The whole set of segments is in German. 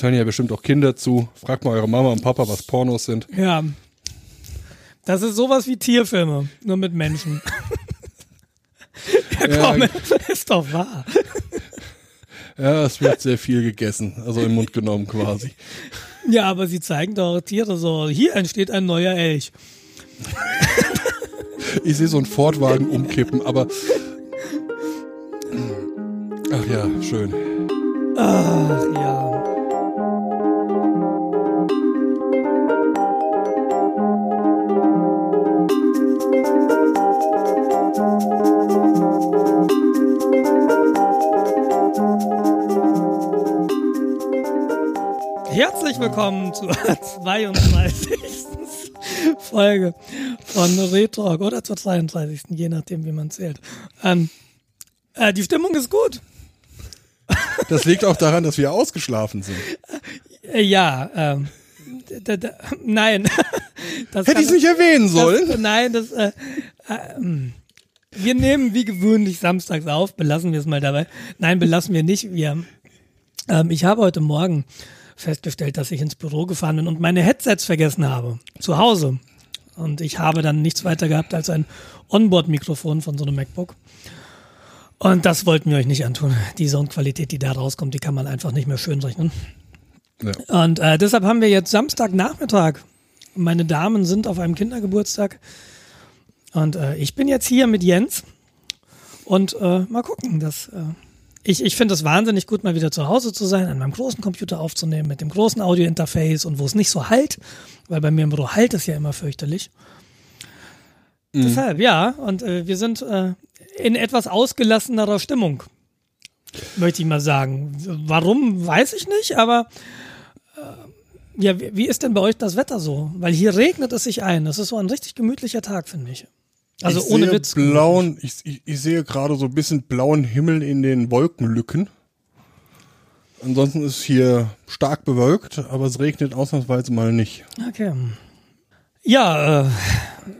Es hören ja bestimmt auch Kinder zu. Fragt mal eure Mama und Papa, was Pornos sind. Ja. Das ist sowas wie Tierfilme, nur mit Menschen. ja, komm, ist doch wahr. Ja, es wird sehr viel gegessen, also im Mund genommen quasi. Ja, aber sie zeigen doch Tiere so. Hier entsteht ein neuer Elch. Ich sehe so einen Fortwagen umkippen, aber. Ach ja, schön. Ach ja. Willkommen zur 32. Folge von Retalk oder zur 32. je nachdem, wie man zählt. Ähm, äh, die Stimmung ist gut. Das liegt auch daran, dass wir ausgeschlafen sind. Äh, ja, ähm, nein. Das Hätte ich es nicht erwähnen sollen? Das, nein, das, äh, äh, hm. wir nehmen wie gewöhnlich samstags auf, belassen wir es mal dabei. Nein, belassen wir nicht. Wir, ähm, ich habe heute Morgen festgestellt, dass ich ins Büro gefahren bin und meine Headsets vergessen habe. Zu Hause. Und ich habe dann nichts weiter gehabt als ein Onboard-Mikrofon von so einem MacBook. Und das wollten wir euch nicht antun. Die Soundqualität, die da rauskommt, die kann man einfach nicht mehr schön rechnen. Ja. Und äh, deshalb haben wir jetzt Samstagnachmittag. Meine Damen sind auf einem Kindergeburtstag. Und äh, ich bin jetzt hier mit Jens. Und äh, mal gucken, dass äh, ich, ich finde es wahnsinnig gut, mal wieder zu Hause zu sein, an meinem großen Computer aufzunehmen, mit dem großen Audio-Interface und wo es nicht so halt, weil bei mir im Büro halt es ja immer fürchterlich. Mhm. Deshalb, ja, und äh, wir sind äh, in etwas ausgelassenerer Stimmung, möchte ich mal sagen. Warum, weiß ich nicht, aber äh, ja, wie, wie ist denn bei euch das Wetter so? Weil hier regnet es sich ein. Das ist so ein richtig gemütlicher Tag, finde ich. Also ich ohne Witz. Blauen, ich, ich, ich sehe gerade so ein bisschen blauen Himmel in den Wolkenlücken. Ansonsten ist hier stark bewölkt, aber es regnet ausnahmsweise mal nicht. Okay. Ja, äh,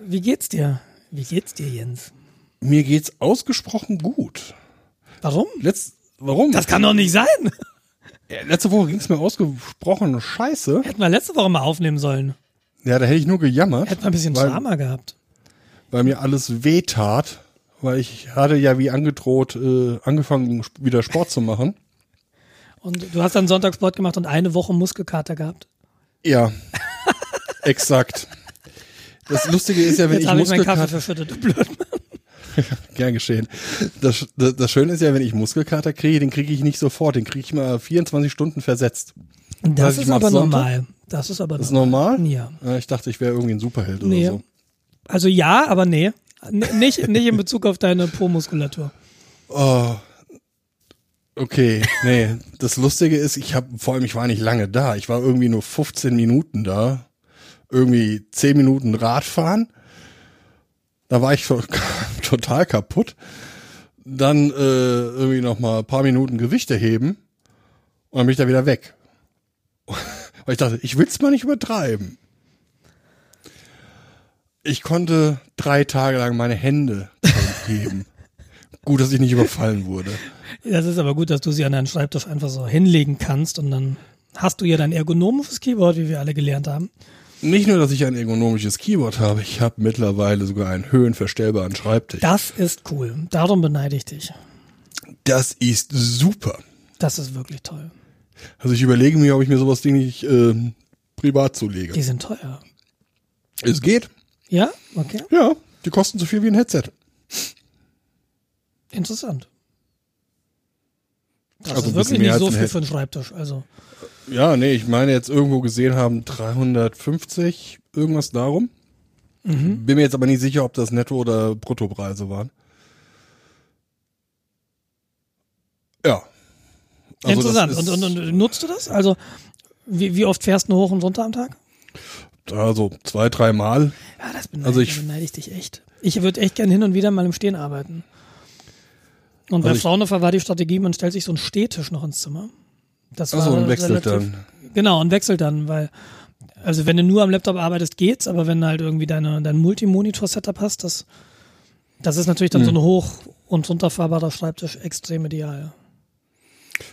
wie geht's dir? Wie geht's dir, Jens? Mir geht's ausgesprochen gut. Warum? Letzt, warum? Das kann doch nicht sein. Ja, letzte Woche ging's mir ausgesprochen scheiße. Hätten wir letzte Woche mal aufnehmen sollen. Ja, da hätte ich nur gejammert. Hätten wir ein bisschen Drama gehabt weil mir alles wehtat, weil ich hatte ja wie angedroht äh, angefangen, wieder Sport zu machen. Und du hast dann Sonntagssport gemacht und eine Woche Muskelkater gehabt? Ja, exakt. Das Lustige ist ja, wenn Jetzt ich Muskelkater... Ich verschüttet, du blöd Gern geschehen. Das, das, das Schöne ist ja, wenn ich Muskelkater kriege, den kriege ich nicht sofort, den kriege ich mal 24 Stunden versetzt. Das ist aber normal. Das ist aber das normal. ist normal? Ja. Ich dachte, ich wäre irgendwie ein Superheld nee. oder so. Also ja, aber nee. N nicht, nicht in Bezug auf deine Po-Muskulatur. Oh. Okay, nee. Das Lustige ist, ich habe vor allem, ich war nicht lange da. Ich war irgendwie nur 15 Minuten da. Irgendwie 10 Minuten Radfahren. Da war ich total kaputt. Dann äh, irgendwie noch mal ein paar Minuten Gewichte heben und dann bin ich da wieder weg. Weil ich dachte, ich will's mal nicht übertreiben. Ich konnte drei Tage lang meine Hände heben. gut, dass ich nicht überfallen wurde. Das ist aber gut, dass du sie an deinen Schreibtisch einfach so hinlegen kannst und dann hast du ja dein ergonomisches Keyboard, wie wir alle gelernt haben. Nicht nur, dass ich ein ergonomisches Keyboard habe, ich habe mittlerweile sogar einen höhenverstellbaren Schreibtisch. Das ist cool. Darum beneide ich dich. Das ist super. Das ist wirklich toll. Also ich überlege mir, ob ich mir sowas Ding nicht äh, privat zulege. Die sind teuer. Es geht. Ja? Okay. Ja, die kosten so viel wie ein Headset. Interessant. Das also ist wirklich nicht so viel für einen Schreibtisch. Also. Ja, nee, ich meine jetzt irgendwo gesehen haben 350, irgendwas darum. Mhm. Bin mir jetzt aber nicht sicher, ob das Netto- oder Bruttopreise waren. Ja. Also Interessant. Und, und, und, nutzt du das? Also, wie, wie oft fährst du hoch und runter am Tag? Also zwei, drei Mal. Ja, das beneide, also ich, beneide ich dich echt. Ich würde echt gern hin und wieder mal im Stehen arbeiten. Und bei also Fraunhofer war die Strategie, man stellt sich so einen Stehtisch noch ins Zimmer. Das war so, und wechselt relativ, dann. Genau, und wechselt dann, weil, also wenn du nur am Laptop arbeitest, geht's, aber wenn halt irgendwie deine, dein Multimonitor-Setup hast, das, das ist natürlich dann hm. so ein hoch- und runterfahrbarer Schreibtisch extrem ideal.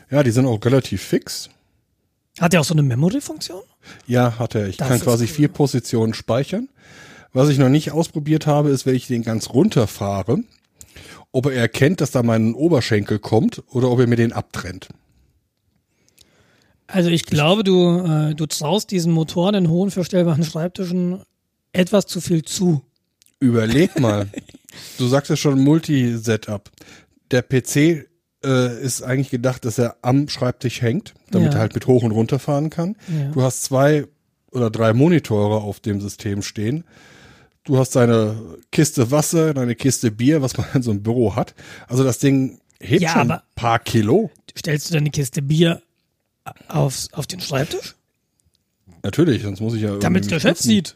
Ja, die sind auch relativ fix. Hat er auch so eine Memory-Funktion? Ja, hat er. Ich Das kann quasi cool. vier Positionen speichern. Was ich noch nicht ausprobiert habe, ist, wenn ich den ganz runterfahre, ob er erkennt, dass da mein Oberschenkel kommt oder ob er mir den abtrennt. Also ich glaube, du, äh, du traust diesen Motoren in hohen verstellbaren Schreibtischen etwas zu viel zu. Überleg mal. du sagtest schon Multi-Setup. Der PC äh, ist eigentlich gedacht, dass er am Schreibtisch hängt, damit Ja. er halt mit hoch und runter fahren kann. Ja. Du hast zwei oder drei Monitore auf dem System stehen. Du hast deine Kiste Wasser, deine Kiste Bier, was man in so einem Büro hat. Also das Ding hebt Ja, schon ein paar Kilo. Stellst du deine Kiste Bier aufs, auf den Schreibtisch? Natürlich, sonst muss ich ja Damit der Chef sieht.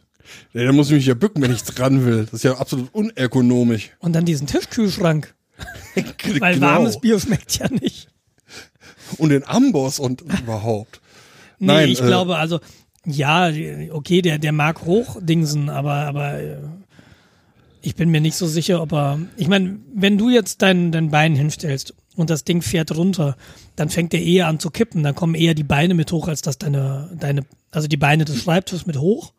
Ja, dann muss ich mich ja bücken, wenn ich dran will. Das ist ja absolut unergonomisch. Und dann diesen Tischkühlschrank. Weil Genau. warmes Bier schmeckt ja nicht. Und den Amboss und überhaupt. Nee, Nein, ich äh, glaube, also, ja, okay, der, der mag hochdingsen, aber, aber äh, ich bin mir nicht so sicher, ob er. Ich meine, wenn du jetzt dein, dein Bein hinstellst und das Ding fährt runter, dann fängt er eher an zu kippen. Dann kommen eher die Beine mit hoch, als dass deine, deine, also die Beine des Schreibtisches mit hoch,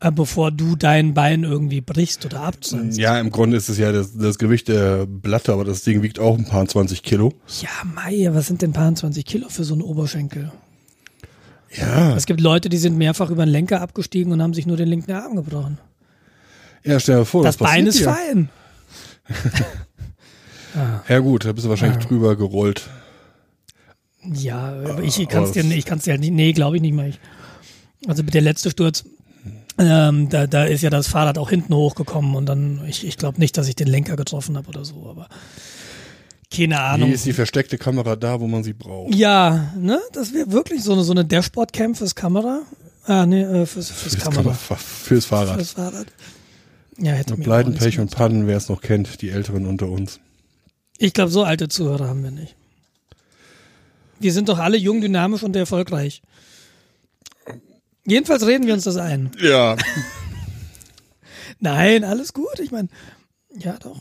bevor du dein Bein irgendwie brichst oder abtrennst. Ja, im Grunde ist es ja das, das Gewicht der Blatte, aber das Ding wiegt auch ein paar 20 Kilo. Ja, Meier, was sind denn paar 20 Kilo für so einen Oberschenkel? Ja, Es gibt Leute, die sind mehrfach über den Lenker abgestiegen und haben sich nur den linken Arm gebrochen. ja stell dir vor, Das Bein ist dir? fein. Ja gut, da bist du wahrscheinlich drüber gerollt. Ja, aber ich aber kann es dir, ich kann's dir halt nicht, nee, glaube ich nicht mal. Ich, also der letzte Sturz, ähm, da, da ist ja das Fahrrad auch hinten hochgekommen und dann, ich, ich glaube nicht, dass ich den Lenker getroffen habe oder so, aber keine Ahnung. Hier ist die versteckte Kamera da, wo man sie braucht. Ja, ne, das wäre wirklich so eine, so eine Dashboard-Cam fürs Kamera. Ah, nee, äh, fürs, fürs Das Kamera. man fürs Fahrrad. Fürs Fahrrad. Ja, hätte Mit nichts Pech und. Pannen, wer es noch kennt, die Älteren unter uns. Ich glaube, so alte Zuhörer haben wir nicht. Wir sind doch alle jung, dynamisch und erfolgreich. Jedenfalls reden wir uns das ein. Ja. Nein, alles gut. Ich meine, ja doch.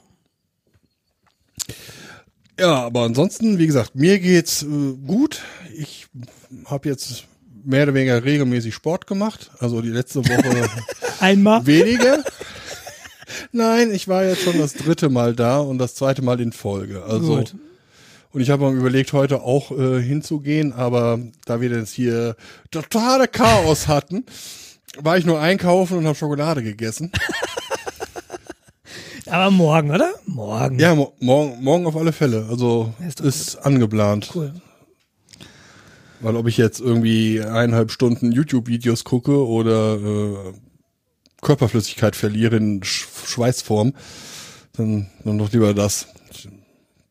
Ja, aber ansonsten, wie gesagt, mir geht's äh, gut. Ich habe jetzt mehr oder weniger regelmäßig Sport gemacht. Also die letzte Woche Einmal. weniger. Nein, ich war jetzt schon das dritte Mal da und das zweite Mal in Folge. Also Gut. Und ich habe mal überlegt, heute auch äh, hinzugehen, aber da wir jetzt hier totale Chaos hatten, war ich nur einkaufen und habe Schokolade gegessen. Aber morgen, oder? Morgen. Ja, mo morgen, morgen auf alle Fälle. Also Ist ist angeplant. Cool. Weil ob ich jetzt irgendwie eineinhalb Stunden YouTube-Videos gucke oder äh, Körperflüssigkeit verliere in Sch Schweißform, dann, dann doch lieber das.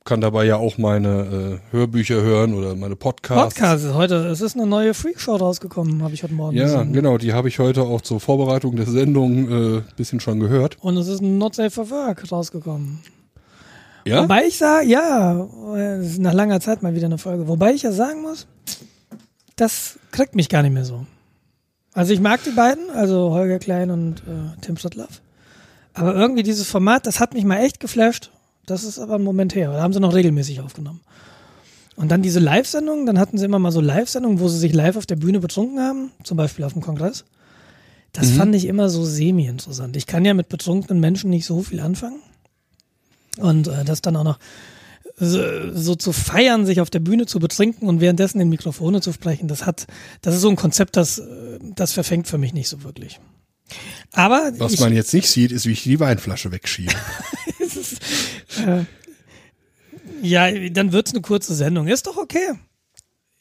Ich kann dabei ja auch meine äh, Hörbücher hören oder meine Podcasts. Podcast ist heute, es ist eine neue Freakshow rausgekommen, habe ich heute Morgen Ja, gesehen. genau, die habe ich heute auch zur Vorbereitung der Sendung äh, bisschen schon gehört. Und es ist ein Not Safe for Work rausgekommen. Ja? Wobei ich sage, ja, äh, es ist nach langer Zeit mal wieder eine Folge. Wobei ich ja sagen muss, das kriegt mich gar nicht mehr so. Also ich mag die beiden, also Holger Klein und äh, Tim Schotlaff. Aber irgendwie dieses Format, das hat mich mal echt geflasht. Das ist aber ein Moment her. Da haben sie noch regelmäßig aufgenommen. Und dann diese Live-Sendungen, dann hatten sie immer mal so Live-Sendungen, wo sie sich live auf der Bühne betrunken haben, zum Beispiel auf dem Kongress. Das fand ich immer so semi-interessant. Ich kann ja mit betrunkenen Menschen nicht so viel anfangen. Und äh, das dann auch noch so, so zu feiern, sich auf der Bühne zu betrinken und währenddessen in Mikrofone zu sprechen, das hat, das ist so ein Konzept, das, das verfängt für mich nicht so wirklich. Aber Was ich, man jetzt nicht sieht, ist, wie ich die Weinflasche wegschiebe. ja, dann wird's eine kurze Sendung. Ist doch okay.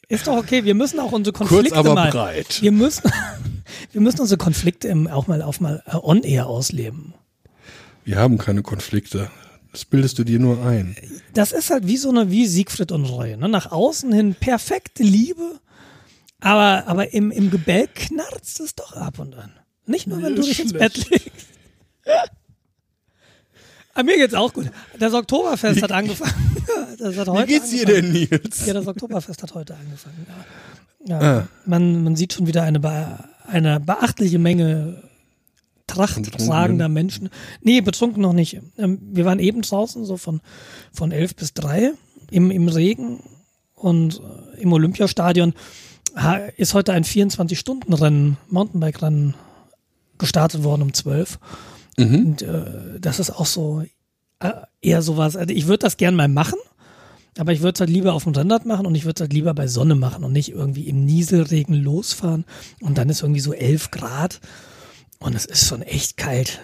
Ist doch okay. Wir müssen auch unsere Kurz, Konflikte aber mal. breit. Wir müssen, wir müssen unsere Konflikte auch mal auf mal äh, on air ausleben. Wir haben keine Konflikte. Das bildest du dir nur ein. das ist halt wie so eine, wie Siegfried und Roy. Ne? Nach außen hin perfekte Liebe, aber, aber im, im Gebälk knarzt es doch ab und an. Nicht nur, wenn du dich ins. Bett legst. Aber mir geht's auch gut. Das Oktoberfest hat angefangen. Das hat Wie heute geht's dir denn, Nils? Ja, das Oktoberfest hat heute angefangen. Ja. Ja, man, man sieht schon wieder eine, eine beachtliche Menge Tracht Betrunkenen? tragender Menschen. Nee, betrunken noch nicht. Ähm, Wir waren eben draußen, so von, von elf bis drei im, im Regen und äh, im Olympiastadion. ist heute ein 24-Stunden-Rennen, Mountainbike-Rennen gestartet worden um 12. Mhm. Und äh, das ist auch so äh, eher sowas. Also ich würde das gern mal machen, aber ich würde es halt lieber auf dem Rennrad machen und ich würde es halt lieber bei Sonne machen und nicht irgendwie im Nieselregen losfahren und dann ist irgendwie so 11 Grad und es ist schon echt kalt.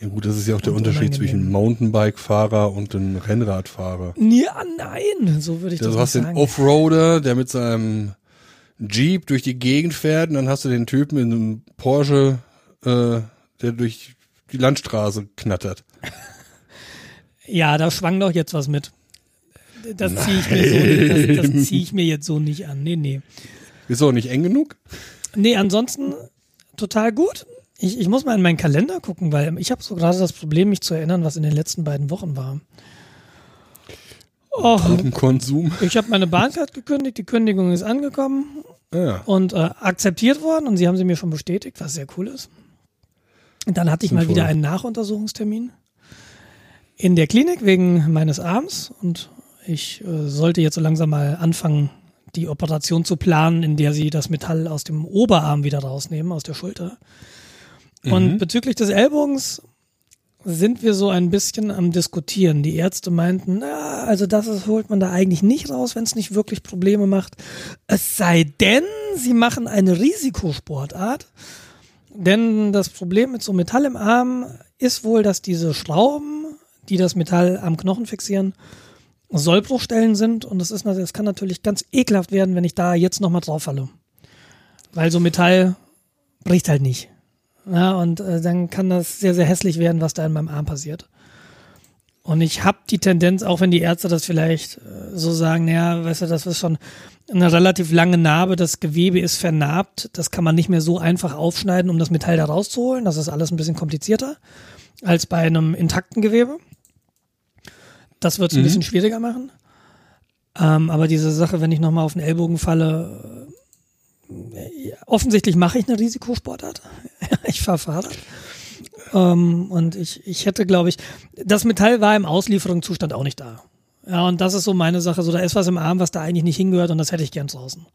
Ja gut, das ist ja auch der Unterschied zwischen Mountainbike-Fahrer und einem Rennradfahrer. Ja, nein, so würde ich das sagen. Du hast den Offroader, der mit seinem Jeep durch die Gegend fährt und dann hast du den Typen in einem Porsche, äh, der durch die Landstraße knattert. ja, da schwang doch jetzt was mit. Das ziehe ich, mir so, das, das zieh ich mir jetzt so nicht an. Nee, nee. Wieso, nicht eng genug? Nee, ansonsten total gut. Ich, ich muss mal in meinen Kalender gucken, weil ich habe so gerade das Problem, mich zu erinnern, was in den letzten beiden Wochen war. Oh, Konsum. Ich habe meine Bahncard gekündigt, die Kündigung ist angekommen ja. und äh, akzeptiert worden und sie haben sie mir schon bestätigt, was sehr cool ist. Und dann hatte ich mal wieder einen Nachuntersuchungstermin in der Klinik wegen meines Arms und ich äh, sollte jetzt so langsam mal anfangen, die Operation zu planen, in der sie das Metall aus dem Oberarm wieder rausnehmen, aus der Schulter. Und mhm. bezüglich des Ellbogens sind wir so ein bisschen am Diskutieren. Die Ärzte meinten, na, also das ist, holt man da eigentlich nicht raus, wenn es nicht wirklich Probleme macht. Es sei denn, sie machen eine Risikosportart. Denn das Problem mit so Metall im Arm ist wohl, dass diese Schrauben, die das Metall am Knochen fixieren, Sollbruchstellen sind. Und das ist, das kann natürlich ganz ekelhaft werden, wenn ich da jetzt nochmal drauf falle. Weil so Metall bricht halt nicht. Ja, und äh, dann kann das sehr, sehr hässlich werden, was da in meinem Arm passiert. Und ich habe die Tendenz, auch wenn die Ärzte das vielleicht äh, so sagen, naja, weißt du, das ist schon eine relativ lange Narbe, das Gewebe ist vernarbt, das kann man nicht mehr so einfach aufschneiden, um das Metall da rauszuholen. Das ist alles ein bisschen komplizierter als bei einem intakten Gewebe. Das wird es mhm. ein bisschen schwieriger machen. Ähm, aber diese Sache, wenn ich nochmal auf den Ellbogen falle, offensichtlich mache ich eine Risikosportart. ich fahre Fahrrad. Ähm, und ich, ich hätte, glaube ich, das Metall war im Auslieferungszustand auch nicht da. Ja, und das ist so meine Sache. So, da ist was im Arm, was da eigentlich nicht hingehört und das hätte ich gern draußen.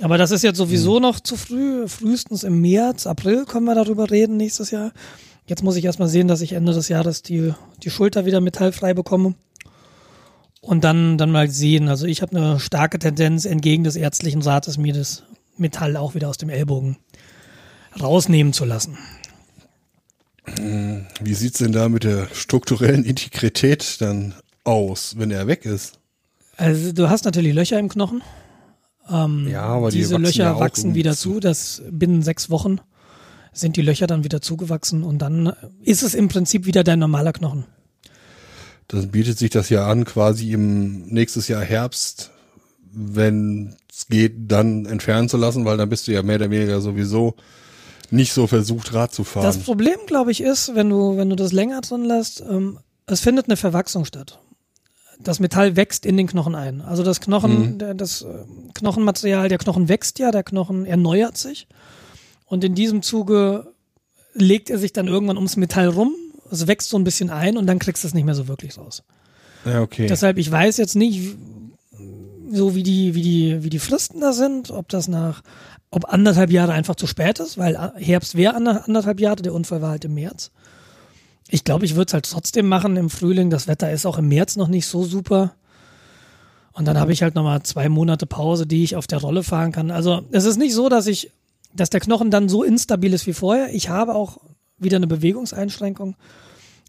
Aber das ist jetzt sowieso mhm. noch zu früh. Frühestens im März, April können wir darüber reden nächstes Jahr. Jetzt muss ich erstmal sehen, dass ich Ende des Jahres die, die Schulter wieder metallfrei bekomme. Und dann, dann mal sehen. Also ich habe eine starke Tendenz entgegen des ärztlichen Rates, mir das Metall auch wieder aus dem Ellbogen rausnehmen zu lassen. Wie sieht's denn da mit der strukturellen Integrität dann aus, wenn er weg ist? Also du hast natürlich Löcher im Knochen. Ähm, ja, aber die diese Löcher ja wachsen wieder zu. Das binnen sechs Wochen sind die Löcher dann wieder zugewachsen und dann ist es im Prinzip wieder dein normaler Knochen. Dann bietet sich das ja an, quasi im nächstes Jahr Herbst, wenn es geht, dann entfernen zu lassen, weil dann bist du ja mehr oder weniger sowieso nicht so versucht, Rad zu fahren. Das Problem, glaube ich, ist, wenn du, wenn du das länger drin lässt, ähm, es findet eine Verwachsung statt. Das Metall wächst in den Knochen ein. Also das Knochen, mhm. der, das äh, Knochenmaterial, der Knochen wächst ja, der Knochen erneuert sich. Und in diesem Zuge legt er sich dann irgendwann ums Metall rum, es wächst so ein bisschen ein und dann kriegst du es nicht mehr so wirklich raus. Ja, okay. Deshalb, ich weiß jetzt nicht, so wie die, wie die, wie die Fristen da sind, ob das nach, ob anderthalb Jahre einfach zu spät ist, weil Herbst wäre anderthalb Jahre, der Unfall war halt im März. Ich glaube, ich würde es halt trotzdem machen im Frühling. Das Wetter ist auch im März noch nicht so super. Und dann habe ich halt nochmal zwei Monate Pause, die ich auf der Rolle fahren kann. Also es ist nicht so, dass ich, dass der Knochen dann so instabil ist wie vorher. Ich habe auch wieder eine Bewegungseinschränkung.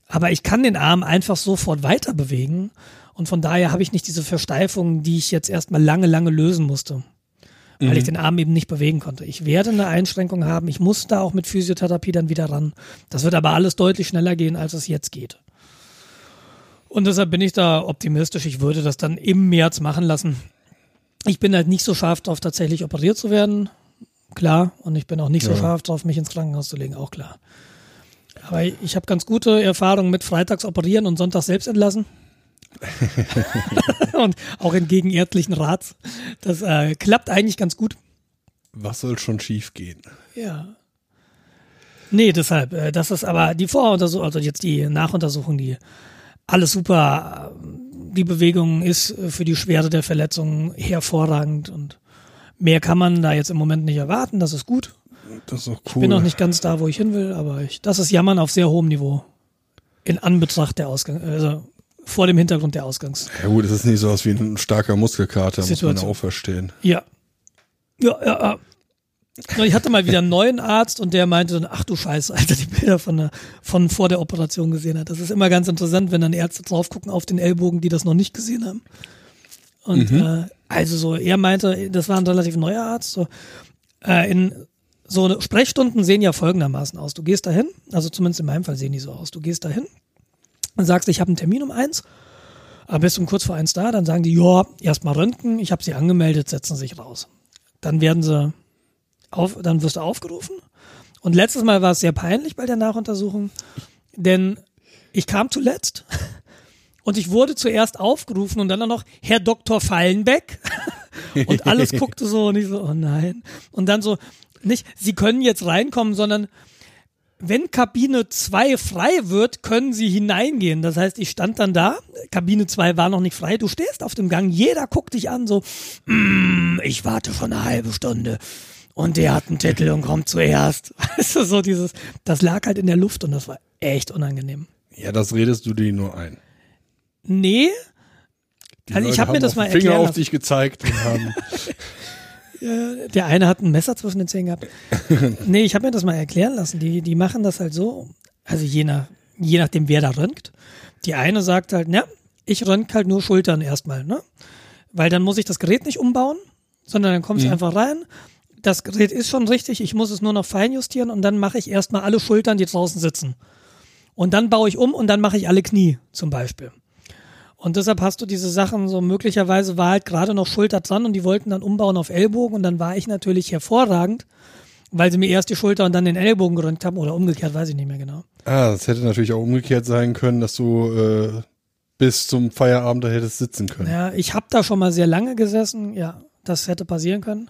Aber ich kann den Arm einfach sofort weiter bewegen. Und von daher habe ich nicht diese Versteifung, die ich jetzt erstmal lange, lange lösen musste. Weil mhm. ich den Arm eben nicht bewegen konnte. Ich werde eine Einschränkung haben. Ich muss da auch mit Physiotherapie dann wieder ran. Das wird aber alles deutlich schneller gehen, als es jetzt geht. Und deshalb bin ich da optimistisch. Ich würde das dann im März machen lassen. Ich bin halt nicht so scharf drauf, tatsächlich operiert zu werden. Klar. Und ich bin auch nicht ja. so scharf drauf, mich ins Krankenhaus zu legen. Auch klar. Aber ich habe ganz gute Erfahrungen mit Freitags operieren und Sonntags selbst entlassen. und auch entgegen ärztlichen Rats. Das äh, klappt eigentlich ganz gut. Was soll schon schief gehen? Ja. Nee, deshalb, äh, das ist aber die Voruntersuchung, also jetzt die Nachuntersuchung, die alles super. Die Bewegung ist für die Schwere der Verletzung hervorragend und Mehr kann man da jetzt im Moment nicht erwarten, das ist gut. Das ist auch Ich cool. bin noch nicht ganz da, wo ich hin will, aber ich, das ist Jammern auf sehr hohem Niveau. In Anbetracht der Ausgang, also vor dem Hintergrund der Ausgangs. ja gut, es ist nicht so was wie ein starker Muskelkater, muss man Situation. auch verstehen. Ja. Ja, ja, ja. Ich hatte mal wieder einen neuen Arzt und der meinte dann, ach du Scheiße, Alter, die Bilder von, der, von vor der Operation gesehen hat. Das ist immer ganz interessant, wenn dann Ärzte drauf gucken auf den Ellbogen, die das noch nicht gesehen haben. Und äh, also so, er meinte, das war ein relativ neuer Arzt, so, äh, in so Sprechstunden sehen ja folgendermaßen aus. Du gehst dahin, also zumindest in meinem Fall sehen die so aus. Du gehst dahin und sagst, ich habe einen Termin um eins, aber bist um kurz vor eins da, dann sagen die, ja, erstmal Röntgen, ich habe sie angemeldet, setzen sich raus. Dann werden sie auf, dann wirst du aufgerufen. Und letztes Mal war es sehr peinlich bei der Nachuntersuchung, denn ich kam zuletzt und ich wurde zuerst aufgerufen und dann noch Herr Dr. Fallenbeck und alles guckte so und ich so, oh nein. Und dann so, nicht, Sie können jetzt reinkommen, sondern wenn Kabine 2 frei wird, können Sie hineingehen. Das heißt, ich stand dann da, Kabine 2 war noch nicht frei, du stehst auf dem Gang, jeder guckt dich an, so, mm, ich warte schon eine halbe Stunde. Und der hat einen Titel und kommt zuerst. Weißt du, so dieses, das lag halt in der Luft und das war echt unangenehm. Ja, das redest du dir nur ein. Nee, Die Also ich Leute hab mir haben das mal den Finger auf dich gezeigt und haben der eine hat ein Messer zwischen den Zähnen gehabt. Nee, ich habe mir das mal erklären lassen. Die, die machen das halt so, also je, nach, je nachdem, wer da röntgt. Die eine sagt halt, na, ich röntg halt nur Schultern erstmal, ne? Weil dann muss ich das Gerät nicht umbauen, sondern dann kommst du einfach rein. Das Gerät ist schon richtig, ich muss es nur noch feinjustieren und dann mache ich erstmal alle Schultern, die draußen sitzen. Und dann baue ich um und dann mache ich alle Knie zum Beispiel. Und deshalb hast du diese Sachen so möglicherweise war halt gerade noch Schulter dran und die wollten dann umbauen auf Ellbogen und dann war ich natürlich hervorragend, weil sie mir erst die Schulter und dann den Ellbogen gerönt haben oder umgekehrt, weiß ich nicht mehr genau. Ah, das hätte natürlich auch umgekehrt sein können, dass du äh, bis zum Feierabend da hättest sitzen können. Ja, ich habe da schon mal sehr lange gesessen, ja, das hätte passieren können.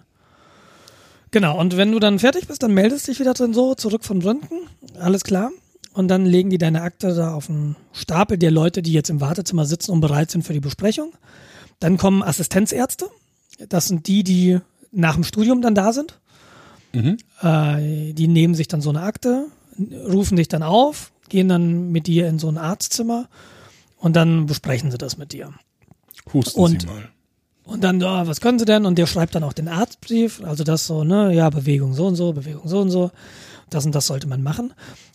Genau, und wenn du dann fertig bist, dann meldest dich wieder drin so, zurück von Röntgen, alles klar. Und dann legen die deine Akte da auf einen Stapel der Leute, die jetzt im Wartezimmer sitzen und bereit sind für die Besprechung. Dann kommen Assistenzärzte. Das sind die, die nach dem Studium dann da sind. Äh, die nehmen sich dann so eine Akte, rufen dich dann auf, gehen dann mit dir in so ein Arztzimmer und dann besprechen sie das mit dir. Husten Und- Sie mal. Und dann, ja, was können sie denn? Und der schreibt dann auch den Arztbrief, also das so, ne, ja, Bewegung so und so, Bewegung so und so. Das und das sollte man machen.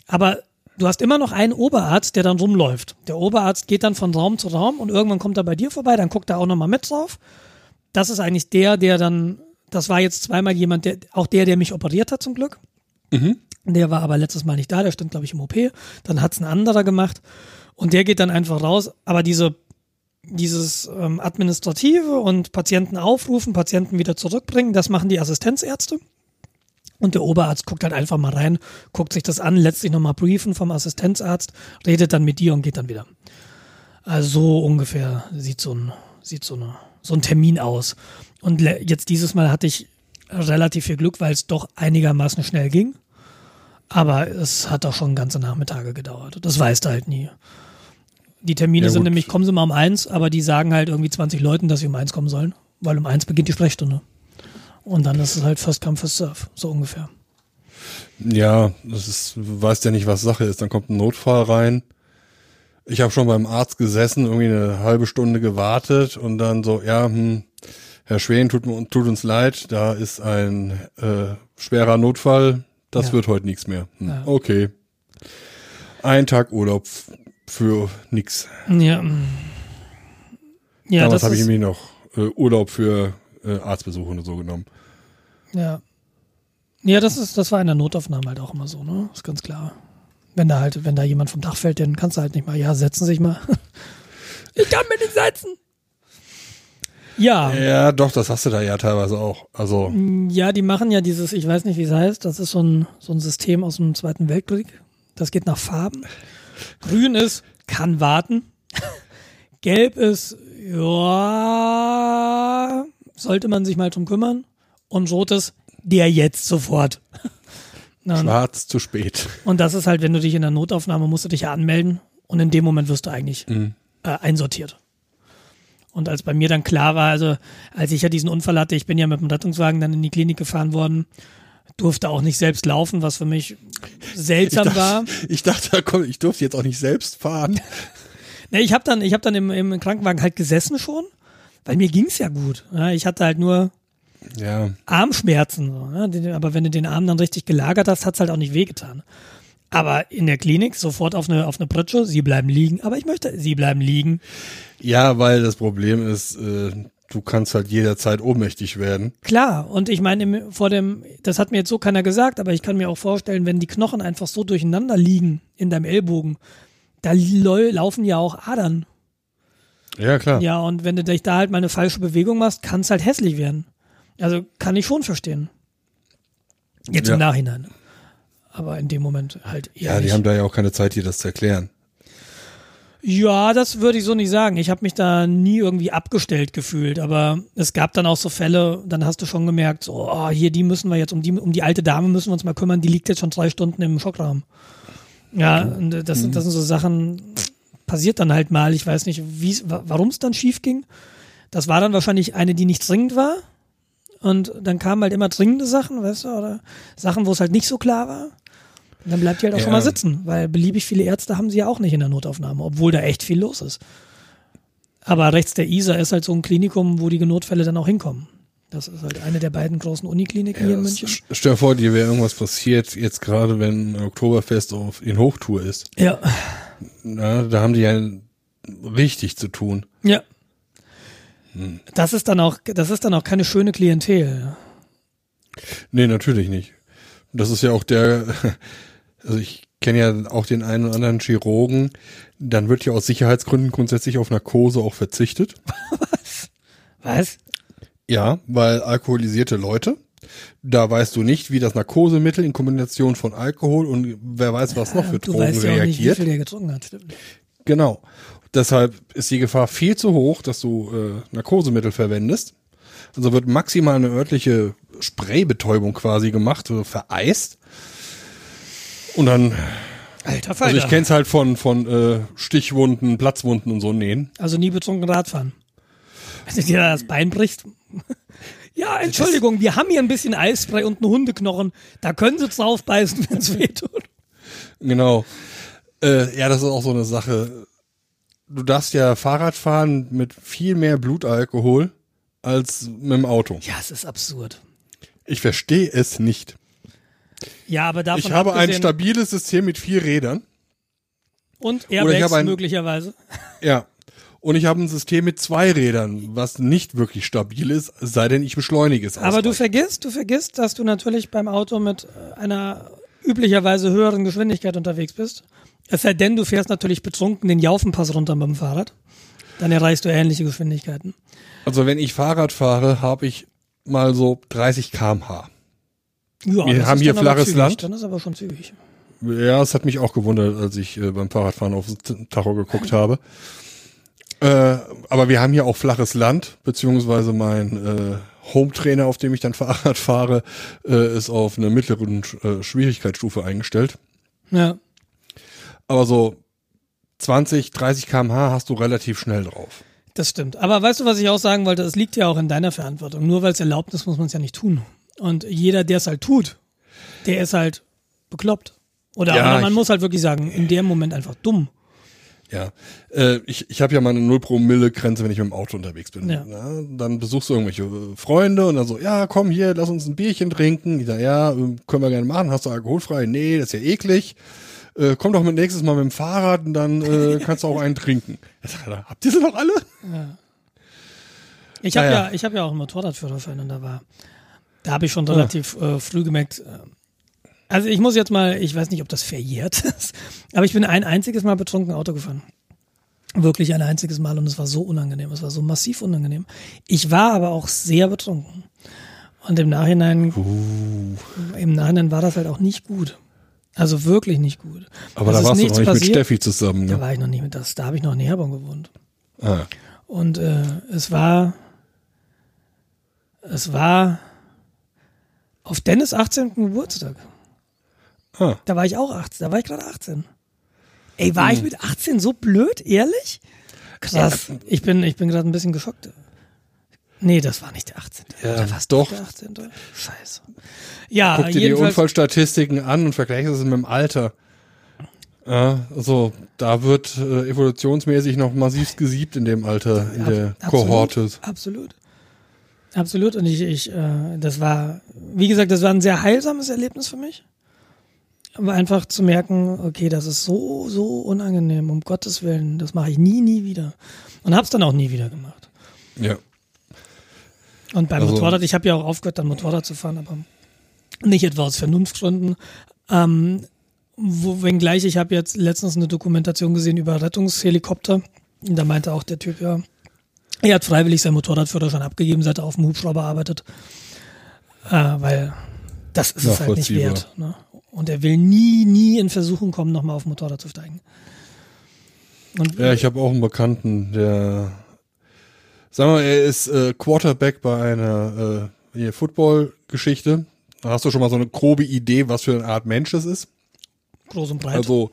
Aber du hast immer noch einen Oberarzt, der dann rumläuft. Der Oberarzt geht dann von Raum zu Raum und irgendwann kommt er bei dir vorbei, dann guckt er auch nochmal mit drauf. Das ist eigentlich der, der dann, das war jetzt zweimal jemand, der, auch der, der mich operiert hat zum Glück. Der war aber letztes Mal nicht da, der stand, glaube ich, im OP. Dann hat's ein anderer gemacht und der geht dann einfach raus. Aber diese dieses ähm, Administrative und Patienten aufrufen, Patienten wieder zurückbringen, das machen die Assistenzärzte. Und der Oberarzt guckt halt einfach mal rein, guckt sich das an, lässt sich nochmal briefen vom Assistenzarzt, redet dann mit dir und geht dann wieder. Also so ungefähr sieht so ein, sieht so, eine, so ein Termin aus. Und jetzt dieses Mal hatte ich relativ viel Glück, weil es doch einigermaßen schnell ging. Aber es hat auch schon ganze Nachmittage gedauert. Das weißt du halt nie. Die Termine Ja, sind nämlich, kommen sie mal um eins, aber die sagen halt irgendwie 20 Leuten, dass sie um eins kommen sollen, weil um eins beginnt die Sprechstunde. Und dann ist es halt First Come, First Serve, so ungefähr. Ja, das ist, du weißt ja nicht, was Sache ist. Dann kommt ein Notfall rein. Ich habe schon beim Arzt gesessen, irgendwie eine halbe Stunde gewartet und dann so, ja, hm, Herr Schwen, tut, tut uns leid, da ist ein äh, schwerer Notfall, das Ja. wird heute nichts mehr. Hm, Ja. Okay. Ein Tag Urlaub für nix. Ja. Ja, Damals das habe ich irgendwie noch äh, Urlaub für äh, Arztbesuche und so genommen. ja. Ja, das ist, das war in der Notaufnahme halt auch immer so, ne? Ist ganz klar. Wenn da halt, wenn da jemand vom Dach fällt, dann kannst du halt nicht mal, ja, setzen sich mal. ich kann mich nicht setzen. Ja. Ja, doch, das hast du da ja teilweise auch. Also, Ja, die machen ja dieses, ich weiß nicht, wie es heißt, das ist so ein, so ein System aus dem Zweiten Weltkrieg. Das geht nach Farben. Grün ist, kann warten. Gelb ist, ja, sollte man sich mal drum kümmern. Und rot ist, der jetzt sofort. Schwarz zu spät. und das ist halt, wenn du dich in der Notaufnahme musst du dich ja anmelden und in dem Moment wirst du eigentlich Mhm. äh, einsortiert. Und als bei mir dann klar war, also als ich ja diesen Unfall hatte, ich bin ja mit dem Rettungswagen dann in die Klinik gefahren worden, durfte auch nicht selbst laufen, was für mich seltsam ich dachte, war. Ich dachte, komm, ich durfte jetzt auch nicht selbst fahren. Nee, ich habe dann, ich habe dann im, im Krankenwagen halt gesessen schon, weil mir ging's ja gut. Ja, ich hatte halt nur Ja. Armschmerzen. So, ne? Den- Aber wenn du den Arm dann richtig gelagert hast, hat's halt auch nicht wehgetan. Aber in der Klinik sofort auf eine, auf eine Pritsche, sie bleiben liegen. Aber ich möchte, sie bleiben liegen. Ja, weil das Problem ist, äh, du kannst halt jederzeit ohnmächtig werden. Klar, und ich meine, im- vor dem, das hat mir jetzt so keiner gesagt, aber ich kann mir auch vorstellen, wenn die Knochen einfach so durcheinander liegen in deinem Ellbogen, da lau- laufen ja auch Adern. Ja, klar. Ja, und wenn du dich da halt mal eine falsche Bewegung machst, kann es halt hässlich werden. Also kann ich schon verstehen. Jetzt Ja. im Nachhinein. Aber in dem Moment halt eher Ja, die nicht. haben da ja auch keine Zeit, dir das zu erklären. Ja, das würde ich so nicht sagen. Ich habe mich da nie irgendwie abgestellt gefühlt, aber es gab dann auch so Fälle, dann hast du schon gemerkt, so, oh, hier, die müssen wir jetzt, um die, um die alte Dame müssen wir uns mal kümmern, die liegt jetzt schon drei Stunden im Schockraum. Ja, das, sind- das sind so Sachen, passiert dann halt mal. Ich weiß nicht, warum es dann schief ging. Das war dann wahrscheinlich eine, die nicht dringend war. Und dann kamen halt immer dringende Sachen, weißt du, oder Sachen, wo es halt nicht so klar war. Und dann bleibt die halt auch Ja. schon mal sitzen, weil beliebig viele Ärzte haben sie ja auch nicht in der Notaufnahme, obwohl da echt viel los ist. Aber rechts der Isar ist halt so ein Klinikum, wo die Notfälle dann auch hinkommen. Das ist halt eine der beiden großen Unikliniken hier in München. Stell dir vor, dir wäre irgendwas passiert, jetzt gerade wenn Oktoberfest auf, in Hochtour ist. Ja, Na, da haben die ja richtig zu tun. ja. Das ist dann auch, das ist dann auch keine schöne Klientel. Nee, natürlich nicht. Das ist ja auch der, also ich kenne ja auch den einen oder anderen Chirurgen, dann wird ja aus Sicherheitsgründen grundsätzlich auf Narkose auch verzichtet. Was? Ja, weil alkoholisierte Leute, da weißt du nicht, wie das Narkosemittel in Kombination von Alkohol und wer weiß, was noch für Du Drogen weißt ja auch nicht, wie reagiert. viel der getrunken hat. Stimmt. Genau. Deshalb ist die Gefahr viel zu hoch, dass du äh, Narkosemittel verwendest. Also wird maximal eine örtliche Spraybetäubung quasi gemacht, so vereist. Und dann, Alter also ich Falter. kenn's halt von, von äh, Stichwunden, Platzwunden und so nähen. Also nie betrunken Radfahren. Wenn du dir da das Bein brichst. Ja, Entschuldigung, wir haben hier ein bisschen Eisspray und einen Hundeknochen. Da können sie drauf beißen, wenn es wehtut. Genau. Äh, ja, das ist auch so eine Sache. Du darfst ja Fahrrad fahren mit viel mehr Blutalkohol als mit dem Auto. Ja, es ist absurd. Ich verstehe es nicht. Ja, aber davon Ich habe ein stabiles System mit vier Rädern. und Airbags möglicherweise. Ja. Und ich habe ein System mit zwei Rädern, was nicht wirklich stabil ist, sei denn, ich beschleunige es. Aber du vergisst, du vergisst, dass du natürlich beim Auto mit äh, einer üblicherweise höheren Geschwindigkeit unterwegs bist. Es sei denn, du fährst natürlich betrunken den Jaufenpass runter mit dem Fahrrad. Dann erreichst du ähnliche Geschwindigkeiten. Also wenn ich Fahrrad fahre, habe ich mal so 30 kmh. Ja, Wir das haben ist hier flaches zügig. Land. Dann ist aber schon zügig. Ja, es hat mich auch gewundert, als ich äh, beim Fahrradfahren auf das Tacho geguckt habe. Äh, aber wir haben hier auch flaches Land, beziehungsweise mein äh, Home-Trainer, auf dem ich dann Fahrrad fahre, äh, ist auf eine mittlere äh, Schwierigkeitsstufe eingestellt. Ja. Aber so 20, 30 kmh hast du relativ schnell drauf. Das stimmt. Aber weißt du, was ich auch sagen wollte? Es liegt ja auch in deiner Verantwortung. Nur weil es erlaubt ist, muss man es ja nicht tun. Und jeder, der es halt tut, der ist halt bekloppt. Oder, Ja, man muss halt wirklich sagen, in dem Moment einfach dumm. Ja, äh, ich, ich habe ja meine 0 Promille Grenze, wenn ich mit dem Auto unterwegs bin. Ja. Ja, dann besuchst du irgendwelche äh, Freunde und dann so, ja, komm hier, lass uns ein Bierchen trinken. Ich sag, ja, äh, können wir gerne machen. Hast du alkoholfrei? Nee, das ist ja eklig. Äh, komm doch mit nächstes Mal mit dem Fahrrad und dann äh, kannst du auch einen trinken. Ich sag, habt ihr sie doch alle? Ich habe Ah, ja. ja. ich habe ja auch einen Motorradführerschein und da war, da habe ich schon relativ äh, früh gemerkt. Also ich muss jetzt mal, ich weiß nicht, ob das verjährt ist, aber ich bin ein einziges Mal betrunken Auto gefahren. Wirklich ein einziges Mal und es war so unangenehm, es war so massiv unangenehm. Ich war aber auch sehr betrunken. Und im Nachhinein, im Nachhinein war das halt auch nicht gut. Also wirklich nicht gut. Aber Es da warst du noch nicht mit passiert. Steffi zusammen. Da Ne? war ich noch nicht mit das, da habe ich noch in Herborn gewohnt. Ah, Und äh, es war, es war auf Dennis 18. Geburtstag. Ah. Da war ich auch 18, da war ich gerade 18. Ey, war ich mit 18 so blöd, ehrlich? krass. Ich bin, ich bin gerade ein bisschen geschockt. Nee, das war nicht der 18. Ja, Oder war's doch. Der 18. Scheiße. Ja, Guck dir die. Unfallstatistiken an und vergleiche es mit dem Alter. Ja, also da wird äh, evolutionsmäßig noch massiv gesiebt in dem Alter, in der Absolut. Kohorte. Absolut. Absolut. Und ich, ich, äh, das war, wie gesagt, das war ein sehr heilsames Erlebnis für mich. Aber einfach zu merken, okay, das ist so, so unangenehm, um Gottes Willen, das mache ich nie, nie wieder. Und hab's dann auch nie wieder gemacht. Ja. Und beim Also- Motorrad, ich habe ja auch aufgehört, dann Motorrad zu fahren, aber nicht etwa aus Vernunftgründen. Ähm, wo, wenngleich, ich habe jetzt letztens eine Dokumentation gesehen über Rettungshelikopter. Und da meinte auch der Typ, ja, er hat freiwillig seinen Motorradführerschein abgegeben, seit er auf dem Hubschrauber arbeitet. Äh, weil das ist es halt nicht wert. Ne? Und er will nie, nie in Versuchung kommen, nochmal auf Motorrad zu steigen. Und Ja, ich habe auch einen Bekannten, der, sagen wir, mal, er ist äh, Quarterback bei einer äh, Football-Geschichte. Da hast du schon mal so eine grobe Idee, was für eine Art Mensch das ist. groß und breit. Also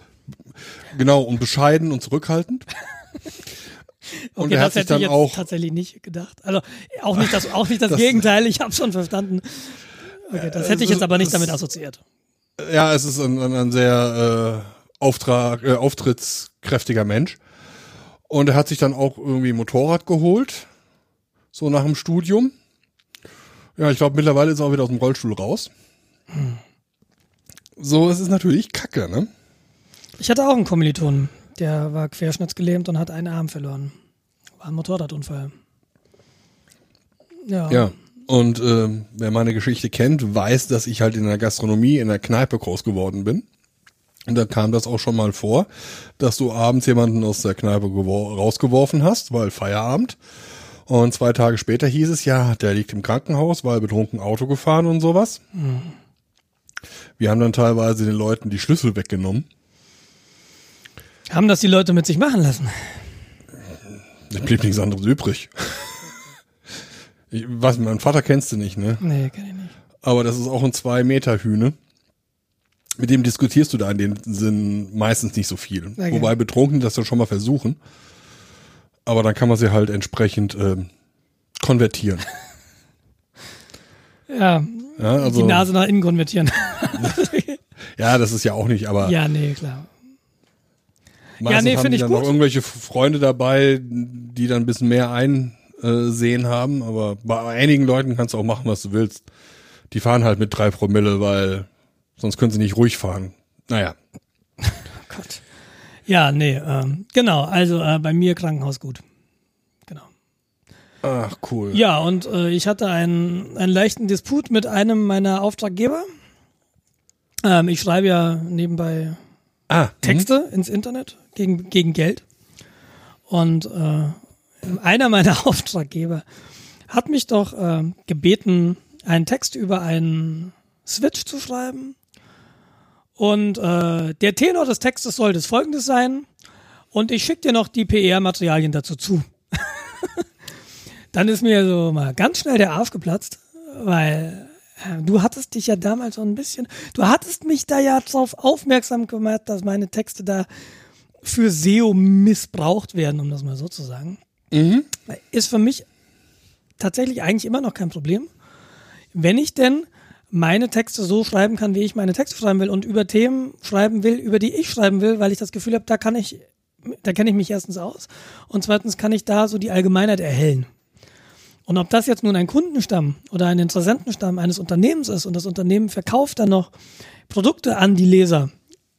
genau und bescheiden und zurückhaltend. und Okay, er das hat sich hätte dann ich jetzt auch tatsächlich nicht gedacht. Also auch nicht das, auch nicht das, Das- Gegenteil, ich habe schon verstanden. Okay, das hätte ich es jetzt aber nicht damit assoziiert. Ja, es ist ein, ein, sehr äh, Auftrag, äh, auftrittskräftiger Mensch. Und er hat sich dann auch irgendwie ein Motorrad geholt, so nach dem Studium. Ja, ich glaube, mittlerweile ist er auch wieder aus dem Rollstuhl raus. So, es ist natürlich Kacke, ne? Ich hatte auch einen Kommilitonen, der war querschnittsgelähmt und hat einen Arm verloren. War ein Motorradunfall. Ja. Ja. Und ähm, wer meine Geschichte kennt, weiß, dass ich halt in der Gastronomie, in der Kneipe groß geworden bin. Und da kam das auch schon mal vor, dass du abends jemanden aus der Kneipe gewor- rausgeworfen hast, weil Feierabend. Und zwei Tage später hieß es, ja, der liegt im Krankenhaus, weil betrunken Auto gefahren und sowas. Wir haben dann teilweise den Leuten die Schlüssel weggenommen. Haben das die Leute mit sich machen lassen? Da blieb nichts anderes übrig. Ich weiß, mein Vater kennst du nicht, ne? Nee, kann ich nicht. Aber das ist auch ein zwei Meter Hühne. Mit dem diskutierst du da in dem Sinn meistens nicht so viel. Okay. Wobei Betrunkene das dann schon mal versuchen. Aber dann kann man sie halt entsprechend ähm, konvertieren. Ja, Ja, also, die Nase nach innen konvertieren. ja, das ist ja auch nicht, aber ja, nee, klar. meistens nee, haben find die ich dann gut. noch irgendwelche Freunde dabei, die dann ein bisschen mehr Einsehen haben. Aber bei einigen Leuten kannst du auch machen, was du willst. Die fahren halt mit drei Promille, weil sonst können sie nicht ruhig fahren. Naja. Gott. Ja, nee, ähm, genau. Also äh, bei mir Krankenhaus gut. Genau. Ach, cool. Ja, und äh, ich hatte einen, einen leichten Disput mit einem meiner Auftraggeber. Ähm, ich schreibe ja nebenbei Ah, Texte ins Internet gegen, gegen Geld. Und äh, einer meiner Auftraggeber hat mich doch äh, gebeten, einen Text über einen Switch zu schreiben. Und äh, der Tenor des Textes sollte es folgendes sein. Und ich schicke dir noch die PR-Materialien dazu zu. Dann ist mir so mal ganz schnell der Arsch geplatzt, weil äh, du hattest dich ja damals so ein bisschen, du hattest mich da ja drauf aufmerksam gemacht, dass meine Texte da für SEO missbraucht werden, um das mal so zu sagen. Ist für mich tatsächlich eigentlich immer noch kein Problem. Wenn ich denn meine Texte so schreiben kann, wie ich meine Texte schreiben will und über Themen schreiben will, über die ich schreiben will, weil ich das Gefühl habe, da kann ich, da kenne ich mich erstens aus und zweitens kann ich da so die Allgemeinheit erhellen. Und ob das jetzt nun ein Kundenstamm oder ein Interessentenstamm eines Unternehmens ist und das Unternehmen verkauft dann noch Produkte an die Leser,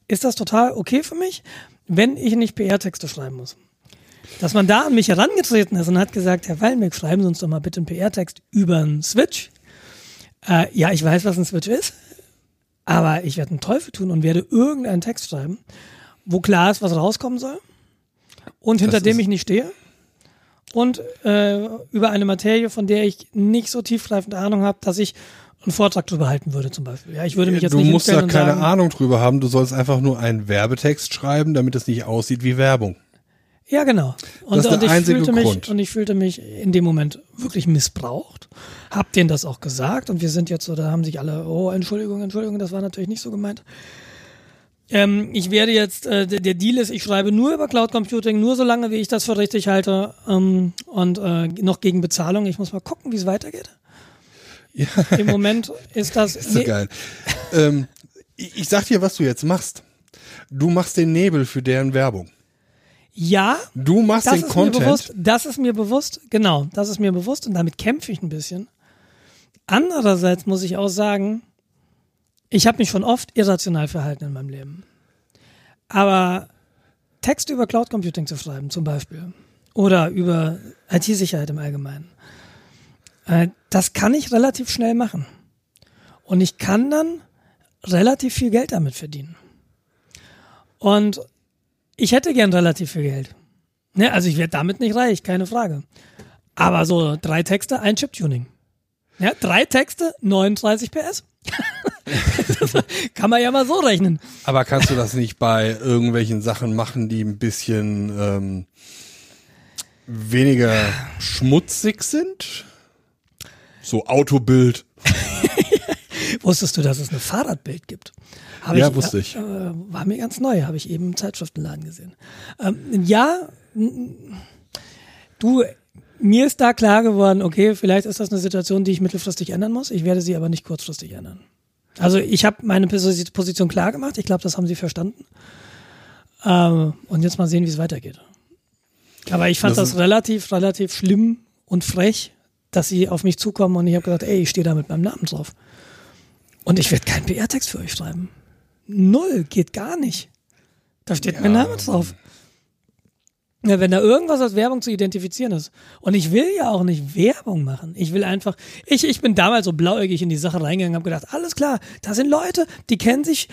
ist das total okay für mich, wenn ich nicht PR-Texte schreiben muss. Dass man da an mich herangetreten ist und hat gesagt, Herr Wallenberg, schreiben Sie uns doch mal bitte einen PR-Text über einen Switch. Äh, ja, ich weiß, was ein Switch ist, aber ich werde einen Teufel tun und werde irgendeinen Text schreiben, wo klar ist, was rauskommen soll und hinter Das dem ich nicht stehe und äh, über eine Materie, von der ich nicht so tiefgreifende Ahnung habe, dass ich einen Vortrag drüber halten würde zum Beispiel. Ja, ich würde mich jetzt du nicht musst da keine sagen, Ahnung drüber haben. Du sollst einfach nur einen Werbetext schreiben, damit es nicht aussieht wie Werbung. Ja, genau. Und, und ich fühlte mich Grund. und ich fühlte mich in dem Moment wirklich missbraucht. Hab denen das auch gesagt und wir sind jetzt so, da haben sich alle, oh, Entschuldigung, Entschuldigung, das war natürlich nicht so gemeint. Ähm, ich werde jetzt, äh, der der Deal ist, ich schreibe nur über Cloud Computing, nur so lange, wie ich das für richtig halte ähm, und äh, noch gegen Bezahlung. Ich muss mal gucken, wie es weitergeht. Ja. Im Moment ist das. Ist so geil. ähm, ich, ich sag dir, was du jetzt machst. Du machst den Nebel für deren Werbung. Ja, Du machst das den ist mir Content. bewusst. Das ist mir bewusst. Genau, das ist mir bewusst und damit kämpfe ich ein bisschen. Andererseits muss ich auch sagen, ich habe mich schon oft irrational verhalten in meinem Leben. Aber Texte über Cloud Computing zu schreiben, zum Beispiel, oder über IT-Sicherheit im Allgemeinen, äh, das kann ich relativ schnell machen. Und ich kann dann relativ viel Geld damit verdienen. Und ich hätte gern relativ viel Geld. Ne, also ich werde damit nicht reich, keine Frage. Aber so drei Texte, ein Chip-Tuning. Ja, drei Texte, 39 PS. kann man ja mal so rechnen. Aber kannst du das nicht bei irgendwelchen Sachen machen, die ein bisschen ähm, weniger schmutzig sind? So Autobild. Wusstest du, dass es eine Fahrradbild gibt? Hab Ja, wusste ich. Äh, war mir ganz neu, habe ich eben im Zeitschriftenladen gesehen. Ähm, ja, du, mir ist da klar geworden, okay, vielleicht ist das eine Situation, die ich mittelfristig ändern muss. Ich werde sie aber nicht kurzfristig ändern. Also ich habe meine Posi- Position klar gemacht. Ich glaube, das haben sie verstanden. Ähm, und jetzt mal sehen, wie es weitergeht. Aber ich fand Das das, relativ, relativ schlimm und frech, dass sie auf mich zukommen und ich habe gesagt, ey, ich stehe da mit meinem Namen drauf. Und ich werde keinen PR-Text für euch schreiben. Null, geht gar nicht. Da steht mein Name drauf. Ja, wenn da irgendwas als Werbung zu identifizieren ist. Und ich will ja auch nicht Werbung machen. Ich will einfach, ich, ich bin damals so blauäugig in die Sache reingegangen, habe gedacht, alles klar, da sind Leute, die kennen sich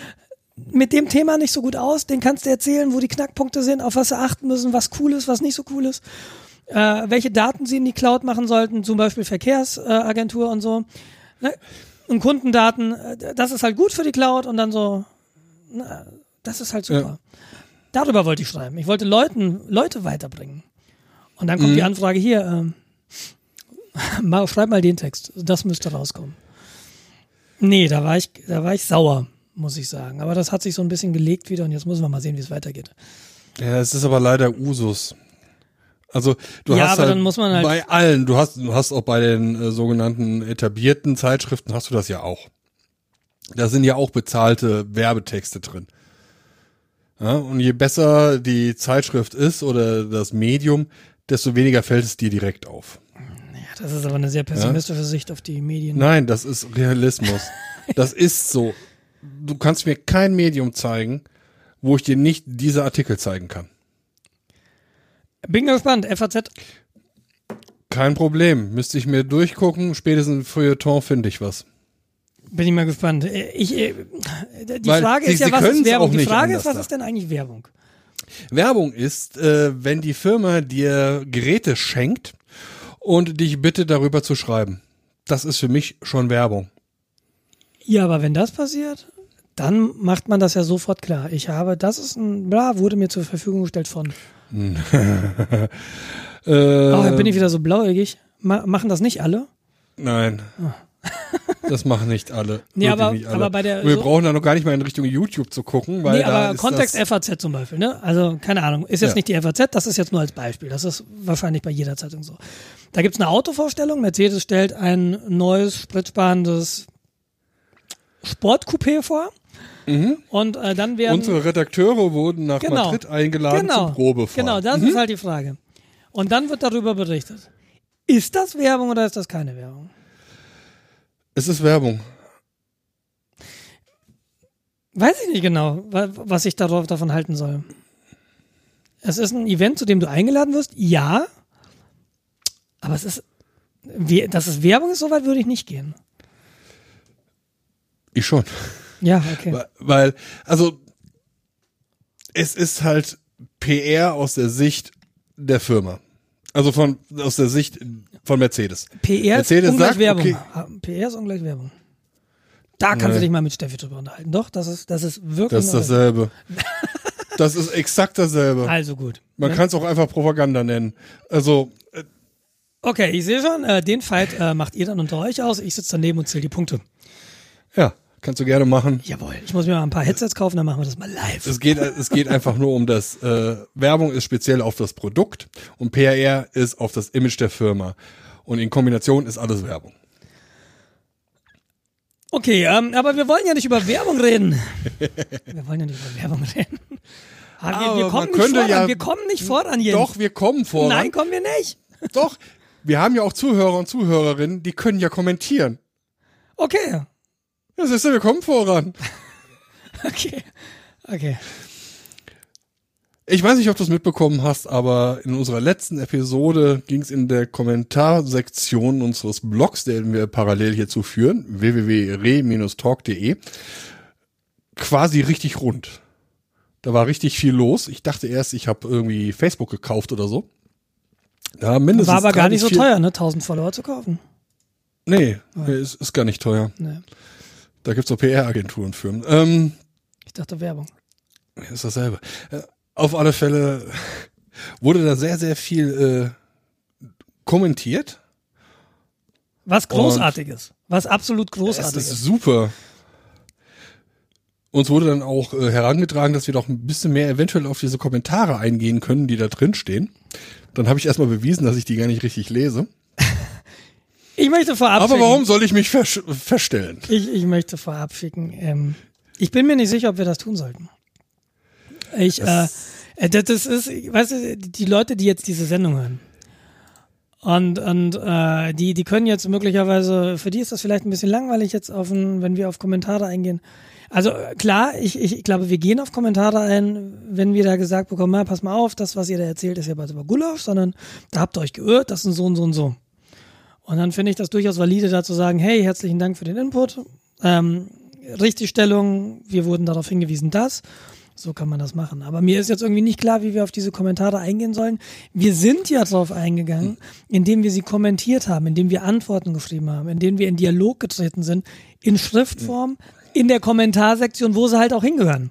mit dem Thema nicht so gut aus, den kannst du erzählen, wo die Knackpunkte sind, auf was sie achten müssen, was cool ist, was nicht so cool ist, äh, welche Daten sie in die Cloud machen sollten, zum Beispiel Verkehrsagentur und so. Ne? Und Kundendaten, äh, das ist halt gut für die Cloud und dann so, na, das ist halt super. Darüber wollte ich schreiben. Ich wollte Leuten, Leute weiterbringen. Und dann kommt die Anfrage hier, ähm, mal, schreib mal den Text. Das müsste rauskommen. Nee, da war ich, da war ich sauer, muss ich sagen. Aber das hat sich so ein bisschen gelegt wieder und jetzt müssen wir mal sehen, wie es weitergeht. Ja, es ist aber leider Usus. Also du Ja, hast aber halt, dann muss man halt- bei allen, du hast, du hast auch bei den äh, sogenannten etablierten Zeitschriften hast du das ja auch. Da sind ja auch bezahlte Werbetexte drin. Ja, und je besser die Zeitschrift ist oder das Medium, desto weniger fällt es dir direkt auf. Ja, das ist aber eine sehr pessimistische Sicht auf die Medien. Nein, das ist Realismus. das ist so. Du kannst mir kein Medium zeigen, wo ich dir nicht diese Artikel zeigen kann. Bin gespannt. FAZ. Kein Problem. Müsste ich mir durchgucken. Spätestens Feuilleton finde ich was. Bin ich mal gespannt. Äh, Ich, äh, die Weil Frage sie- ist ja, was ist Werbung? Die Frage ist, was ist denn eigentlich Werbung? Werbung ist, äh, wenn die Firma dir Geräte schenkt und dich bittet, darüber zu schreiben. Das ist für mich schon Werbung. Ja, aber wenn das passiert, dann macht man das ja sofort klar. Ich habe, das ist ein, bla, wurde mir zur Verfügung gestellt von. Äh, Oh, bin ich wieder so blauäugig. Ma machen das nicht alle? Nein. Das machen nicht alle. Nee, aber- alle. aber bei der- Wir so- brauchen da noch gar nicht mal in Richtung YouTube zu gucken, weil nee, aber Kontext FAZ zum Beispiel, ne? Also, keine Ahnung. Ist jetzt Ja. nicht die FAZ, das ist jetzt nur als Beispiel. Das ist wahrscheinlich bei jeder Zeitung so. Da gibt's eine Autovorstellung. Mercedes stellt ein neues, spritsparendes Sportcoupé vor. Und äh, dann werden. Mhm. Unsere Redakteure wurden nach Genau. Madrid eingeladen genau, zum Probefahren. Genau, das ist halt die Frage. Und dann wird darüber berichtet. Ist das Werbung oder ist das keine Werbung? Es ist Werbung. Weiß ich nicht genau, wa- was ich darauf davon halten soll. Es ist ein Event, zu dem du eingeladen wirst, ja. Aber es ist, dass es Werbung ist, soweit würde ich nicht gehen. Ich schon. Ja, okay. Weil- Weil, also, es ist halt PR aus der Sicht der Firma. Also von, aus der Sicht von Mercedes. PR Mercedes ist ungleich sagt, Werbung. okay. Ah, PR ist ungleich Werbung. Da kannst du Nee. dich mal mit Steffi drüber unterhalten. Doch, das ist, das ist wirklich. Das ist dasselbe. Das ist exakt dasselbe. Also gut. Man kann es auch einfach Propaganda nennen. Also, äh, Okay, ich sehe schon, äh, den Fight äh, macht ihr dann unter euch aus. Ich sitze daneben und zähle die Punkte. ja, kannst du gerne machen. Jawohl, ich muss mir mal ein paar Headsets kaufen, dann machen wir das mal live. Es geht, es geht einfach nur um das, äh, Werbung ist speziell auf das Produkt und PR ist auf das Image der Firma. Und in Kombination ist alles Werbung. Okay, ähm, aber wir wollen ja nicht über Werbung reden. wir wollen ja nicht über Werbung reden. Aber wir, wir Aber kommen man nicht voran, ja- wir kommen nicht voran, Jens. Doch, wir kommen voran. Nein, kommen wir nicht. Doch, wir haben ja auch Zuhörer und Zuhörerinnen, die können ja kommentieren. Okay, Ja, siehst du, wir kommen voran. okay, okay. Ich weiß nicht, ob du es mitbekommen hast, aber in unserer letzten Episode ging es in der Kommentarsektion unseres Blogs, den wir parallel hierzu führen, www.re-talk.de, quasi richtig rund. Da war richtig viel los. Ich dachte erst, ich habe irgendwie Facebook gekauft oder so. Ja, mindestens War aber gar nicht so teuer, ne? 1000 Follower zu kaufen. Nee, nee ist, ist gar nicht teuer. Nee, Da gibt's auch PR-Agenturen für. Ähm, ich dachte Werbung. ist dasselbe. Äh, Auf alle Fälle wurde da sehr, sehr viel äh, kommentiert. Was Großartiges. Was absolut Das Großartiges. ist super. Uns wurde dann auch äh, herangetragen, dass wir doch ein bisschen mehr eventuell auf diese Kommentare eingehen können, die da drin stehen. Dann habe ich erstmal bewiesen, dass ich die gar nicht richtig lese. Ich möchte vorab Aber warum soll ich mich versch- verstellen? Ich, ich möchte vorab schicken. Ähm, ich bin mir nicht sicher, ob wir das tun sollten. Ich, äh, äh, das, das ist, weißt du, die Leute, die jetzt diese Sendung hören. Und, und äh, die, die können jetzt möglicherweise, für die ist das vielleicht ein bisschen langweilig jetzt auf ein, wenn wir auf Kommentare eingehen. Also äh, klar, ich, ich glaube, wir gehen auf Kommentare ein, wenn wir da gesagt bekommen, na, pass mal auf, das, was ihr da erzählt, ist ja bald über Gulasch, sondern da habt ihr euch geirrt, das ist ein so und so und so. Und dann finde ich das durchaus valide, da zu sagen, hey, herzlichen Dank für den Input. Ähm, Richtigstellung, wir wurden darauf hingewiesen, dass. So kann man das machen. Aber mir ist jetzt irgendwie nicht klar, wie wir auf diese Kommentare eingehen sollen. Wir sind ja darauf eingegangen, indem wir sie kommentiert haben, indem wir Antworten geschrieben haben, indem wir in Dialog getreten sind, in Schriftform, in der Kommentarsektion, wo sie halt auch hingehören.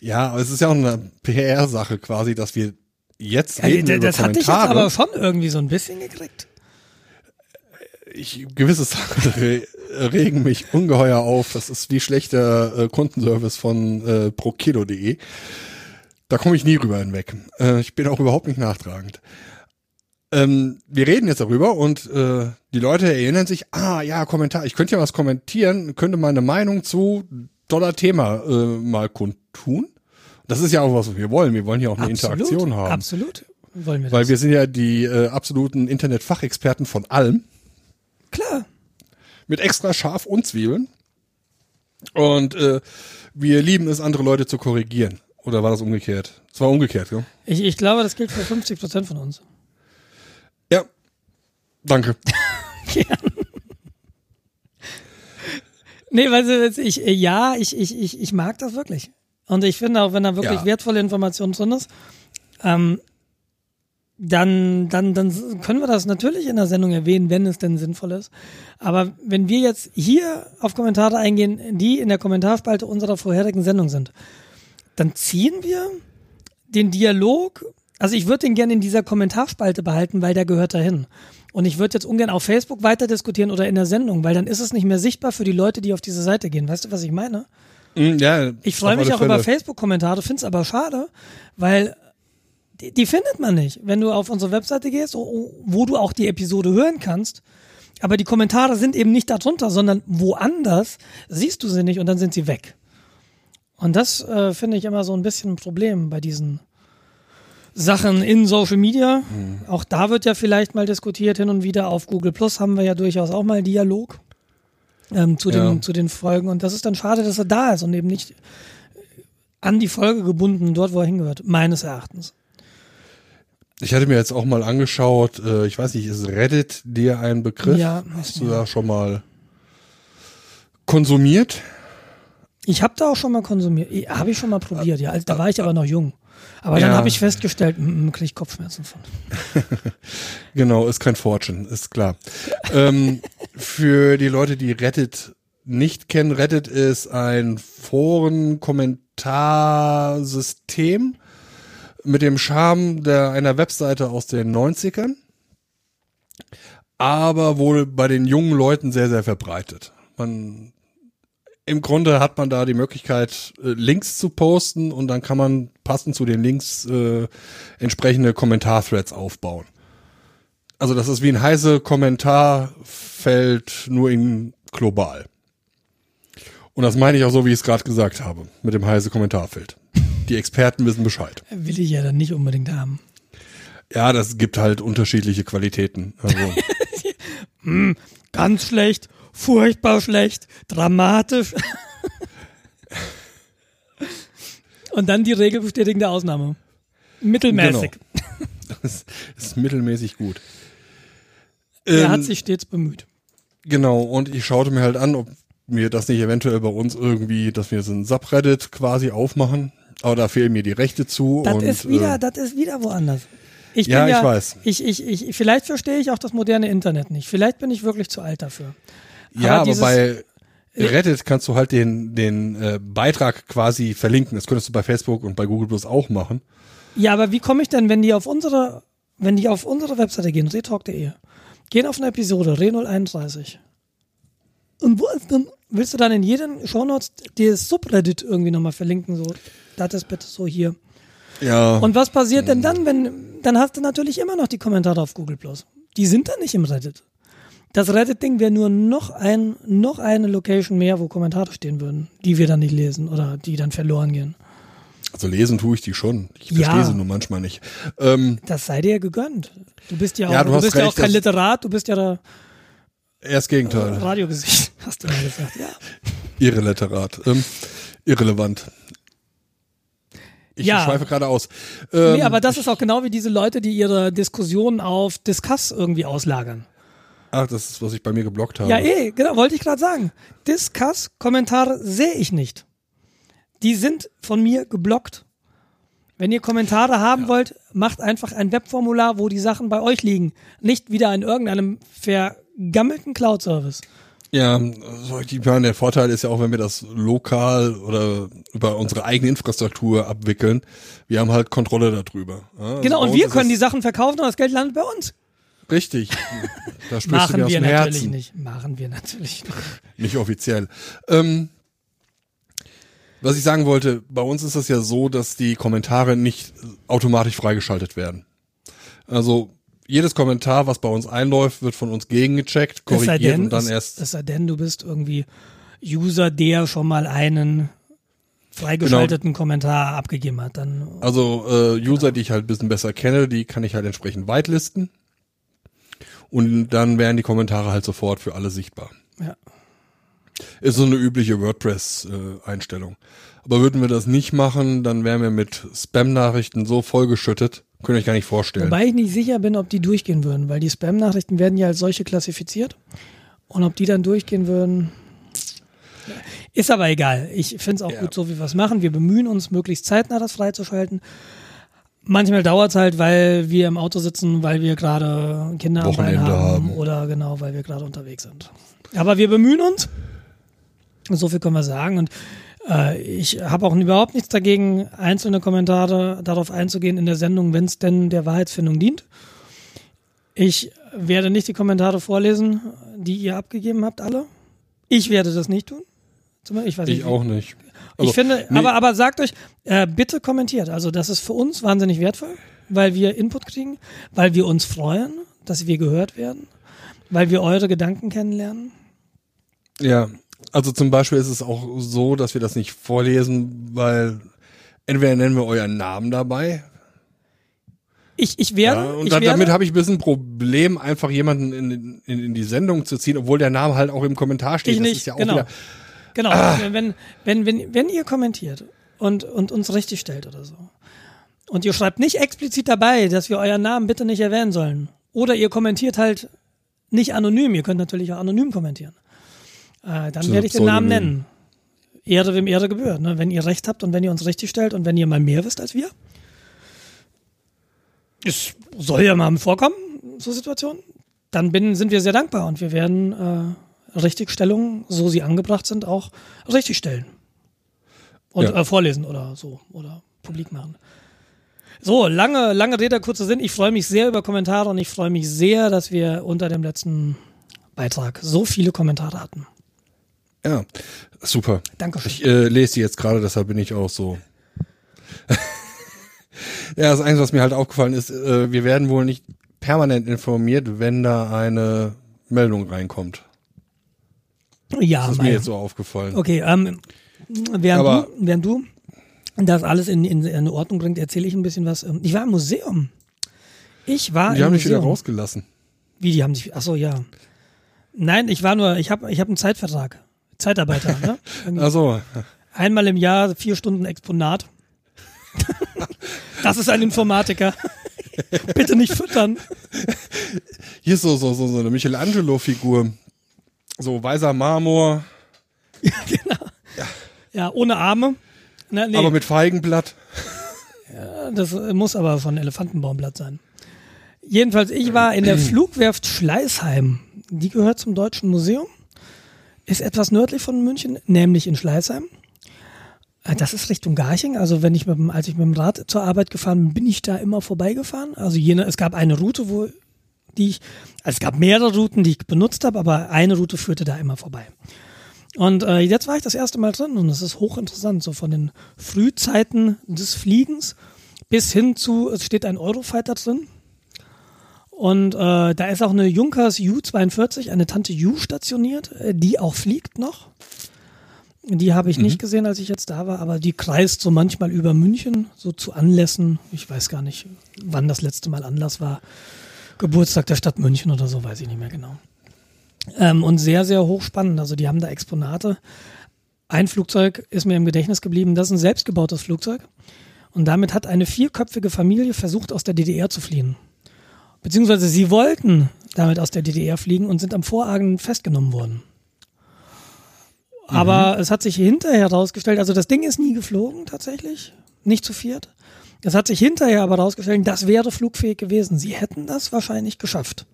Ja, aber es ist ja auch eine PR-Sache quasi, dass wir jetzt reden Also, über das hatte ich jetzt Kommentare. aber schon irgendwie so ein bisschen gekriegt. Ich, gewisse Sachen re regen mich ungeheuer auf. Das ist wie schlechter äh, Kundenservice von äh, prokilo.de. Da komme ich nie rüber hinweg. Äh, ich bin auch überhaupt nicht nachtragend. Ähm, wir reden jetzt darüber und äh, die Leute erinnern sich, ah ja, Kommentar, ich könnte ja was kommentieren, könnte meine Meinung zu toller Thema äh, mal kundtun. Das ist ja auch was, was wir wollen. Wir wollen ja auch eine Interaktion haben. Absolut. Wollen wir Weil das. wir sind ja die äh, absoluten Internetfachexperten von allem. Klar. mit extra Schaf und Zwiebeln. Und äh, wir lieben es, andere Leute zu korrigieren. Oder war das umgekehrt? Es war umgekehrt, ja? Ich, ich glaube, das gilt für 50 Prozent von uns. Ja. Danke. Nee, weil ich, äh, ja, ich, ich, ich, ich mag das wirklich. Und ich finde auch, wenn da wirklich Ja. wertvolle Information drin ist, ähm, dann, dann, dann können wir das natürlich in der Sendung erwähnen, wenn es denn sinnvoll ist. Aber wenn wir jetzt hier auf Kommentare eingehen, die in der Kommentarspalte unserer vorherigen Sendung sind, dann ziehen wir den Dialog, also ich würde den gerne in dieser Kommentarspalte behalten, weil der gehört dahin. Und ich würde jetzt ungern auf Facebook weiter diskutieren oder in der Sendung, weil dann ist es nicht mehr sichtbar für die Leute, die auf diese Seite gehen. Weißt du, was ich meine? Mm, Ja, Ich freue mich auch über Fälle. Facebook-Kommentare, finde es aber schade, weil die, die findet man nicht. Wenn du auf unsere Webseite gehst, wo du auch die Episode hören kannst, aber die Kommentare sind eben nicht darunter, sondern woanders siehst du sie nicht und dann sind sie weg. Und das äh, finde ich immer so ein bisschen ein Problem bei diesen Sachen in Social Media. Mhm. Auch da wird ja vielleicht mal diskutiert hin und wieder. Auf Google Plus haben wir ja durchaus auch mal Dialog ähm, zu, den, Ja. zu den Folgen. Und das ist dann schade, dass er da ist und eben nicht an die Folge gebunden, dort, wo er hingehört, meines Erachtens. Ich hatte mir jetzt auch mal angeschaut, äh, ich weiß nicht, ist Reddit dir ein Begriff? Ja, Hast du da schon mal konsumiert? Ich habe da auch schon mal konsumiert. Habe ich schon mal probiert, ja. Also, da war ich aber noch jung. Aber dann Ja. habe ich festgestellt, mm, mm, kriege ich Kopfschmerzen von. Genau, ist kein Fortune, ist klar. ähm, für die Leute, die Reddit nicht kennen, Reddit ist ein Foren-Kommentarsystem mit dem Charme der, einer Webseite aus den 90ern, aber wohl bei den jungen Leuten sehr, sehr verbreitet. Man im Grunde hat man da die Möglichkeit, äh, Links zu posten und dann kann man passend zu den Links äh, entsprechende Kommentarthreads aufbauen. Also das ist wie ein heise Kommentarfeld, nur in global. Und das meine ich auch so, wie ich es gerade gesagt habe, mit dem heise Kommentarfeld. Die Experten wissen Bescheid. Will ich ja dann nicht unbedingt haben. Ja, das gibt halt unterschiedliche Qualitäten. Also, Ganz schlecht, furchtbar schlecht, dramatisch. Und dann die regelbestätigende Ausnahme. Mittelmäßig. das ist mittelmäßig gut. Er Ähm, hat sich stets bemüht. Genau, und ich schaute mir halt an, ob wir das nicht eventuell bei uns irgendwie, dass wir so ein Subreddit quasi aufmachen. Aber da fehlen mir die Rechte zu. Das und, ist wieder, äh, das ist wieder woanders. Ich Ja, bin ich weiß. Ich, ich, ich, vielleicht verstehe ich auch das moderne Internet nicht. Vielleicht bin ich wirklich zu alt dafür. ja, aber dieses- bei Reddit kannst du halt den, den äh, Beitrag quasi verlinken. Das könntest du bei Facebook und bei Google Plus auch machen. Ja, aber wie komme ich denn, wenn die auf unsere, wenn die auf unsere Webseite gehen, retalk.de, gehen auf eine Episode, Re031. Und wo ist dann, willst du dann in jedem Shownotes das Subreddit irgendwie nochmal verlinken, so, das ist bitte so hier. Ja. Und was passiert denn dann, wenn, dann hast du natürlich immer noch die Kommentare auf Google Plus. Die sind dann nicht im Reddit. Das Reddit-Ding wäre nur noch ein, noch eine Location mehr, wo Kommentare stehen würden, die wir dann nicht lesen oder die dann verloren gehen. also lesen tue ich die schon. Ich Ja. verstehe sie nur manchmal nicht. Ähm, Das sei dir gegönnt. Du bist ja auch, Ja, du du bist ja auch recht, kein Literat, du bist ja da erst Gegenteil. Radiogesicht, hast du mal gesagt. Ja. Irreliterat. Ähm, irrelevant. Ich Ja. schweife gerade aus. Ähm, Nee, aber das ist auch genau wie diese Leute, die ihre Diskussionen auf Discuss irgendwie auslagern. ach, das ist, was ich bei mir geblockt habe. Ja, eh, genau, wollte ich gerade sagen. Discuss, Kommentare sehe ich nicht. Die sind von mir geblockt. Wenn ihr Kommentare haben wollt, macht einfach ein Webformular, wo die Sachen bei euch liegen. Nicht wieder in irgendeinem vergammelten Cloud-Service. Ja, der Vorteil ist ja auch, wenn wir das lokal oder über unsere eigene Infrastruktur abwickeln, wir haben halt Kontrolle darüber. Also Genau, und wir können die Sachen verkaufen und das Geld landet bei uns. Richtig. Da sprichst du Machen mir aus wir dem natürlich Herzen. nicht. Machen wir natürlich nicht. Nicht offiziell. Ähm, was ich sagen wollte, bei uns ist das ja so, dass die Kommentare nicht automatisch freigeschaltet werden. Also jedes Kommentar, was bei uns einläuft, wird von uns gegengecheckt, korrigiert denn, und dann es, erst. es sei denn, du bist irgendwie User, der schon mal einen freigeschalteten Kommentar abgegeben hat. Dann Also äh, User, die ich halt ein bisschen besser kenne, die kann ich halt entsprechend whitelisten. Und dann werden die Kommentare halt sofort für alle sichtbar. ja. Ist so eine übliche WordPress-Einstellung. Aber würden wir das nicht machen, dann wären wir mit Spam-Nachrichten so vollgeschüttet, könnt ihr euch gar nicht vorstellen. Wobei ich nicht sicher bin, ob die durchgehen würden, weil die Spam-Nachrichten werden ja als solche klassifiziert. Und ob die dann durchgehen würden, ist aber egal. Ich finde es auch Ja. gut, so wie wir es machen. Wir bemühen uns, möglichst zeitnah das freizuschalten. Manchmal dauert es halt, weil wir im Auto sitzen, weil wir gerade Kinder am Bein haben, haben. oder genau, weil wir gerade unterwegs sind. Aber wir bemühen uns. So viel können wir sagen. Und äh, ich habe auch überhaupt nichts dagegen, einzelne Kommentare darauf einzugehen in der Sendung, wenn es denn der Wahrheitsfindung dient. Ich werde nicht die Kommentare vorlesen, die ihr abgegeben habt, alle. Ich werde das nicht tun. Ich weiß ich nicht, auch nicht. Also, ich finde, nee, aber, aber sagt euch, äh, bitte kommentiert. Also das ist für uns wahnsinnig wertvoll, weil wir Input kriegen, weil wir uns freuen, dass wir gehört werden, weil wir eure Gedanken kennenlernen. Ja, also zum Beispiel ist es auch so, dass wir das nicht vorlesen, weil entweder nennen wir euren Namen dabei. Ich, ich werde, Ja, und ich da, werde damit habe ich ein bisschen ein Problem, einfach jemanden in, in, in die Sendung zu ziehen, obwohl der Name halt auch im Kommentar steht. Ich das nicht, ist ja auch genau. wieder. Genau, Ah. wenn, wenn, wenn, wenn ihr kommentiert und, und uns richtig stellt oder so. Und ihr schreibt nicht explizit dabei, dass wir euren Namen bitte nicht erwähnen sollen. Oder ihr kommentiert halt nicht anonym, ihr könnt natürlich auch anonym kommentieren. Äh, dann So, werde ich den Namen nennen. Ehre wem Ehre gebührt. Ne? Wenn ihr recht habt und wenn ihr uns richtig stellt und wenn ihr mal mehr wisst als wir. Es soll ja mal vorkommen, so Situationen. Dann bin, sind wir sehr dankbar und wir werden äh, Richtigstellungen, so sie angebracht sind, auch richtig stellen. Und Ja. äh, vorlesen oder so oder publik machen. So, lange, lange Rede, kurzer Sinn. Ich freue mich sehr über Kommentare und ich freue mich sehr, dass wir unter dem letzten Beitrag so viele Kommentare hatten. Ja, super. Dankeschön. Ich äh, lese die jetzt gerade, deshalb bin ich auch so. ja, das Einzige, was mir halt aufgefallen ist, äh, wir werden wohl nicht permanent informiert, wenn da eine Meldung reinkommt. Ja, Das ist mein- mir jetzt so aufgefallen. Okay, ähm, während, Aber- du, während du das alles in, in, in Ordnung bringt, erzähle ich ein bisschen was. Ähm, Ich war im Museum. Ich war Die im haben mich wieder rausgelassen. Wie, die haben sich, ach so, ja. Nein, ich war nur, ich habe ich hab einen Zeitvertrag. Zeitarbeiter, ne? Irgendwie Also, Einmal im Jahr vier Stunden Exponat. Das ist ein Informatiker. Bitte nicht füttern. hier ist so, so, so, so eine Michelangelo-Figur. So weißer Marmor, Ja, ohne Arme. Na, nee, aber mit Feigenblatt. das muss aber von Elefantenbaumblatt sein. Jedenfalls, ich war in der Flugwerft Schleißheim. Die gehört zum Deutschen Museum. Ist etwas nördlich von München, nämlich in Schleißheim. Äh, Das ist Richtung Garching. Also wenn ich mit als ich mit dem Rad zur Arbeit gefahren bin, bin ich da immer vorbeigefahren. Also jene, es gab eine Route, wo die ich, also es gab mehrere Routen, die ich benutzt habe, aber eine Route führte da immer vorbei. Und äh, jetzt war ich das erste Mal drin und es ist hochinteressant, so von den Frühzeiten des Fliegens bis hin zu, es steht ein Eurofighter drin. Und äh, da ist auch eine Junkers U-42, eine Tante U stationiert, äh, die auch fliegt noch. Die habe ich nicht gesehen, als ich jetzt da war, aber die kreist so manchmal über München, so zu Anlässen. Ich weiß gar nicht, wann das letzte Mal Anlass war. Geburtstag der Stadt München oder so, weiß ich nicht mehr genau. Ähm, und sehr, sehr hochspannend. Also die haben da Exponate. Ein Flugzeug ist mir im Gedächtnis geblieben, das ist ein selbstgebautes Flugzeug. Und damit hat eine vierköpfige Familie versucht, aus der DDR zu fliehen. Beziehungsweise sie wollten damit aus der DDR fliegen und sind am Vorabend festgenommen worden. Aber es hat sich hinterher herausgestellt, also das Ding ist nie geflogen tatsächlich, nicht zu viert. Es hat sich hinterher aber herausgestellt, das wäre flugfähig gewesen. Sie hätten das wahrscheinlich geschafft.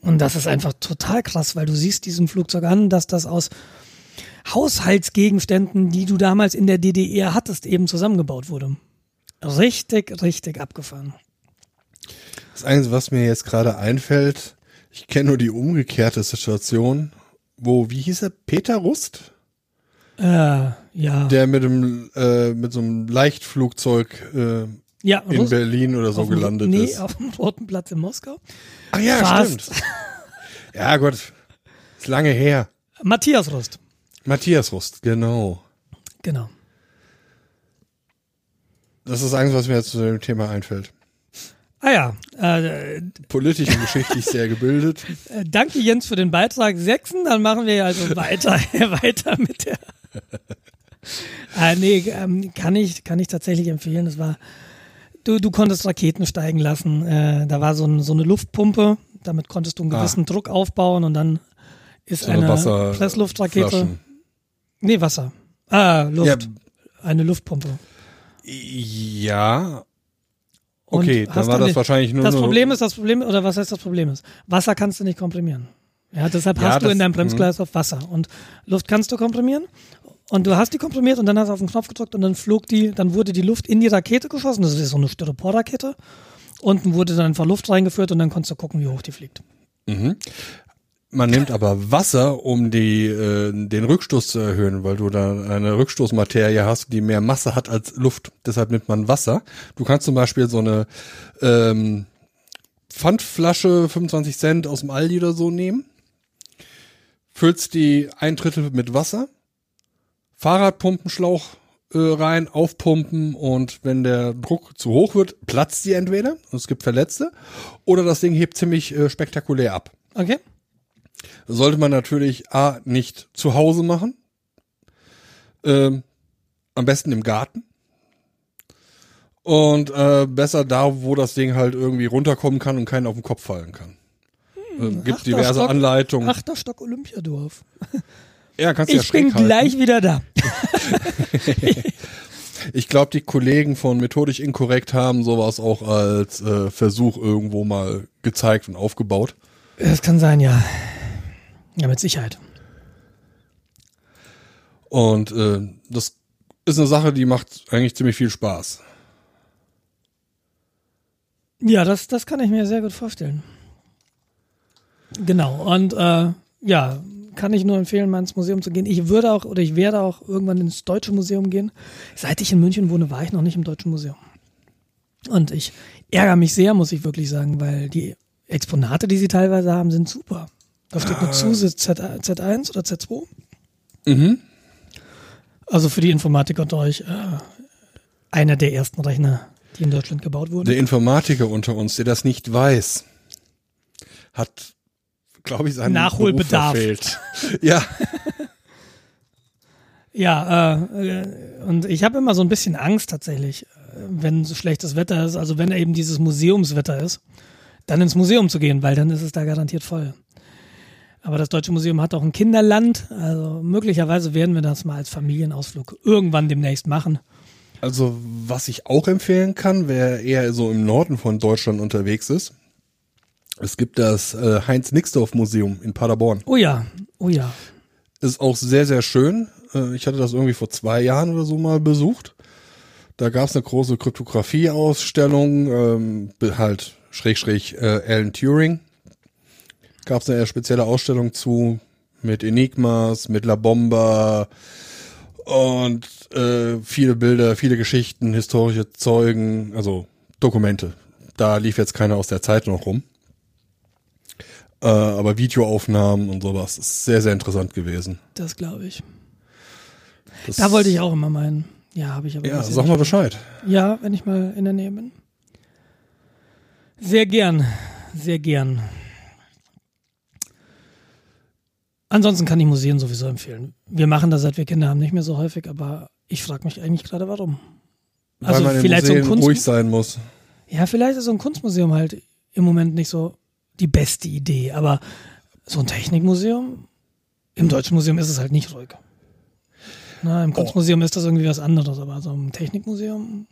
Und das ist einfach total krass, weil du siehst diesem Flugzeug an, dass das aus Haushaltsgegenständen, die du damals in der DDR hattest, eben zusammengebaut wurde. Richtig, richtig abgefahren. Das Einzige, was mir jetzt gerade einfällt, ich kenne nur die umgekehrte Situation, wo, wie hieß er, Peter Rust? Äh, ja. Der mit dem, äh, mit so einem Leichtflugzeug äh, ja, in Russ- Berlin oder so gelandet nee, ist. auf dem Roten Platz in Moskau. Ach ja, Fast. stimmt. Ja, Gott. Ist lange her. Matthias Rust. Matthias Rust, genau. Genau. Das ist Einzige, was mir jetzt zu dem Thema einfällt. Ah ja, äh, Politisch und geschichtlich sehr gebildet. äh, danke Jens für den Beitrag. Sechsen, dann machen wir also weiter, weiter mit der. äh, nee, ähm, kann ich, kann ich tatsächlich empfehlen. Das war, du, du konntest Raketen steigen lassen. Äh, da war so, ein, so eine Luftpumpe. Damit konntest du einen Ah. gewissen Druck aufbauen und dann ist So eine eine Pressluftrakete. Flaschen. Nee, Wasser. Ah, Luft. Ja, Eine Luftpumpe. ja. Und Okay, dann war das nicht- wahrscheinlich nur Das Problem ist, das Problem, oder was heißt das Problem ist? Wasser kannst du nicht komprimieren. Ja, deshalb Ja, hast du in deinem mhm. Bremskreislauf Wasser. Und Luft kannst du komprimieren. Und du hast die komprimiert und dann hast du auf den Knopf gedrückt und dann flog die, dann wurde die Luft in die Rakete geschossen. Das ist so eine Styroporrakete. Unten wurde dann einfach Luft reingeführt und dann konntest du gucken, wie hoch die fliegt. Man nimmt aber Wasser, um die, äh, den Rückstoß zu erhöhen, weil du da eine Rückstoßmaterie hast, die mehr Masse hat als Luft. Deshalb nimmt man Wasser. Du kannst zum Beispiel so eine ähm, Pfandflasche, 25 Cent aus dem Aldi oder so nehmen, füllst die ein Drittel mit Wasser, Fahrradpumpenschlauch äh, rein, aufpumpen und wenn der Druck zu hoch wird, platzt sie entweder, es gibt Verletzte, oder das Ding hebt ziemlich äh, spektakulär ab. Okay? Sollte man natürlich A, nicht zu Hause machen. Ähm, am besten im Garten. Und äh, besser da, wo das Ding halt irgendwie runterkommen kann und keinen auf den Kopf fallen kann. Ähm, gibt achter diverse Stock. Anleitungen. Achter Stock Olympiadorf. ja, kannst du ja Ich bin halten. gleich wieder da. Ich glaube, die Kollegen von Methodisch Inkorrekt haben sowas auch als äh, Versuch irgendwo mal gezeigt und aufgebaut. Das kann sein, ja. Ja, mit Sicherheit. Und äh, das ist eine Sache, die macht eigentlich ziemlich viel Spaß. Ja, das, das kann ich mir sehr gut vorstellen. Genau. Und äh, ja, kann ich nur empfehlen, mal ins Museum zu gehen. Ich würde auch oder ich werde auch irgendwann ins Deutsche Museum gehen. Seit ich in München wohne, war ich noch nicht im Deutschen Museum. Und ich ärgere mich sehr, muss ich wirklich sagen, weil die Exponate, die sie teilweise haben, sind super. Da steht eine Zuse Z, Z1 oder Z2. Mhm. Also für die Informatiker unter euch äh, einer der ersten Rechner, die in Deutschland gebaut wurden. Der Informatiker unter uns, der das nicht weiß, hat, glaube ich, seinen Nachholbedarf. Beruf verfehlt. ja, Ja, äh, äh, und ich habe immer so ein bisschen Angst tatsächlich, äh, wenn so schlechtes Wetter ist, also wenn eben dieses Museumswetter ist, dann ins Museum zu gehen, weil dann ist es da garantiert voll. Aber das Deutsche Museum hat auch ein Kinderland, also möglicherweise werden wir das mal als Familienausflug irgendwann demnächst machen. also was ich auch empfehlen kann, wer eher so im Norden von Deutschland unterwegs ist, es gibt das äh, Heinz-Nixdorf-Museum in Paderborn. Oh ja, oh ja. Ist auch sehr, sehr schön. Äh, ich hatte das irgendwie vor zwei Jahren oder so mal besucht. Da gab es eine große Kryptographie-Ausstellung, ähm, halt schräg schräg äh, Alan Turing. Gab es eine spezielle Ausstellung zu mit Enigmas, mit La Bomba und äh, viele Bilder, viele Geschichten, historische Zeugen, also Dokumente. Da lief jetzt keiner aus der Zeit noch rum. Äh, aber Videoaufnahmen und sowas ist sehr, sehr interessant gewesen. Das glaube ich. Das Da wollte ich auch immer meinen. Ja, habe ich aber Ja, sag mal Bescheid. Ja, wenn ich mal in der Nähe bin. Sehr gern, sehr gern. Ansonsten kann ich Museen sowieso empfehlen. Wir machen das, seit wir Kinder haben, nicht mehr so häufig, aber ich frage mich eigentlich gerade, warum. Also Weil man in vielleicht so ein Museen Kunst ruhig sein muss. ja, vielleicht ist so ein Kunstmuseum halt im Moment nicht so die beste Idee, aber so ein Technikmuseum, im Deutschen Museum ist es halt nicht ruhig. Na, Oh. Im Kunstmuseum ist das irgendwie was anderes, aber so im Technikmuseum,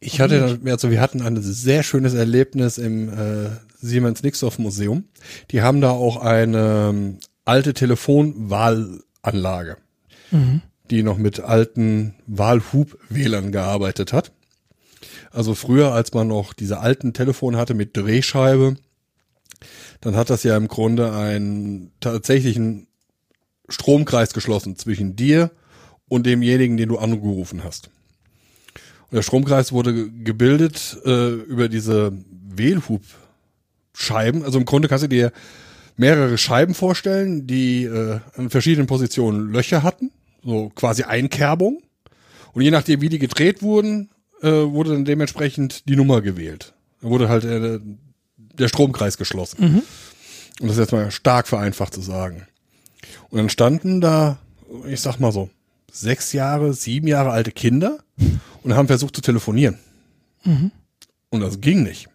Ich hatte, also wir hatten ein sehr schönes Erlebnis im äh, Siemens-Nixdorf-Museum. Die haben da auch eine alte Telefonwahlanlage, die noch mit alten Wahlhubwählern gearbeitet hat. Also früher, als man noch diese alten Telefone hatte mit Drehscheibe, dann hat das ja im Grunde einen tatsächlichen Stromkreis geschlossen zwischen dir und demjenigen, den du angerufen hast. Und der Stromkreis wurde ge- gebildet äh, über diese Wählhubscheiben. Also im Grunde kannst du dir mehrere Scheiben vorstellen, die äh, an verschiedenen Positionen Löcher hatten, so quasi Einkerbung. Und je nachdem, wie die gedreht wurden, äh, wurde dann dementsprechend die Nummer gewählt. Da wurde halt äh, der Stromkreis geschlossen. Und das ist jetzt mal stark vereinfacht zu sagen. Und dann standen da, ich sag mal so, sechs Jahre, sieben Jahre alte Kinder und haben versucht zu telefonieren. Und das ging nicht.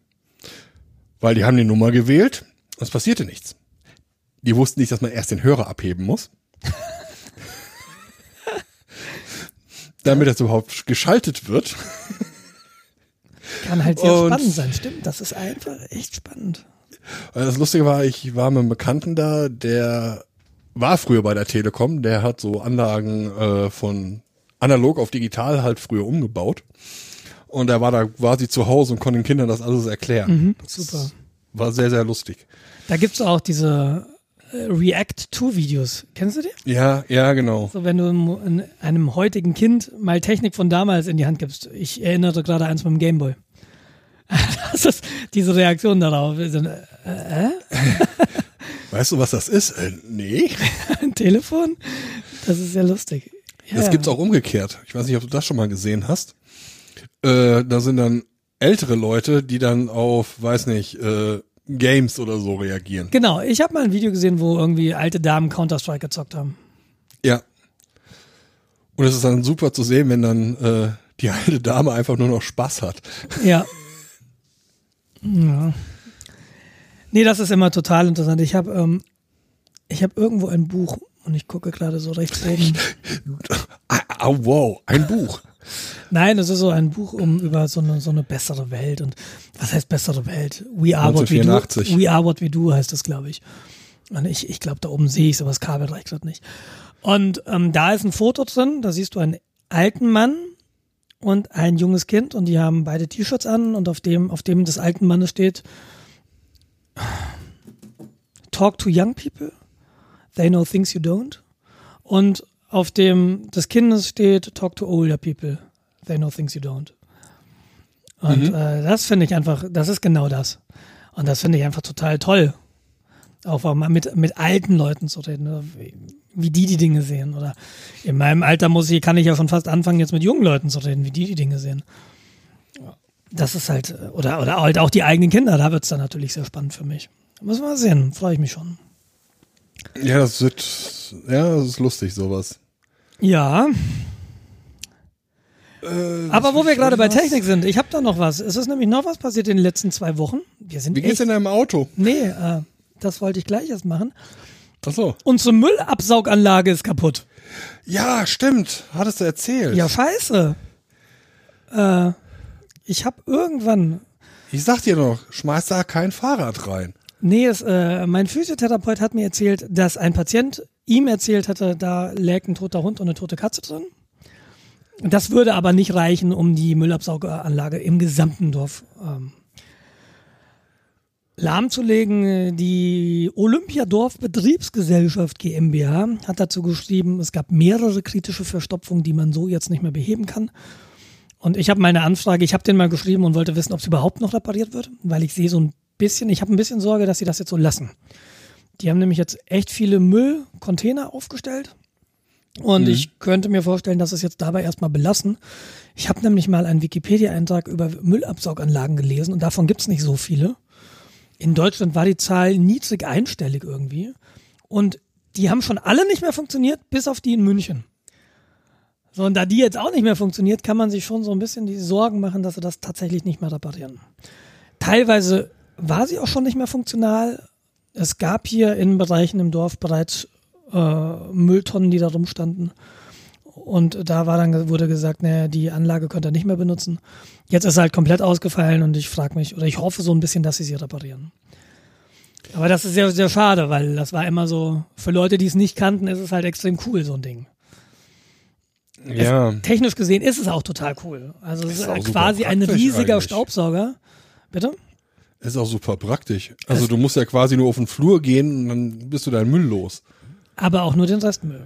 Weil die haben die Nummer gewählt und es passierte nichts. Die wussten nicht, dass man erst den Hörer abheben muss. damit das überhaupt geschaltet wird. kann halt sehr Und- spannend sein. Stimmt, das ist einfach echt spannend. Das Lustige war, ich war mit einem Bekannten da, der war früher bei der Telekom, der hat so Anlagen äh, von analog auf digital halt früher umgebaut. Und er war da quasi zu Hause und konnte den Kindern das alles erklären. das super. War sehr, sehr lustig. Da gibt's auch diese React-to-Videos. Kennst du die? Ja, ja, genau. So, wenn du einem, in einem heutigen Kind mal Technik von damals in die Hand gibst. Ich erinnere gerade eins mit dem Gameboy. Das ist diese Reaktion darauf. So, äh, Weißt du, was das ist? Äh, nee. ein Telefon? Das ist sehr lustig. Ja, Das gibt's auch umgekehrt. Ich weiß nicht, ob du das schon mal gesehen hast. Äh, da sind dann ältere Leute, die dann auf, weiß nicht, äh, Games oder so reagieren. Genau, ich habe mal ein Video gesehen, wo irgendwie alte Damen Counter-Strike gezockt haben. Ja. Und es ist dann super zu sehen, wenn dann äh, die alte Dame einfach nur noch Spaß hat. Ja. ja. Nee, das ist immer total interessant. Ich habe ähm, ich habe irgendwo ein Buch und ich gucke gerade so rechts oben. Ah, ah, wow, ein Buch. Nein, es ist so ein Buch um über so eine so eine bessere Welt und was heißt bessere Welt? We are what we do. 1984. We are what we do heißt das, glaube ich. Und ich ich glaube da oben sehe ich es, aber das Kabel reicht gerade nicht. Und ähm, da ist ein Foto drin, da siehst du einen alten Mann und ein junges Kind und die haben beide T-Shirts an und auf dem auf dem des alten Mannes steht Talk to young people. They Know Things You Don't. Und auf dem des Kindes steht Talk to Older People. They Know Things You Don't. Und Mhm. äh, das finde ich einfach, das ist genau das. Und das finde ich einfach total toll. Auch mal mit, mit alten Leuten zu reden, oder wie, wie die die Dinge sehen. Oder in meinem Alter muss ich, kann ich ja schon fast anfangen, jetzt mit jungen Leuten zu reden, wie die die Dinge sehen. Das ist halt, oder, oder halt auch die eigenen Kinder, da wird's dann natürlich sehr spannend für mich. Muss man mal sehen, freue ich mich schon. Ja, das wird, ja, das ist lustig, sowas. Ja, Äh, aber wo wir gerade bei? Technik sind, ich habe da noch was. Es ist nämlich noch was passiert in den letzten zwei Wochen. Wir sind Wie geht's echt, in deinem Auto? Nee, äh, das wollte ich gleich erst machen. Ach so. Unsere Müllabsauganlage ist kaputt. Ja, stimmt. Hattest du erzählt. Ja, scheiße. Äh, ich habe irgendwann, Ich sag dir noch, schmeiß da kein Fahrrad rein. Nee, es, äh, mein Physiotherapeut hat mir erzählt, dass ein Patient ihm erzählt hatte, da lägt ein toter Hund und eine tote Katze drin. Das würde aber nicht reichen, um die Müllabsauganlage im gesamten Dorf ähm, lahmzulegen. Die Olympiadorf Betriebsgesellschaft GmbH hat dazu geschrieben, es gab mehrere kritische Verstopfungen, die man so jetzt nicht mehr beheben kann. Und ich habe meine Anfrage, ich habe den mal geschrieben und wollte wissen, ob es überhaupt noch repariert wird, weil ich sehe so ein bisschen, ich habe ein bisschen Sorge, dass sie das jetzt so lassen. Die haben nämlich jetzt echt viele Müllcontainer aufgestellt. Und ich könnte mir vorstellen, dass es jetzt dabei erstmal belassen. Ich habe nämlich mal einen Wikipedia-Eintrag über Müllabsauganlagen gelesen und davon gibt's nicht so viele. In Deutschland war die Zahl niedrig einstellig irgendwie. Und die haben schon alle nicht mehr funktioniert, bis auf die in München. So, und da die jetzt auch nicht mehr funktioniert, kann man sich schon so ein bisschen die Sorgen machen, dass sie das tatsächlich nicht mehr reparieren. Teilweise war sie auch schon nicht mehr funktional. Es gab hier in Bereichen im Dorf bereits äh, Mülltonnen, die da rumstanden. Und da war dann, wurde gesagt, naja, die Anlage könnt ihr nicht mehr benutzen. Jetzt ist sie halt komplett ausgefallen und ich frage mich, oder ich hoffe so ein bisschen, dass sie sie reparieren. Aber das ist sehr, sehr schade, weil das war immer so, für Leute, die es nicht kannten, ist es halt extrem cool, so ein Ding. Ja. Technisch gesehen ist es auch total cool. Also es Ist ist quasi ein riesiger eigentlich. Staubsauger. Bitte? Ist auch super praktisch. Also du musst ja quasi nur auf den Flur gehen und dann bist du deinen Müll los. Aber auch nur den Restmüll.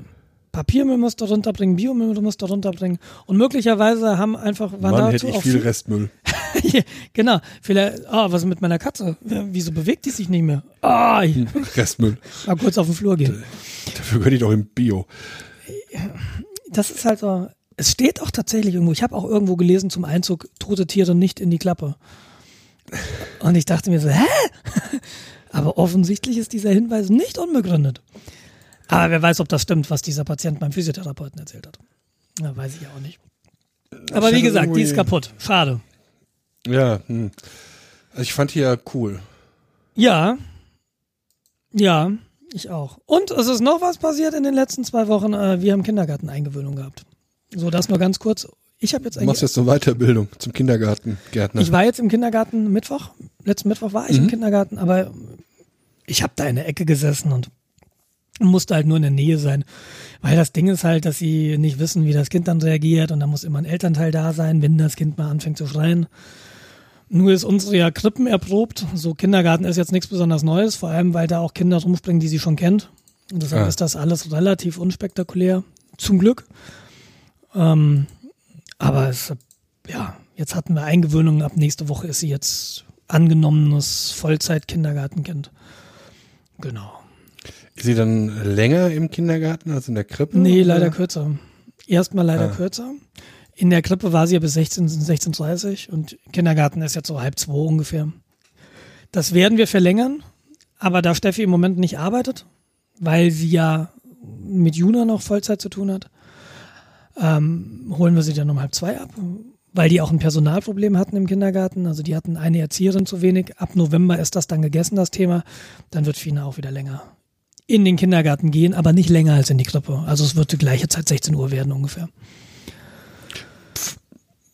Papiermüll musst du runterbringen, Biomüll musst du runterbringen. Und möglicherweise haben einfach, waren Mann, hätte ich viel Restmüll. genau. Vielleicht, ah, was ist mit meiner Katze? Wieso bewegt die sich nicht mehr? Ah, ich Restmüll. mal kurz auf den Flur gehen. Dafür gönn ich doch im Bio. Das ist halt so, es steht auch tatsächlich irgendwo, ich habe auch irgendwo gelesen zum Einzug, tote Tiere nicht in die Klappe. Und ich dachte mir so, hä? Aber offensichtlich ist dieser Hinweis nicht unbegründet. Aber wer weiß, ob das stimmt, was dieser Patient beim Physiotherapeuten erzählt hat. Ja, weiß ich auch nicht. Aber wie gesagt, die ist kaputt. Schade. Ja, hm. Also ich fand die ja cool. Ja. Ja, ich auch. Und es ist noch was passiert in den letzten zwei Wochen. Äh, Wir haben Kindergarteneingewöhnung gehabt. So, das nur ganz kurz. Ich habe jetzt Du eigentlich machst jetzt eine Weiterbildung zum Kindergarten, Gärtner. Ich war jetzt im Kindergarten Mittwoch. Letzten Mittwoch war ich im Kindergarten, aber ich habe da in der Ecke gesessen und musste halt nur in der Nähe sein. Weil das Ding ist halt, dass sie nicht wissen, wie das Kind dann reagiert und da muss immer ein Elternteil da sein, wenn das Kind mal anfängt zu schreien. Nur ist unsere ja Krippen erprobt. So Kindergarten ist jetzt nichts besonders Neues, vor allem weil da auch Kinder rumspringen, die sie schon kennt. Und deshalb Ah. ist das alles relativ unspektakulär. Zum Glück. Ähm, aber es, ja, jetzt hatten wir Eingewöhnung. Ab nächste Woche ist sie jetzt angenommenes Vollzeit-Kindergartenkind. Genau. Ist sie dann länger im Kindergarten als in der Krippe? Nee, oder? leider kürzer. Erstmal leider Ah. kürzer. In der Krippe war sie ja bis 16, 16.30 und Kindergarten ist jetzt so halb zwei ungefähr. Das werden wir verlängern, aber da Steffi im Moment nicht arbeitet, weil sie ja mit Juna noch Vollzeit zu tun hat, ähm, holen wir sie dann um halb zwei ab, weil die auch ein Personalproblem hatten im Kindergarten. Also die hatten eine Erzieherin zu wenig. Ab November ist das dann gegessen, das Thema. Dann wird Fina auch wieder länger in den Kindergarten gehen, aber nicht länger als in die Krippe. Also es wird die gleiche Zeit 16 Uhr werden ungefähr.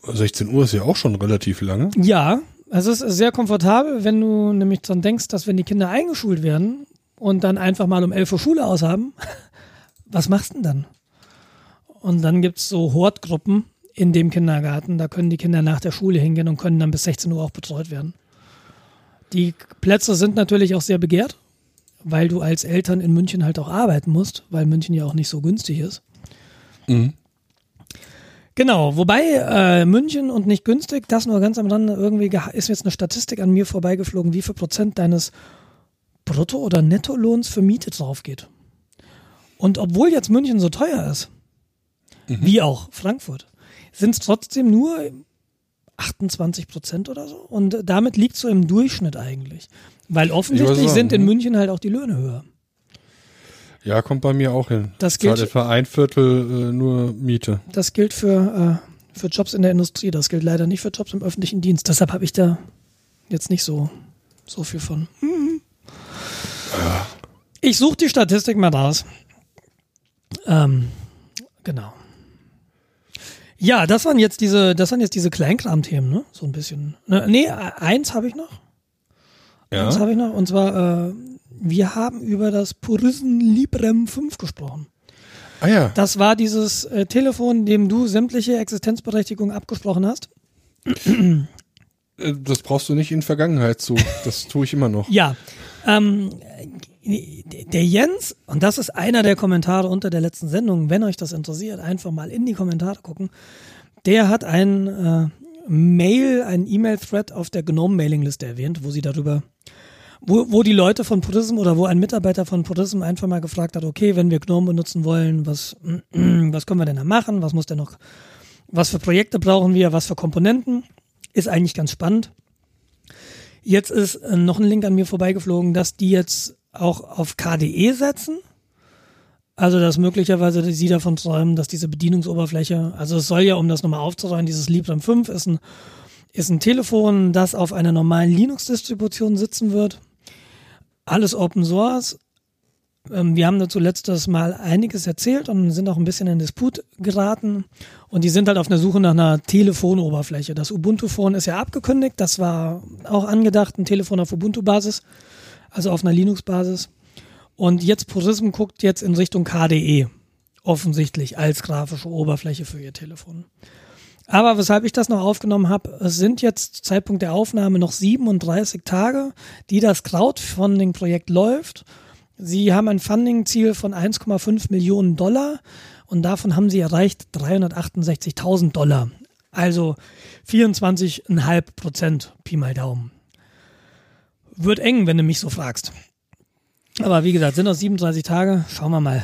16 Uhr ist ja auch schon relativ lange. Ja, es ist sehr komfortabel, wenn du nämlich dran denkst, dass wenn die Kinder eingeschult werden und dann einfach mal um 11 Uhr Schule aushaben, was machst du denn dann? Und dann gibt's so Hortgruppen in dem Kindergarten, da können die Kinder nach der Schule hingehen und können dann bis 16 Uhr auch betreut werden. Die Plätze sind natürlich auch sehr begehrt. weil du als Eltern in München halt auch arbeiten musst, weil München ja auch nicht so günstig ist. Mhm. Genau, wobei äh, München und nicht günstig, das nur ganz am Rande, irgendwie ist jetzt eine Statistik an mir vorbeigeflogen, wie viel Prozent deines Brutto- oder Nettolohns für Miete drauf geht. Und obwohl jetzt München so teuer ist, wie auch Frankfurt, sind es trotzdem nur 28 Prozent oder so. Und damit liegt so im Durchschnitt eigentlich. Weil offensichtlich sagen, sind in. München halt auch die Löhne höher. Ja, kommt bei mir auch hin. Das Zahlt gilt- etwa ein Viertel äh, nur Miete. Das gilt für, äh, für Jobs in der Industrie, das gilt leider nicht für Jobs im öffentlichen Dienst. Deshalb habe ich da jetzt nicht so, so viel von. Mhm. Ich suche die Statistik mal raus. Ähm, genau. Ja, das waren jetzt diese, das waren jetzt diese Kleinkram-Themen, ne? So ein bisschen. Ne, Nee, eins habe ich noch. Eins habe ich noch. Und zwar, äh, wir haben über das Purism Librem 5 gesprochen. Ah ja, Das war dieses äh, Telefon, dem du sämtliche Existenzberechtigung abgesprochen hast. äh, das brauchst du nicht in Vergangenheit zu. Das tue ich immer noch. Ja. Ähm, der Jens, und das ist einer der Kommentare unter der letzten Sendung, wenn euch das interessiert, einfach mal in die Kommentare gucken. Der hat ein äh, Mail, ein E-Mail-Thread auf der Gnome-Mailing-Liste erwähnt, wo sie darüber, wo, wo die Leute von Purism oder wo ein Mitarbeiter von Purism einfach mal gefragt hat, okay, wenn wir Gnome benutzen wollen, was, was können wir denn da machen? Was muss denn noch, was für Projekte brauchen wir? Was für Komponenten? Ist eigentlich ganz spannend. Jetzt ist äh, noch ein Link an mir vorbeigeflogen, dass die jetzt auch auf KDE setzen. Also, dass möglicherweise sie davon träumen, dass diese Bedienungsoberfläche, also es soll ja, um das nochmal aufzuräumen, dieses Librem 5 ist ein, ist ein Telefon, das auf einer normalen Linux-Distribution sitzen wird. Alles Open Source. Ähm, wir haben dazu letztes Mal einiges erzählt und sind auch ein bisschen in Disput geraten. Und die sind halt auf der Suche nach einer Telefonoberfläche. Das Ubuntu-Phone ist ja abgekündigt. Das war auch angedacht, ein Telefon auf Ubuntu-Basis, also auf einer Linux-Basis. Und jetzt Purism guckt jetzt in Richtung KDE, offensichtlich als grafische Oberfläche für ihr Telefon. Aber weshalb ich das noch aufgenommen habe, es sind jetzt Zeitpunkt der Aufnahme noch 37 Tage, die das Crowdfunding-Projekt läuft. Sie haben ein Funding-Ziel von 1,5 Millionen Dollar und davon haben sie erreicht 368.000 Dollar. Also 24,5 Prozent, Pi mal Daumen. Wird eng, wenn du mich so fragst. Aber wie gesagt, sind noch 37 Tage. Schauen wir mal.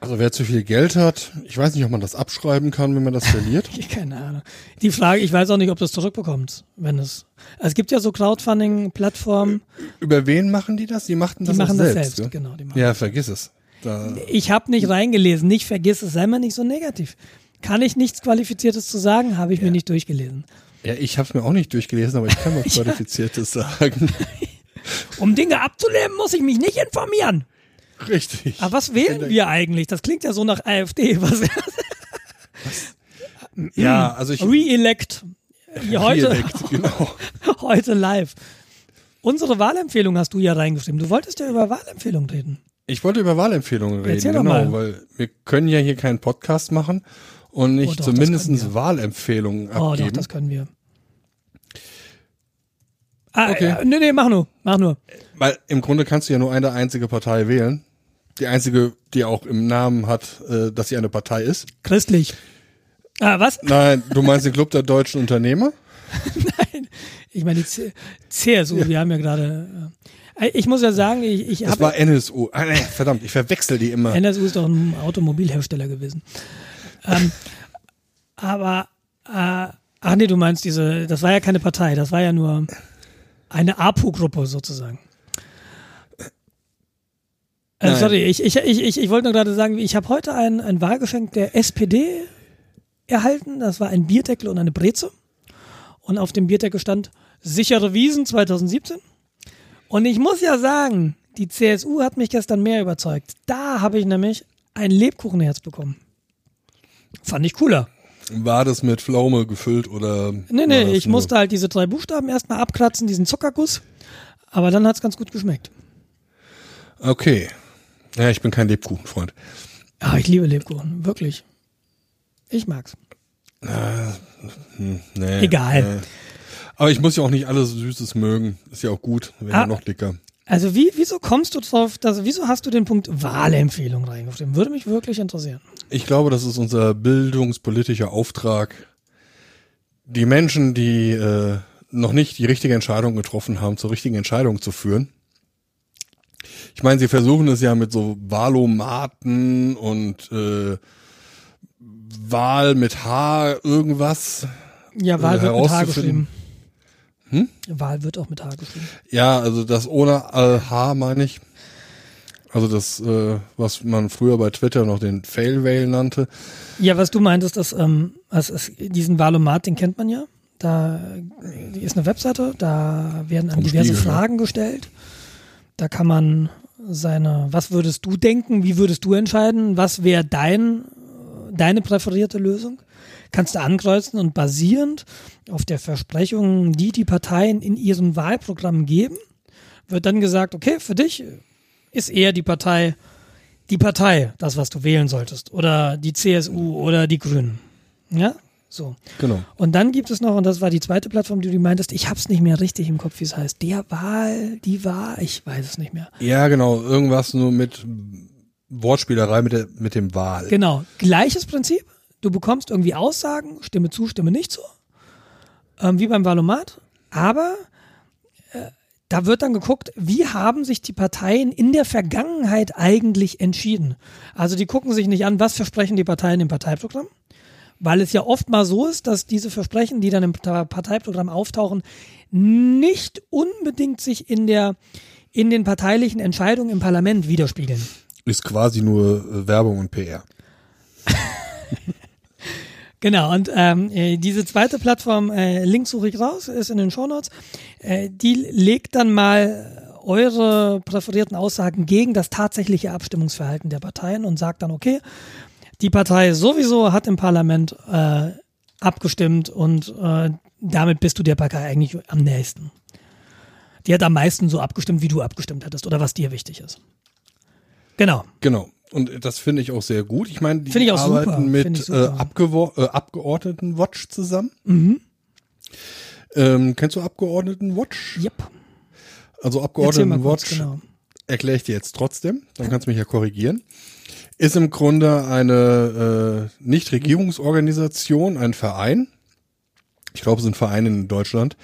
Also wer zu viel Geld hat, ich weiß nicht, ob man das abschreiben kann, wenn man das verliert. Keine Ahnung. Die Frage, ich weiß auch nicht, ob du es zurückbekommst, wenn es. Also es gibt ja so Crowdfunding-Plattformen, Über wen machen die das? Die machten die das machen auch das selbst. selbst. Genau, die machen. Ja, vergiss es. Da, Ich habe nicht reingelesen, nicht vergiss es, sei mal nicht so negativ. Kann ich nichts Qualifiziertes zu sagen, habe ich mir nicht durchgelesen. Ja, ich habe es mir auch nicht durchgelesen, aber ich kann was Qualifiziertes sagen. Um Dinge abzulehnen, muss ich mich nicht informieren. Richtig. Aber was wählen wir eigentlich? Das klingt ja so nach AfD. Was, ja, also ich Re-elect. Heute, Dialekt, genau. heute live. Unsere Wahlempfehlung hast du ja reingeschrieben. Du wolltest ja über Wahlempfehlungen reden. Ich wollte über Wahlempfehlungen reden, Erzähl genau, weil wir können ja hier keinen Podcast machen und nicht Oh, doch, zumindest. Wahlempfehlungen Oh, abgeben. doch, das können wir. Ah, Okay. äh, nee, nee, mach nur, mach nur. Weil im Grunde kannst du ja nur eine einzige Partei wählen. Die einzige, die auch im Namen hat, äh, dass sie eine Partei ist. Christlich. Ah, was? Nein, du meinst den Club der deutschen Unternehmer? Ich meine, die CSU, wir haben ja gerade. Äh, ich muss ja sagen, ich, ich Das habe. war NSU. Ah, nee, verdammt, ich verwechsel die immer. NSU ist doch ein Automobilhersteller gewesen. Ähm, aber, äh, ach nee, du meinst diese, das war ja keine Partei, das war ja nur eine APO-Gruppe sozusagen. Äh, sorry, ich, ich, ich, ich, ich wollte nur gerade sagen, ich habe heute ein, ein Wahlgeschenk der SPD erhalten. Das war ein Bierdeckel und eine Breze. Und auf dem Bierdeckel stand sichere Wiesen 2017. Und ich muss ja sagen, die CSU hat mich gestern mehr überzeugt. Da habe ich nämlich ein Lebkuchenherz bekommen. Fand ich cooler. War das mit Pflaume gefüllt oder? Nee, nee, ich musste halt diese drei Buchstaben erstmal abkratzen, diesen Zuckerguss. Aber dann hat's ganz gut geschmeckt. Okay. Ja, ich bin kein Lebkuchenfreund. Ah, ich liebe Lebkuchen, wirklich. Ich mag's. Hm, nee, Egal. Nee. Aber ich muss ja auch nicht alles Süßes mögen. Ist ja auch gut, wäre Ah. noch dicker. Also wie, wieso kommst du drauf, dass, wieso hast du den Punkt Wahlempfehlung reingeschrieben? Würde mich wirklich interessieren. Ich glaube, das ist unser bildungspolitischer Auftrag. Die Menschen, die äh, noch nicht die richtige Entscheidung getroffen haben, zur richtigen Entscheidung zu führen. Ich meine, sie versuchen es ja mit so Wahlomaten und äh, Wahl mit H irgendwas. Ja, Wahl äh, wird mit H herauszufinden. Geschrieben. Wahl wird auch mit H geschrieben. Ja, also das ohne H meine ich. Also das, äh, was man früher bei Twitter noch den Fail-Whale nannte. Ja, was du meintest, dass ähm, also es, diesen Valomat, den kennt man ja. Da ist eine Webseite, da werden an diverse Spiegel, ne? Fragen gestellt. Da kann man seine, was würdest du denken, wie würdest du entscheiden, was wäre dein, deine präferierte Lösung? Kannst du ankreuzen und basierend auf der Versprechung, die die Parteien in ihren Wahlprogrammen geben, wird dann gesagt, okay, für dich ist eher die Partei die Partei, das, was du wählen solltest. Oder die CSU oder die Grünen. Ja, so. Genau. Und dann gibt es noch, und das war die zweite Plattform, die du meintest, ich hab's nicht mehr richtig im Kopf, wie es heißt. Der Wahl, die Wahl, ich weiß es nicht mehr. Ja, genau. Irgendwas nur mit Wortspielerei mit, der, mit dem Wahl. Genau, gleiches Prinzip. Du bekommst irgendwie Aussagen, Stimme zu, Stimme nicht zu, ähm, wie beim Valomat. Aber äh, da wird dann geguckt, wie haben sich die Parteien in der Vergangenheit eigentlich entschieden. Also die gucken sich nicht an, was versprechen die Parteien im Parteiprogramm, weil es ja oft mal so ist, dass diese Versprechen, die dann im Parteiprogramm auftauchen, nicht unbedingt sich in der in den parteilichen Entscheidungen im Parlament widerspiegeln. Ist quasi nur äh, Werbung und PR. Genau, und ähm, äh, diese zweite Plattform, äh, Link suche ich raus, ist in den Shownotes, äh, die legt dann mal eure präferierten Aussagen gegen das tatsächliche Abstimmungsverhalten der Parteien und sagt dann, okay, die Partei sowieso hat im Parlament äh, abgestimmt und äh, damit bist du der Partei eigentlich am nächsten. Die hat am meisten so abgestimmt, wie du abgestimmt hättest oder was dir wichtig ist. Genau. Genau. Und das finde ich auch sehr gut. Ich meine, die ich auch super. arbeiten Finde mit äh, super. Abgewo äh, Abgeordnetenwatch zusammen. Mhm. Ähm, kennst du Abgeordnetenwatch? Yep. Also Abgeordnetenwatch genau. erkläre ich dir jetzt trotzdem, dann kannst du mich ja korrigieren. Ist im Grunde eine äh, Nichtregierungsorganisation, ein Verein, ich glaube, es sind Vereine in Deutschland,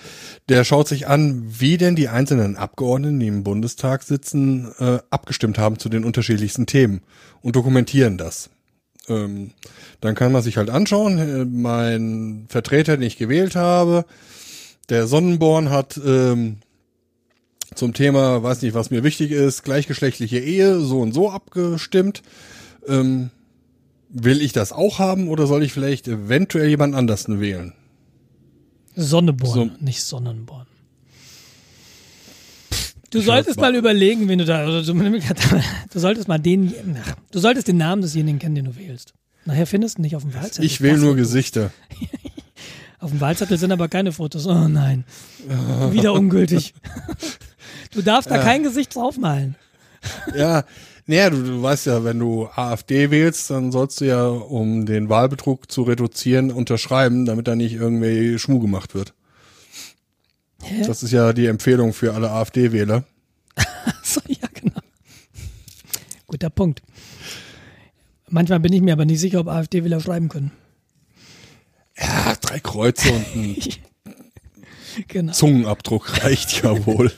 der schaut sich an, wie denn die einzelnen Abgeordneten, die im Bundestag sitzen, äh, abgestimmt haben zu den unterschiedlichsten Themen und dokumentieren das. Ähm, dann kann man sich halt anschauen, äh, mein Vertreter, den ich gewählt habe, der Sonnenborn hat ähm, zum Thema, weiß nicht, was mir wichtig ist, gleichgeschlechtliche Ehe, so und so abgestimmt. Ähm, will ich das auch haben oder soll ich vielleicht eventuell jemand anders wählen? Sonneborn, So. nicht Sonnenborn. Du solltest mal überlegen, wen du da, oder du, du solltest mal den, ach, du solltest den Namen desjenigen kennen, den du wählst. Nachher findest du nicht auf dem Wahlzettel. Ich wähle Das- nur Gesichter. Auf dem Wahlzettel sind aber keine Fotos. Oh nein. Wieder ungültig. Du darfst da kein Gesicht draufmalen. Ja, naja, du, du weißt ja, wenn du AfD wählst, dann sollst du ja, um den Wahlbetrug zu reduzieren, unterschreiben, damit da nicht irgendwie Schmuh gemacht wird. Hä? Das ist ja die Empfehlung für alle AfD-Wähler. So, ja, genau. Guter Punkt. Manchmal bin ich mir aber nicht sicher, ob AfD-Wähler schreiben können. Ja, drei Kreuze und ein Genau. Zungenabdruck reicht ja wohl.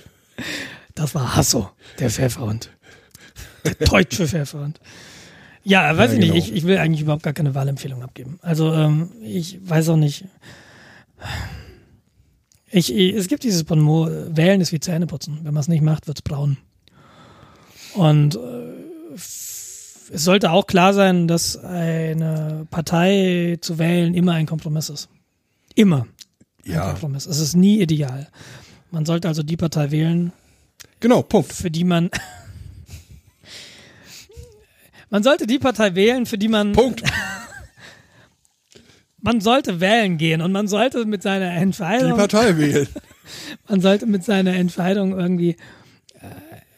Das war Hasso, der Pfefferhund. Der deutsche Pfefferhund. Ja, weiß Ja, ich nicht. genau. Ich, ich will eigentlich überhaupt gar keine Wahlempfehlung abgeben. Also ähm, ich weiß auch nicht. Ich, ich, es gibt dieses Bonmot, äh, wählen ist wie Zähneputzen. Wenn man es nicht macht, wird's braun. Und äh, es sollte auch klar sein, dass eine Partei zu wählen immer ein Kompromiss ist. Immer ein Ja, Kompromiss. Es ist nie ideal. Man sollte also die Partei wählen, genau, Punkt. für die man. Man sollte die Partei wählen, für die man. Punkt. Man sollte wählen gehen und man sollte mit seiner Die Entscheidung. Partei wählen. Man sollte mit seiner Entscheidung irgendwie. Äh,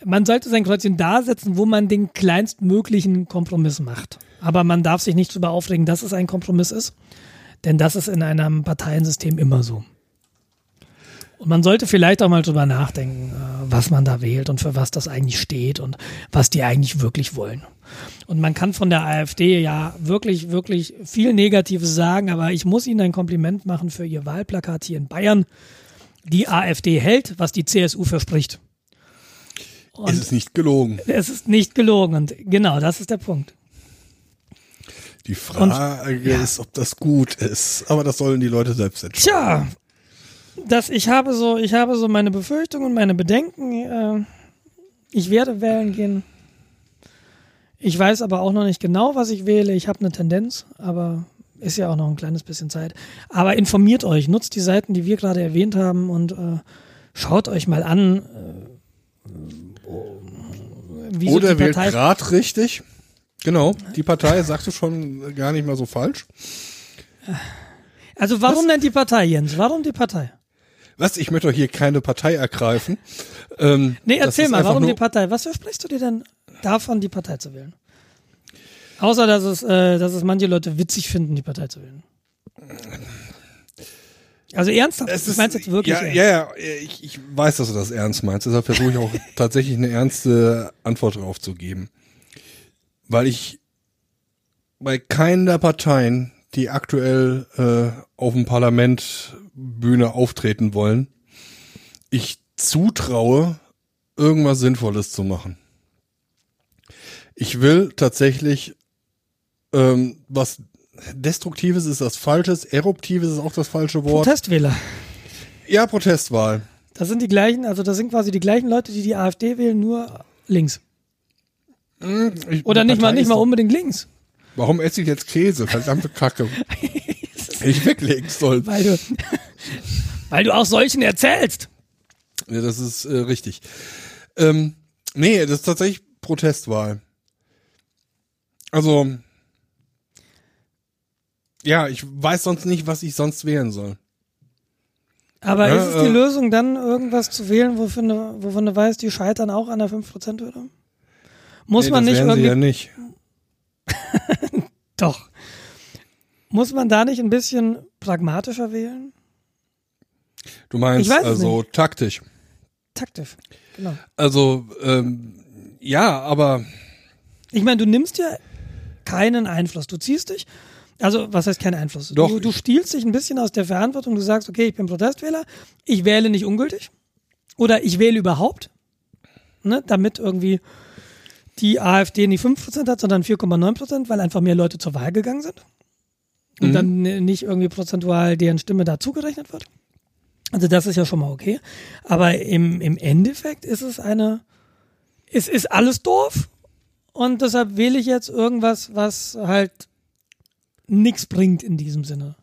man sollte sein Kreuzchen da setzen, wo man den kleinstmöglichen Kompromiss macht. Aber man darf sich nicht darüber aufregen, dass es ein Kompromiss ist. Denn das ist in einem Parteiensystem immer so. Und man sollte vielleicht auch mal drüber nachdenken, äh, was man da wählt und für was das eigentlich steht und was die eigentlich wirklich wollen. Und man kann von der AfD ja wirklich, wirklich viel Negatives sagen, aber ich muss Ihnen ein Kompliment machen für Ihr Wahlplakat hier in Bayern. Die AfD hält, was die CSU verspricht. Und es ist nicht gelogen. Es ist nicht gelogen und genau, das ist der Punkt. Die Frage und, ja. ist, ob das gut ist, aber das sollen die Leute selbst entscheiden. Tja, das, ich habe so, ich habe so meine Befürchtungen, meine Bedenken. Äh, ich werde wählen gehen. Ich weiß aber auch noch nicht genau, was ich wähle. Ich habe eine Tendenz, aber ist ja auch noch ein kleines bisschen Zeit. Aber informiert euch, nutzt die Seiten, die wir gerade erwähnt haben und äh, schaut euch mal an. Äh, wie Oder so wählt gerade richtig. Genau, die Partei sagst du schon gar nicht mal so falsch. Also warum Was? denn die Partei, Jens? Warum die Partei? Was? Ich möchte doch hier keine Partei ergreifen. Ähm, nee, erzähl mal, warum die Partei? Was versprichst du dir denn davon, die Partei zu wählen? Außer, dass es, äh, dass es manche Leute witzig finden, die Partei zu wählen. Also ernsthaft? Es ist, meinst du jetzt wirklich ja, ernst? Ja, ja, ich, ich weiß, dass du das ernst meinst. Deshalb versuche ich auch tatsächlich eine ernste Antwort darauf zu geben. Weil ich bei keinen der Parteien, die aktuell äh, auf dem Parlament Bühne auftreten wollen, ich zutraue, irgendwas Sinnvolles zu machen. Ich will tatsächlich ähm, was Destruktives ist das Falsches, Eruptives ist auch das falsche Wort. Protestwähler. Ja, Protestwahl. Das sind die gleichen, also das sind quasi die gleichen Leute, die die AfD wählen, nur links. Hm, ich, Oder nicht mal, nicht mal unbedingt links. Warum esse ich jetzt Käse? Verdammte Kacke. ich weglegen soll. Weil du, weil du auch solchen erzählst. Ja, das ist äh, richtig. Ähm, nee, das ist tatsächlich Protestwahl. Also, ja, ich weiß sonst nicht, was ich sonst wählen soll. Aber ja, ist es die äh, Lösung, dann irgendwas zu wählen, wovon du, wovon du weißt, die scheitern auch an der 5%-Hürde? Muss nee, man nicht irgendwie. Ja nicht. Doch. Muss man da nicht ein bisschen pragmatischer wählen? Du meinst also nicht. taktisch. Taktisch, genau. Also, ähm, ja, aber. Ich meine, du nimmst ja keinen Einfluss. Du ziehst dich, also was heißt kein Einfluss? Doch. Du, du stiehlst dich ein bisschen aus der Verantwortung. Du sagst, okay, ich bin Protestwähler, ich wähle nicht ungültig oder ich wähle überhaupt, ne, damit irgendwie die AfD nicht 5% hat, sondern 4,9%, weil einfach mehr Leute zur Wahl gegangen sind. Und mhm. dann nicht irgendwie prozentual deren Stimme dazugerechnet wird. Also das ist ja schon mal okay. Aber im, im Endeffekt ist es eine, es ist alles doof. Und deshalb wähle ich jetzt irgendwas, was halt nichts bringt in diesem Sinne.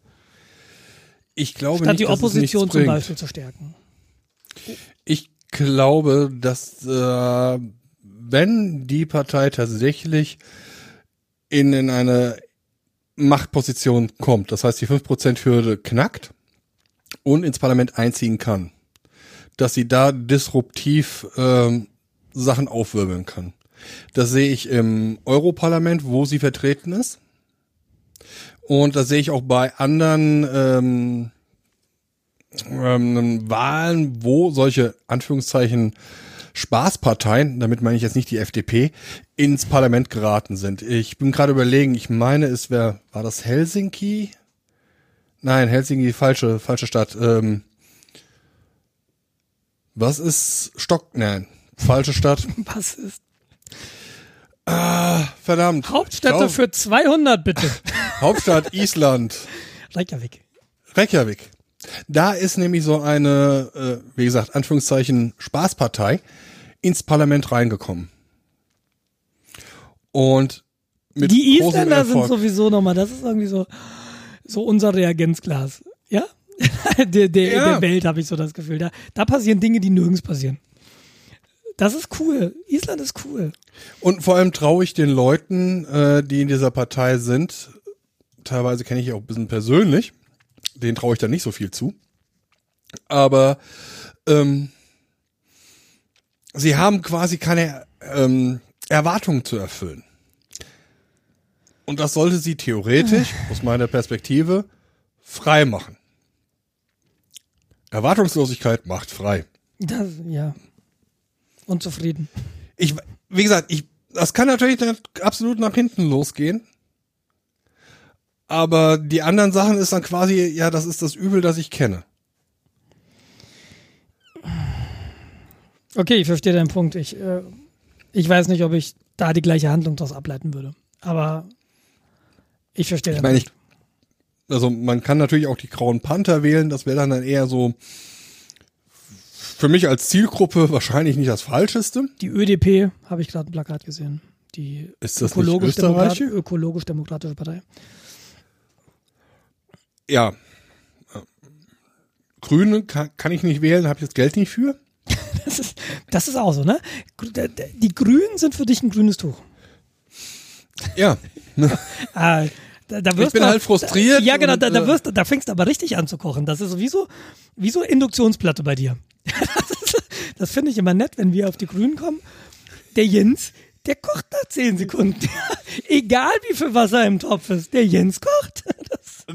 Ich glaube Statt nicht, die Opposition zum Beispiel zu stärken. Ich glaube, dass äh, wenn die Partei tatsächlich in, in eine Machtposition kommt, das heißt die 5%-Hürde knackt und ins Parlament einziehen kann, dass sie da disruptiv ähm, Sachen aufwirbeln kann. Das sehe ich im Europarlament, wo sie vertreten ist. Und das sehe ich auch bei anderen ähm, ähm, Wahlen, wo solche Anführungszeichen Spaßparteien, damit meine ich jetzt nicht die FDP, ins Parlament geraten sind. Ich bin gerade überlegen, ich meine, es wäre, war das Helsinki? Nein, Helsinki, falsche, falsche Stadt. Ähm, was ist Stock? Nein, falsche Stadt. Was ist? Ah, verdammt. Hauptstädte glaub, für 200 bitte. Hauptstadt Island. Reykjavik. Reykjavik. Da ist nämlich so eine, äh, wie gesagt, Anführungszeichen Spaßpartei ins Parlament reingekommen. Und mit Die Isländer sind sowieso nochmal, das ist irgendwie so, so unser Reagenzglas. Ja? der, der, ja. der Welt habe ich so das Gefühl. Da, da passieren Dinge, die nirgends passieren. Das ist cool. Island ist cool. Und vor allem traue ich den Leuten, äh, die in dieser Partei sind, teilweise kenne ich auch ein bisschen persönlich, den traue ich da nicht so viel zu. Aber ähm, sie haben quasi keine ähm, Erwartungen zu erfüllen. Und das sollte sie theoretisch, aus meiner Perspektive, frei machen. Erwartungslosigkeit macht frei. Das, ja. Unzufrieden. Ich, wie gesagt, ich, das kann natürlich dann absolut nach hinten losgehen. Aber die anderen Sachen ist dann quasi, ja, das ist das Übel, das ich kenne. Okay, ich verstehe deinen Punkt. Ich, äh, ich weiß nicht, ob ich da die gleiche Handlung daraus ableiten würde. Aber ich verstehe Ich meine, ich, Punkt. also man kann natürlich auch die Grauen Panther wählen, das wäre dann, dann eher so für mich als Zielgruppe wahrscheinlich nicht das Falscheste. Die ÖDP habe ich gerade ein Plakat gesehen. Die ökologisch-demokratische Partei. Ja. Grüne kann, kann ich nicht wählen, habe ich das Geld nicht für. Das ist, das ist auch so, ne? Die Grünen sind für dich ein grünes Tuch. Ja. Ah, da, da wirst bin du, halt frustriert Ja, genau, da, da, äh, wirst, da fängst du aber richtig an zu kochen. Das ist so wie so, wie so Induktionsplatte bei dir. Das, ist- das finde ich immer nett, wenn wir auf die Grünen kommen. Der Jens, der kocht nach zehn Sekunden. Egal wie viel Wasser im Topf ist, der Jens kocht.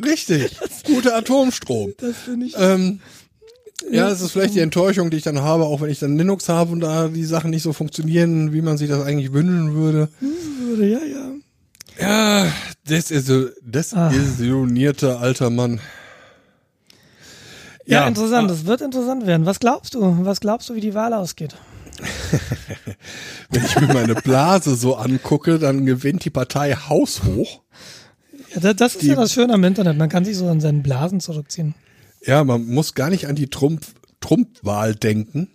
Richtig. Guter Atomstrom. das finde ich. Ähm, ja, es ist vielleicht die Enttäuschung, die ich dann habe, auch wenn ich dann Linux habe und da die Sachen nicht so funktionieren, wie man sich das eigentlich wünschen würde. ja, ja. Ja, desillu- desillusionierter alter Mann. Ja, Ja, ah. interessant. Das wird interessant werden. Was glaubst du? Was glaubst du, wie die Wahl ausgeht? Wenn ich mir meine Blase so angucke, dann gewinnt die Partei haushoch. Ja, das, das ist Die- ja das Schöne am Internet. Man kann sich so an seinen Blasen zurückziehen. Ja, man muss gar nicht an die Trump, Trump-Wahl denken,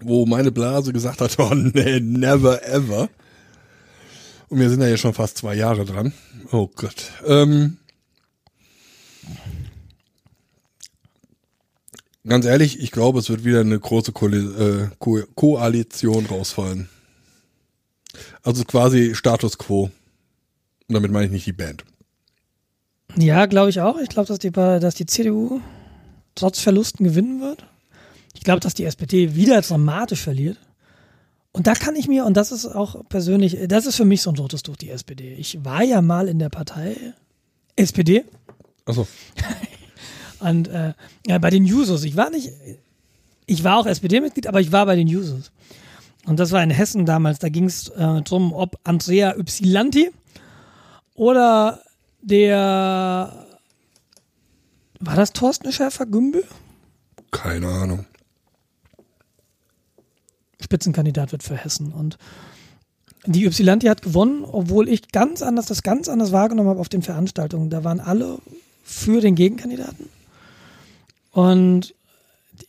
wo meine Blase gesagt hat, oh nee, never ever. Und wir sind ja jetzt schon fast zwei Jahre dran. Oh Gott. Ähm, ganz ehrlich, ich glaube, es wird wieder eine große Koali äh, Ko Koalition rausfallen. Also quasi Status Quo. Und damit meine ich nicht die Band. Ja, glaube ich auch. Ich glaube, dass die, dass die CDU trotz Verlusten gewinnen wird. Ich glaube, dass die SPD wieder dramatisch verliert. Und da kann ich mir, und das ist auch persönlich, das ist für mich so ein rotes Tuch, die SPD. Ich war ja mal in der Partei SPD Achso. und äh, ja, bei den Jusos. Ich war nicht, ich war auch SPD-Mitglied, aber ich war bei den Jusos. Und das war in Hessen damals. Da ging es äh, drum, ob Andrea Ypsilanti oder der war das Thorsten Schäfer-Gümbel? Keine Ahnung. Spitzenkandidat wird für Hessen. Und die Ypsilanti hat gewonnen, obwohl ich ganz anders, das ganz anders wahrgenommen habe auf den Veranstaltungen. Da waren alle für den Gegenkandidaten. Und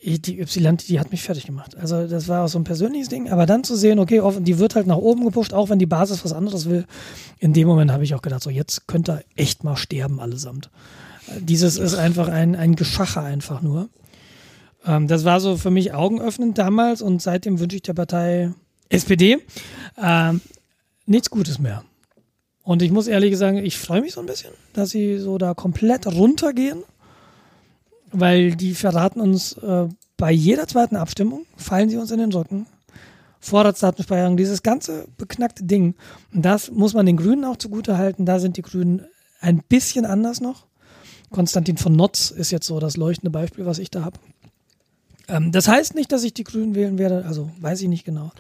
die, Ypsilanti, die hat mich fertig gemacht. Also das war auch so ein persönliches Ding. Aber dann zu sehen, okay, die wird halt nach oben gepusht, auch wenn die Basis was anderes will. In dem Moment habe ich auch gedacht, so jetzt könnt ihr echt mal sterben allesamt. Dieses ist einfach ein, ein Geschacher einfach nur. Ähm, das war so für mich augenöffnend damals und seitdem wünsche ich der Partei SPD ähm, nichts Gutes mehr. Und ich muss ehrlich sagen, ich freue mich so ein bisschen, dass sie so da komplett runtergehen, weil die verraten uns äh, bei jeder zweiten Abstimmung, fallen sie uns in den Rücken. Vorratsdatenspeicherung, dieses ganze beknackte Ding. Und das muss man den Grünen auch zugute halten. Da sind die Grünen ein bisschen anders noch. Konstantin von Notz ist jetzt so das leuchtende Beispiel, was ich da habe. Ähm, das heißt nicht, dass ich die Grünen wählen werde, also weiß ich nicht genau.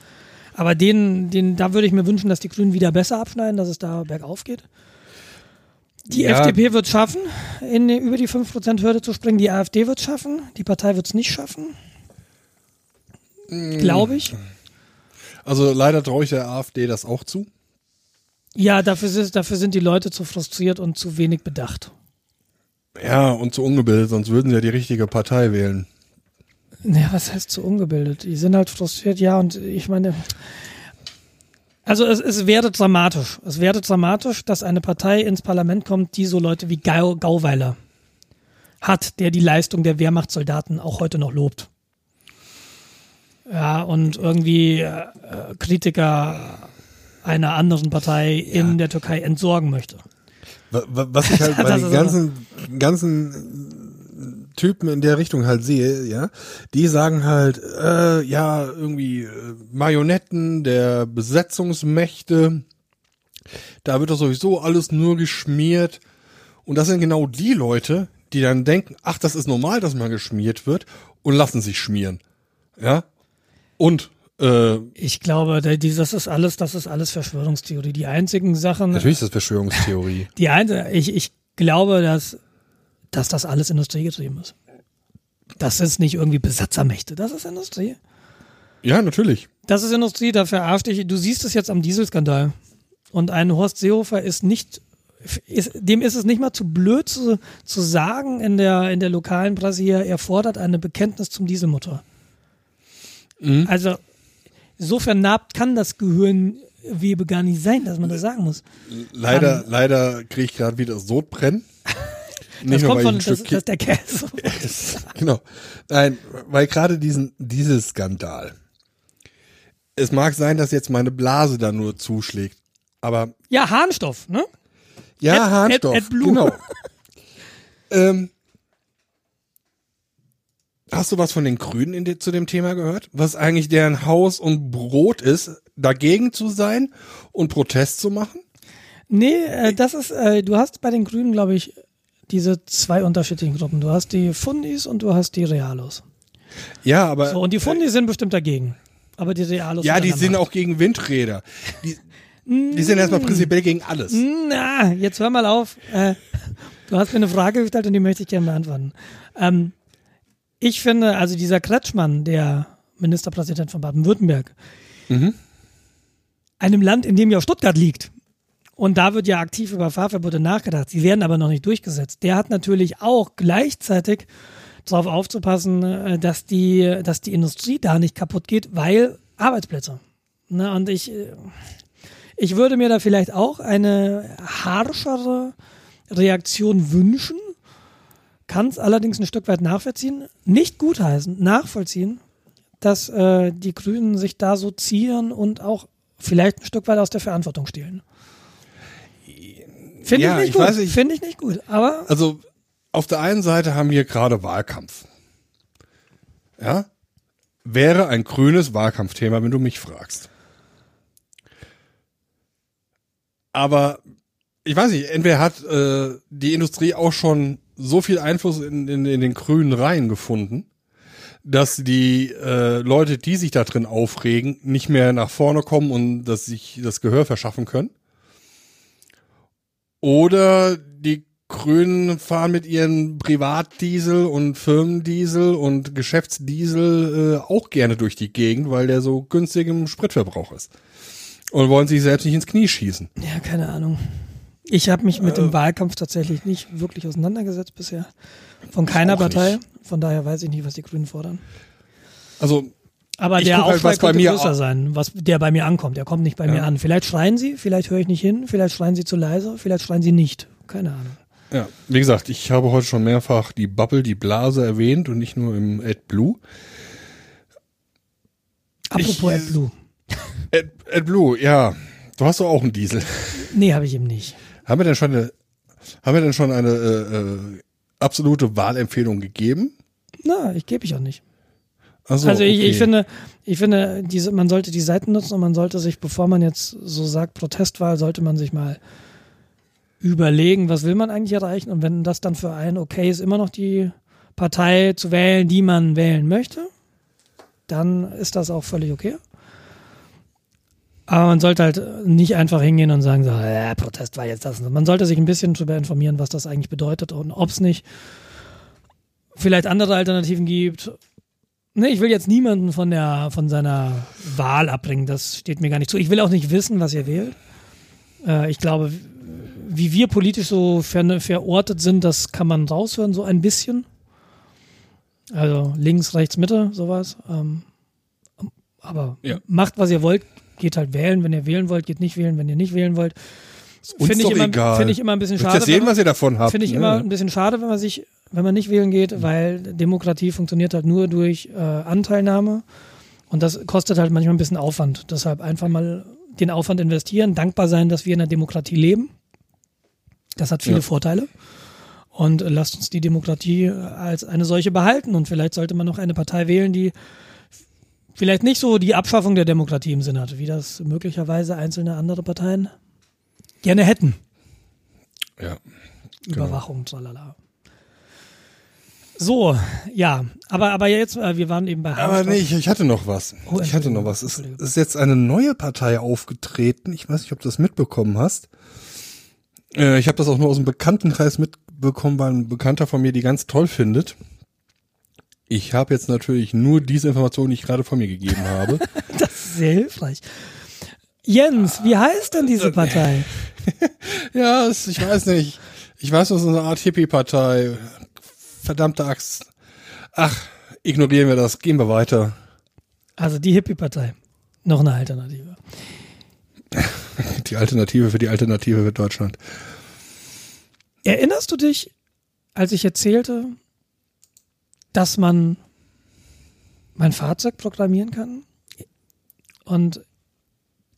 Aber den, den, da würde ich mir wünschen, dass die Grünen wieder besser abschneiden, dass es da bergauf geht. Die Ja. FDP wird schaffen, in, über die 5%-Hürde zu springen. Die AfD wird schaffen. Die Partei wird es nicht schaffen. Glaube ich. Also leider traue ich der AfD das auch zu. Ja, dafür, ist, dafür sind die Leute zu frustriert und zu wenig bedacht. Ja, und zu ungebildet, sonst würden sie ja die richtige Partei wählen. Naja, was heißt zu ungebildet? Die sind halt frustriert, ja, und ich meine. Also es, es wäre dramatisch. Es wäre dramatisch, dass eine Partei ins Parlament kommt, die so Leute wie Gau, Gauweiler hat, der die Leistung der Wehrmachtssoldaten auch heute noch lobt. Ja, und irgendwie äh, Kritiker einer anderen Partei in der Türkei entsorgen möchte. Wa- wa- Was ich halt bei den ganzen, ganzen Typen in der Richtung halt sehe, ja, die sagen halt, äh, ja, irgendwie äh, Marionetten der Besetzungsmächte, da wird doch sowieso alles nur geschmiert. Und das sind genau die Leute, die dann denken, ach, das ist normal, dass man geschmiert wird und lassen sich schmieren. Ja. Und äh, Ich glaube, das ist alles, das ist alles Verschwörungstheorie. Die einzigen Sachen, natürlich ist das Verschwörungstheorie. die ein, ich, ich glaube, dass, dass das alles industriegetrieben ist. Das ist nicht irgendwie Besatzermächte, das ist Industrie. ja, natürlich. Das ist Industrie, da verarscht dich. Du siehst es jetzt am Dieselskandal. Und ein Horst Seehofer ist nicht, ist, dem ist es nicht mal zu blöd zu, zu sagen in der, in der lokalen Presse hier, er fordert eine Bekenntnis zum Dieselmotor. Also, so vernarbt kann das Gehirnwebe gar nicht sein, dass man das sagen muss. Leider, leider kriege ich gerade wieder Sodbrennen. Das Nicht nur, kommt von, das, das der Käse. genau. Nein, weil gerade diesen, dieses Skandal. Es mag sein, dass jetzt meine Blase da nur zuschlägt. Aber Ja, Harnstoff, ne? ja, Ad- Harnstoff. Ad- AdBlue. Genau. ähm, hast du was von den Grünen in de, zu dem Thema gehört? Was eigentlich deren Haus und Brot ist, dagegen zu sein und Protest zu machen? Nee, äh, das ist, äh, du hast bei den Grünen, glaube ich, diese zwei unterschiedlichen Gruppen. Du hast die Fundis und du hast die Realos. Ja, aber So, und die Fundis sind bestimmt dagegen. Aber die Realos ja, die sind auch gegen Windräder. Die, die sind erstmal prinzipiell gegen alles. Na, jetzt hör mal auf. Äh, du hast mir eine Frage gestellt und die möchte ich gerne beantworten. Ähm, ich finde, also dieser Kretschmann, der Ministerpräsident von Baden-Württemberg, einem Land, in dem ja Stuttgart liegt, und da wird ja aktiv über Fahrverbote nachgedacht, sie werden aber noch nicht durchgesetzt, der hat natürlich auch gleichzeitig darauf aufzupassen, äh, dass die, dass die Industrie da nicht kaputt geht, weil Arbeitsplätze. Ne, und ich, äh, ich würde mir da vielleicht auch eine harschere Reaktion wünschen, kann es allerdings ein Stück weit nachvollziehen, nicht gutheißen, nachvollziehen, dass äh, die Grünen sich da so zieren und auch vielleicht ein Stück weit aus der Verantwortung stehlen. Finde Ja, ich nicht ich gut. nicht. Finde ich nicht gut. Aber Also auf der einen Seite haben wir gerade Wahlkampf. Ja? Wäre ein grünes Wahlkampfthema, wenn du mich fragst. Aber ich weiß nicht, entweder hat äh, die Industrie auch schon so viel Einfluss in, in, in den grünen Reihen gefunden, dass die äh, Leute, die sich da drin aufregen, nicht mehr nach vorne kommen und dass sich das Gehör verschaffen können. Oder die Grünen fahren mit ihren Privatdiesel und Firmendiesel und Geschäftsdiesel äh, auch gerne durch die Gegend, weil der so günstig im Spritverbrauch ist. Und wollen sich selbst nicht ins Knie schießen. ja, keine Ahnung. Ich habe mich mit dem Wahlkampf tatsächlich nicht wirklich auseinandergesetzt bisher. Von keiner Partei. nicht. Von daher weiß ich nicht, was die Grünen fordern. Also Aber Ich der halt, Aufschrei was bei könnte größer sein, was der bei mir ankommt. Der kommt nicht bei mir an. Vielleicht schreien sie, vielleicht höre ich nicht hin, vielleicht schreien sie zu leise, vielleicht schreien sie nicht. Keine Ahnung. Ja, wie gesagt, ich habe heute schon mehrfach die Bubble, die Blase erwähnt und nicht nur im AdBlue. Apropos Ich, AdBlue. Ad, AdBlue, ja, du hast doch auch einen Diesel. Nee, habe ich eben nicht. Haben wir denn schon eine, haben wir denn schon eine äh, äh, absolute Wahlempfehlung gegeben? Na, ich gebe ich auch nicht. Also, Also ich, okay. ich finde, ich finde, diese, man sollte die Seiten nutzen und man sollte sich, bevor man jetzt so sagt, Protestwahl, sollte man sich mal überlegen, was will man eigentlich erreichen und wenn das dann für einen okay ist, immer noch die Partei zu wählen, die man wählen möchte, dann ist das auch völlig okay. Aber man sollte halt nicht einfach hingehen und sagen, so, ja, Protest war jetzt das. Man sollte sich ein bisschen darüber informieren, was das eigentlich bedeutet und ob es nicht vielleicht andere Alternativen gibt. Nee, ich will jetzt niemanden von der von seiner Wahl abbringen. Das steht mir gar nicht zu. Ich will auch nicht wissen, was ihr wählt. Äh, ich glaube, wie wir politisch so ver verortet sind, das kann man raushören, so ein bisschen. Also links, rechts, Mitte, sowas. Ähm, aber Ja. macht, was ihr wollt. Geht halt wählen. Wenn ihr wählen wollt, geht nicht wählen. Wenn ihr nicht wählen wollt, finde ich, immer, find ich immer ein bisschen Willst schade. ja sehen, wenn man- was ihr davon habt. Finde ich ne? immer ein bisschen schade, wenn man sich, wenn man nicht wählen geht, weil Demokratie funktioniert halt nur durch äh, Anteilnahme und das kostet halt manchmal ein bisschen Aufwand. Deshalb einfach mal den Aufwand investieren, dankbar sein, dass wir in einer Demokratie leben. Das hat viele Ja. Vorteile. Und lasst uns die Demokratie äh, als eine solche behalten. Und vielleicht sollte man noch eine Partei wählen, die vielleicht nicht so die Abschaffung der Demokratie im Sinn hat, wie das möglicherweise einzelne andere Parteien gerne hätten. Ja. Genau. Überwachung, tralala. So, ja, aber aber jetzt, äh, wir waren eben bei Aber Harmstoff. nee, ich, ich hatte noch was. Oh, ich hatte noch was. Es ist jetzt eine neue Partei aufgetreten. Ich weiß nicht, ob du das mitbekommen hast. Äh, ich habe das auch nur aus dem Bekanntenkreis mitbekommen, weil ein Bekannter von mir die ganz toll findet. Ich habe jetzt natürlich nur diese Information, die ich gerade von mir gegeben habe. Das ist sehr hilfreich. Jens, wie heißt denn diese Partei? ja, ich weiß nicht. Ich weiß, das ist eine Art Hippie-Partei. Verdammte Axt. Ach, ignorieren wir das. Gehen wir weiter. Also die Hippie-Partei. Noch eine Alternative. Die Alternative für die Alternative für Deutschland. Erinnerst du dich, als ich erzählte, dass man mein Fahrzeug programmieren kann? Und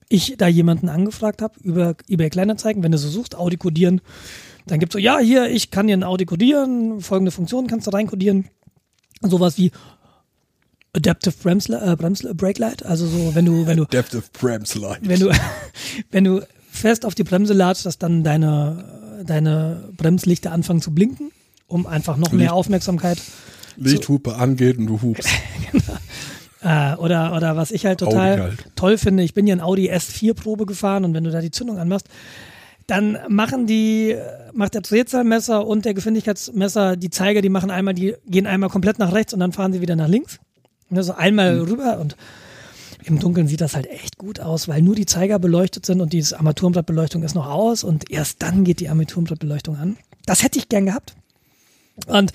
ich da jemanden angefragt habe über eBay Kleinanzeigen, wenn du so suchst, Audi codieren, dann gibt's so, ja, hier, ich kann dir ein Audi codieren, folgende Funktionen kannst du reinkodieren. Sowas wie Adaptive Bremse, äh, Bremse Brake Light, also so, wenn du, wenn du Adaptive Bremse Light. wenn du, wenn du fest auf die Bremse latschst, dass dann deine, deine Bremslichter anfangen zu blinken, um einfach noch mehr Licht. Aufmerksamkeit. Lichthupe angeht und du hupst. Äh, oder, oder was ich halt total halt. toll finde, ich bin ja ein Audi S4 Probe gefahren und wenn du da die Zündung anmachst, dann machen die, macht der Drehzahlmesser und der Geschwindigkeitsmesser, die Zeiger, die machen einmal, die gehen einmal komplett nach rechts und dann fahren sie wieder nach links. Also einmal rüber und im Dunkeln sieht das halt echt gut aus, weil nur die Zeiger beleuchtet sind und diese Armaturenblattbeleuchtung ist noch aus und erst dann geht die Armaturenblattbeleuchtung an. Das hätte ich gern gehabt. Und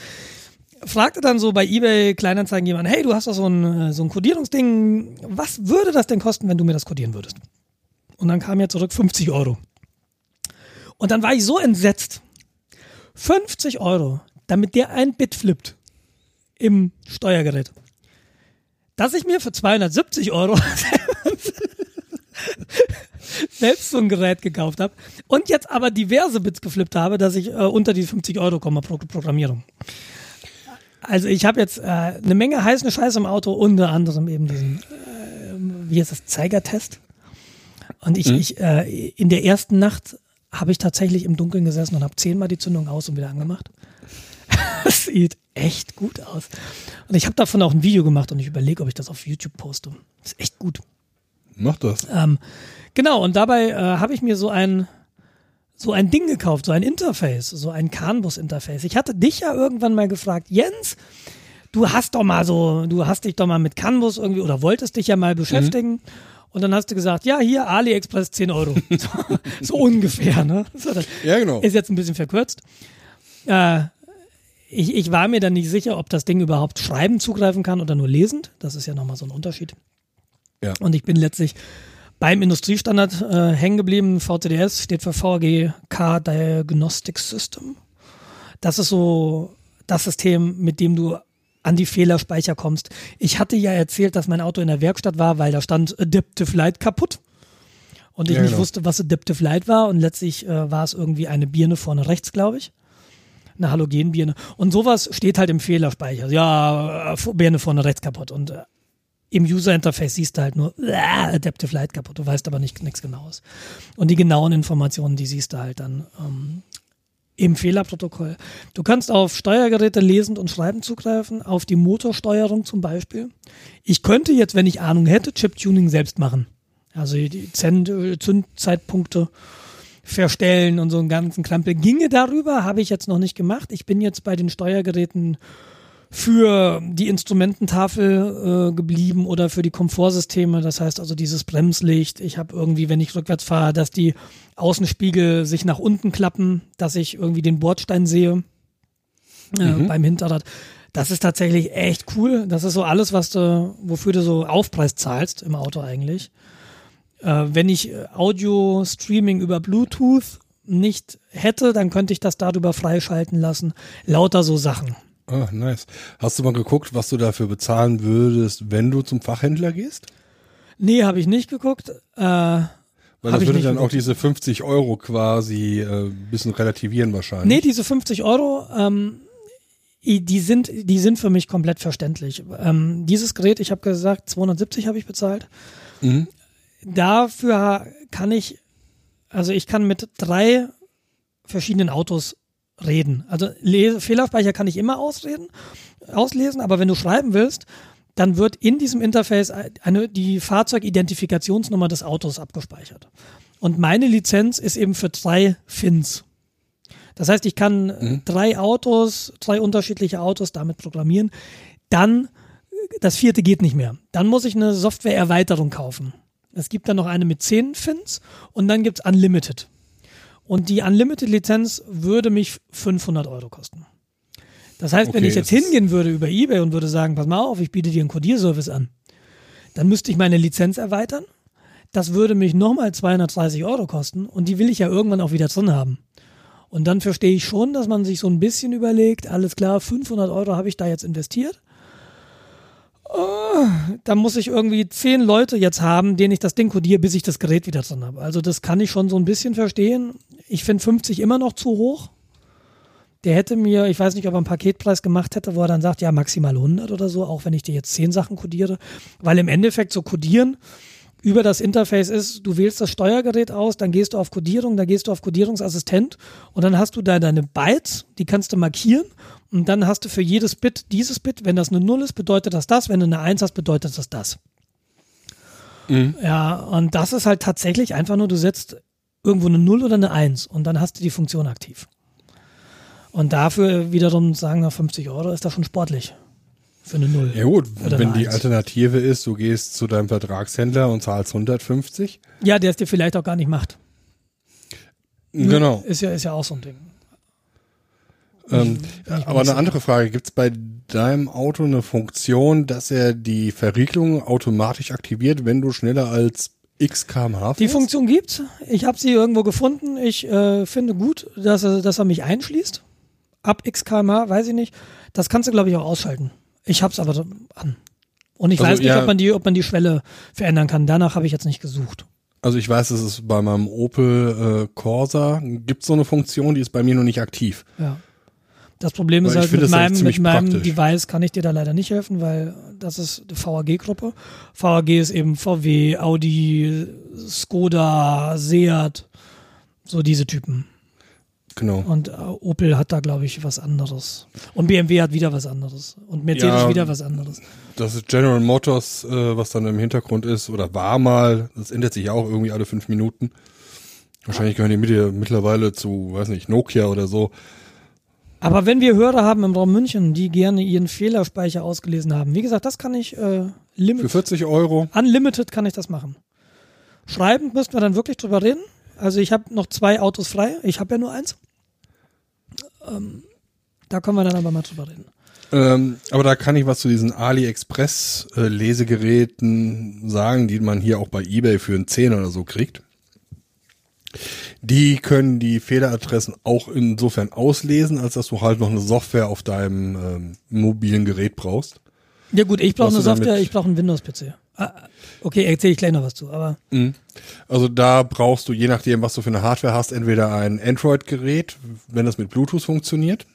fragte dann so bei eBay Kleinanzeigen jemand, hey, du hast doch so ein, so ein Codierungsding, was würde das denn kosten, wenn du mir das codieren würdest? Und dann kam ja zurück 50 Euro. Und dann war ich so entsetzt. 50 Euro, damit der ein Bit flippt im Steuergerät. Dass ich mir für 270 Euro selbst so ein Gerät gekauft habe und jetzt aber diverse Bits geflippt habe, dass ich äh, unter die 50 Euro komme pro Programmierung. Also ich habe jetzt äh, eine Menge heiße Scheiße im Auto, unter anderem eben diesen, äh, wie heißt das, Zeigertest. Und ich, ich äh, in der ersten Nacht habe ich tatsächlich im Dunkeln gesessen und habe zehnmal die Zündung aus und wieder angemacht. Das sieht echt gut aus. Und ich habe davon auch ein Video gemacht und ich überlege, ob ich das auf YouTube poste. Ist echt gut. Mach das. Ähm, genau, und dabei äh, habe ich mir so ein, so ein Ding gekauft, so ein Interface, so ein CAN-Bus-Interface. Ich hatte dich ja irgendwann mal gefragt, Jens, du hast doch mal so, du hast dich doch mal mit CAN-Bus irgendwie oder wolltest dich ja mal beschäftigen. Und dann hast du gesagt, ja, hier AliExpress 10 Euro. So, so ungefähr, ne? So, Ja, genau. ist jetzt ein bisschen verkürzt. Äh, ich, ich war mir dann nicht sicher, ob das Ding überhaupt schreiben zugreifen kann oder nur lesend. Das ist ja nochmal so ein Unterschied. Ja. Und ich bin letztlich beim Industriestandard äh, hängen geblieben. VCDS steht für Car Diagnostic System. Das ist so das System, mit dem du an die Fehlerspeicher kommst. Ich hatte ja erzählt, dass mein Auto in der Werkstatt war, weil da stand Adaptive Light kaputt. Und ich Ja, nicht genau. wusste, was Adaptive Light war. Und letztlich äh, war es irgendwie eine Birne vorne rechts, glaube ich. Eine Halogenbirne. Und sowas steht halt im Fehlerspeicher. Ja, äh, Birne vorne rechts kaputt. Und äh, im User-Interface siehst du halt nur äh, Adaptive Light kaputt. Du weißt aber nicht nichts Genaues. Und die genauen Informationen, die siehst du halt dann ähm, im Fehlerprotokoll. Du kannst auf Steuergeräte lesend und schreibend zugreifen, auf die Motorsteuerung zum Beispiel. Ich könnte jetzt, wenn ich Ahnung hätte, Chip-Tuning selbst machen. Also die Zündzeitpunkte verstellen und so einen ganzen Krampel. Ginge darüber, habe ich jetzt noch nicht gemacht. Ich bin jetzt bei den Steuergeräten für die Instrumententafel äh, geblieben oder für die Komfortsysteme. Das heißt also dieses Bremslicht. Ich habe irgendwie, wenn ich rückwärts fahre, dass die Außenspiegel sich nach unten klappen, dass ich irgendwie den Bordstein sehe äh, beim Hinterrad. Das ist tatsächlich echt cool. Das ist so alles, was du, wofür du so Aufpreis zahlst im Auto eigentlich. Äh, wenn ich äh, Audio-Streaming über Bluetooth nicht hätte, dann könnte ich das darüber freischalten lassen. Lauter so Sachen. Ah, nice. Hast du mal geguckt, was du dafür bezahlen würdest, wenn du zum Fachhändler gehst? Nee, habe ich nicht geguckt. Äh, Weil das würde dann auch geguckt. diese 50 Euro quasi äh, ein bisschen relativieren wahrscheinlich. nee, diese 50 Euro, ähm, die sind, die sind für mich komplett verständlich. Ähm, dieses Gerät, ich habe gesagt, 270 habe ich bezahlt. Mhm. Dafür kann ich, also ich kann mit drei verschiedenen Autos reden. Also Lese, Fehlerspeicher kann ich immer ausreden, auslesen, aber wenn du schreiben willst, dann wird in diesem Interface eine, die Fahrzeugidentifikationsnummer des Autos abgespeichert. Und meine Lizenz ist eben für drei FINs. Das heißt, ich kann mhm. drei Autos, drei unterschiedliche Autos damit programmieren. Dann, das vierte geht nicht mehr. Dann muss ich eine Softwareerweiterung kaufen. Es gibt dann noch eine mit zehn Fins und dann gibt's Unlimited. Und die Unlimited-Lizenz würde mich 500 Euro kosten. Das heißt, okay, wenn ich jetzt hingehen würde über eBay und würde sagen, pass mal auf, ich biete dir einen Codierservice an, dann müsste ich meine Lizenz erweitern. Das würde mich nochmal 230 Euro kosten und die will ich ja irgendwann auch wieder drin haben. Und dann verstehe ich schon, dass man sich so ein bisschen überlegt, alles klar, 500 Euro habe ich da jetzt investiert. Oh, da muss ich irgendwie zehn Leute jetzt haben, denen ich das Ding codiere, bis ich das Gerät wieder drin habe. Also das kann ich schon so ein bisschen verstehen. Ich finde 50 immer noch zu hoch. Der hätte mir, ich weiß nicht, ob er einen Paketpreis gemacht hätte, wo er dann sagt, ja, maximal 100 oder so, auch wenn ich dir jetzt zehn Sachen codiere. Weil im Endeffekt so codieren, über das Interface ist, du wählst das Steuergerät aus, dann gehst du auf Codierung, dann gehst du auf Codierungsassistent und dann hast du da deine Bytes, die kannst du markieren und dann hast du für jedes Bit dieses Bit, wenn das eine 0 ist, bedeutet das das, wenn du eine 1 hast, bedeutet das das. Mhm. Ja, und das ist halt tatsächlich einfach nur, du setzt irgendwo eine 0 oder eine 1 und dann hast du die Funktion aktiv. Und dafür wiederum sagen wir 50 Euro ist das schon sportlich. Für eine Null. Ja gut, wenn die 1. Alternative ist, du gehst zu deinem Vertragshändler und zahlst 150. Ja, der es dir vielleicht auch gar nicht macht. Genau. Ist ja, ist ja auch so ein Ding. Ähm, aber eine andere Frage, gibt es bei deinem Auto eine Funktion, dass er die Verriegelung automatisch aktiviert, wenn du schneller als X kmh fährst? Die Funktion gibt's. Ich habe sie irgendwo gefunden. Ich äh, finde gut, dass er, dass er mich einschließt. Ab X kmh, weiß ich nicht. Das kannst du, glaube ich, auch ausschalten. Ich hab's aber an. Und ich also, weiß nicht, ja, ob man die, ob man die Schwelle verändern kann. Danach habe ich jetzt nicht gesucht. Also ich weiß, dass es bei meinem Opel äh, Corsa gibt so eine Funktion, die ist bei mir noch nicht aktiv. Ja. Das Problem ist halt, mit meinem, mit meinem Device kann ich dir da leider nicht helfen, weil das ist die VAG-Gruppe. VAG ist eben VW, Audi, Skoda, Seat, so diese Typen. Genau. Und äh, Opel hat da, glaube ich, was anderes. Und BMW hat wieder was anderes. Und Mercedes ja, wieder was anderes. Das ist General Motors, äh, was dann im Hintergrund ist, oder war mal. Das ändert sich auch irgendwie alle fünf Minuten. Wahrscheinlich gehören die mit, mittlerweile zu, weiß nicht, Nokia oder so. Aber wenn wir Hörer haben im Raum München, die gerne ihren Fehlerspeicher ausgelesen haben, wie gesagt, das kann ich äh, limit Für 40 Euro. Unlimited kann ich das machen. Schreiben müssten wir dann wirklich drüber reden. Also ich habe noch zwei Autos frei. Ich habe ja nur eins. Ähm, da können wir dann aber mal drüber reden. Ähm, aber da kann ich was zu diesen AliExpress-Lesegeräten sagen, die man hier auch bei eBay für einen 10 oder so kriegt. Die können die Fehleradressen auch insofern auslesen, als dass du halt noch eine Software auf deinem ähm, mobilen Gerät brauchst. Ja gut, ich brauche eine Software, ich brauche einen Windows-PC. Ah, okay, erzähle ich gleich noch was zu, aber. Mhm. Also da brauchst du, je nachdem, was du für eine Hardware hast, entweder ein Android-Gerät, wenn das mit Bluetooth funktioniert,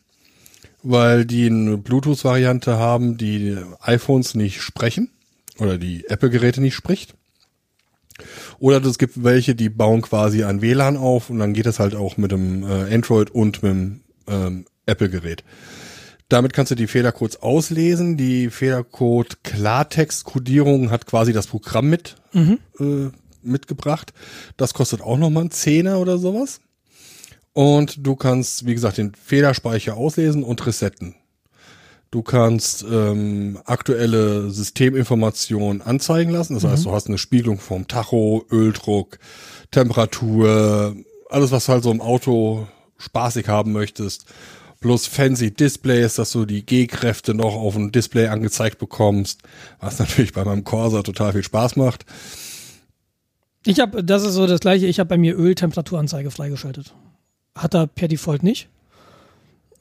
weil die eine Bluetooth-Variante haben, die iPhones nicht sprechen oder die Apple-Geräte nicht spricht. Oder es gibt welche, die bauen quasi ein WLAN auf und dann geht es halt auch mit dem äh, Android und mit dem ähm, Apple-Gerät. Damit kannst du die Fehlercodes auslesen. Die Fehlercode Klartext-Codierung hat quasi das Programm mit mhm. äh, mitgebracht. Das kostet auch nochmal einen Zehner oder sowas. Und du kannst, wie gesagt, den Fehlerspeicher auslesen und resetten. Du kannst ähm, aktuelle Systeminformationen anzeigen lassen. Das mhm. heißt, du hast eine Spiegelung vom Tacho, Öldruck, Temperatur, alles, was du halt so im Auto spaßig haben möchtest plus fancy Displays, dass du die G-Kräfte noch auf dem Display angezeigt bekommst, was natürlich bei meinem Corsa total viel Spaß macht. Ich habe, das ist so das gleiche, ich habe bei mir Öltemperaturanzeige freigeschaltet. Hat er per Default nicht.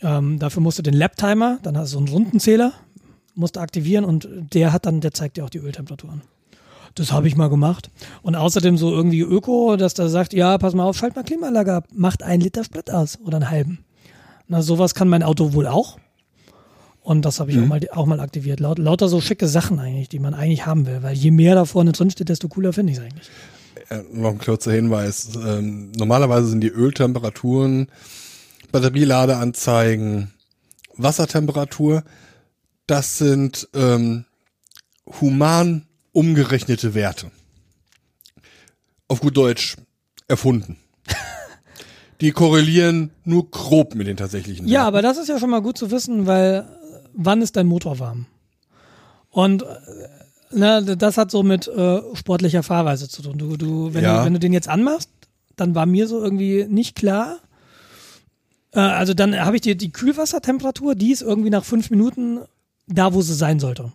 Ähm, dafür musst du den Lap-Timer, dann hast du so einen Rundenzähler, musst du aktivieren und der hat dann, der zeigt dir auch die Öltemperatur an. Das habe ich mal gemacht. Und außerdem so irgendwie Öko, dass der sagt, ja, pass mal auf, schalt mal Klimaanlage ab, macht einen Liter Sprit aus oder einen halben. Na, sowas kann mein Auto wohl auch. Und das habe ich mhm. auch, mal, auch mal aktiviert. Laut, lauter so schicke Sachen eigentlich, die man eigentlich haben will. Weil je mehr da vorne drin steht, desto cooler finde ich es eigentlich. Äh, noch ein kurzer Hinweis. Ähm, normalerweise sind die Öltemperaturen Batterieladeanzeigen, Wassertemperatur. Das sind ähm, human umgerechnete Werte. Auf gut Deutsch erfunden. Die korrelieren nur grob mit den tatsächlichen Ja, Werten. aber das ist ja schon mal gut zu wissen, weil äh, wann ist dein Motor warm? Und äh, na, das hat so mit äh, sportlicher Fahrweise zu tun. Du, du, wenn, Ja. du, wenn du den jetzt anmachst, dann war mir so irgendwie nicht klar. Äh, also dann habe ich die, die Kühlwassertemperatur, die ist irgendwie nach fünf Minuten da, wo sie sein sollte.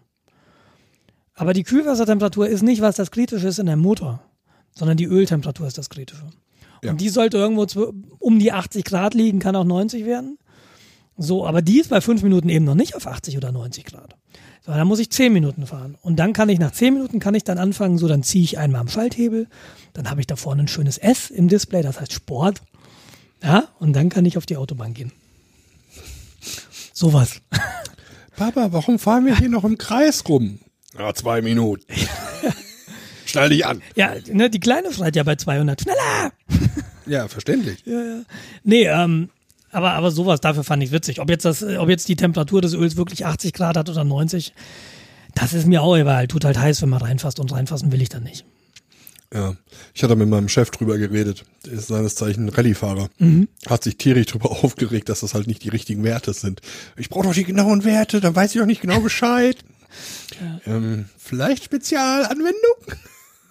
Aber die Kühlwassertemperatur ist nicht, was das Kritische ist in deinem Motor, sondern die Öltemperatur ist das Kritische. Ja. Und die sollte irgendwo um die 80 Grad liegen, kann auch 90 werden. So, aber die ist bei fünf Minuten eben noch nicht auf 80 oder 90 Grad. So, dann muss ich 10 Minuten fahren. Und dann kann ich nach 10 Minuten kann ich dann anfangen, so dann ziehe ich einmal am Schalthebel, dann habe ich da vorne ein schönes S im Display, das heißt Sport. Ja, und dann kann ich auf die Autobahn gehen. Sowas. Papa, warum fahren wir hier noch im Kreis rum? Ja, zwei Minuten. Schnall dich an. Ja, ne, die Kleine schreit ja bei 200. Schneller! Ja, verständlich. Nee, ähm, aber, aber sowas, dafür fand ich witzig. Ob jetzt, das, ob jetzt die Temperatur des Öls wirklich 80 Grad hat oder 90, das ist mir auch egal. Tut halt heiß, wenn man reinfasst und reinfassen will ich dann nicht. Ja, ich hatte mit meinem Chef drüber geredet. Der ist seines Zeichen Rallye-Fahrer. Hat sich tierisch drüber aufgeregt, dass das halt nicht die richtigen Werte sind. Ich brauche doch die genauen Werte, dann weiß ich auch nicht genau Bescheid. Ähm, vielleicht Spezialanwendung?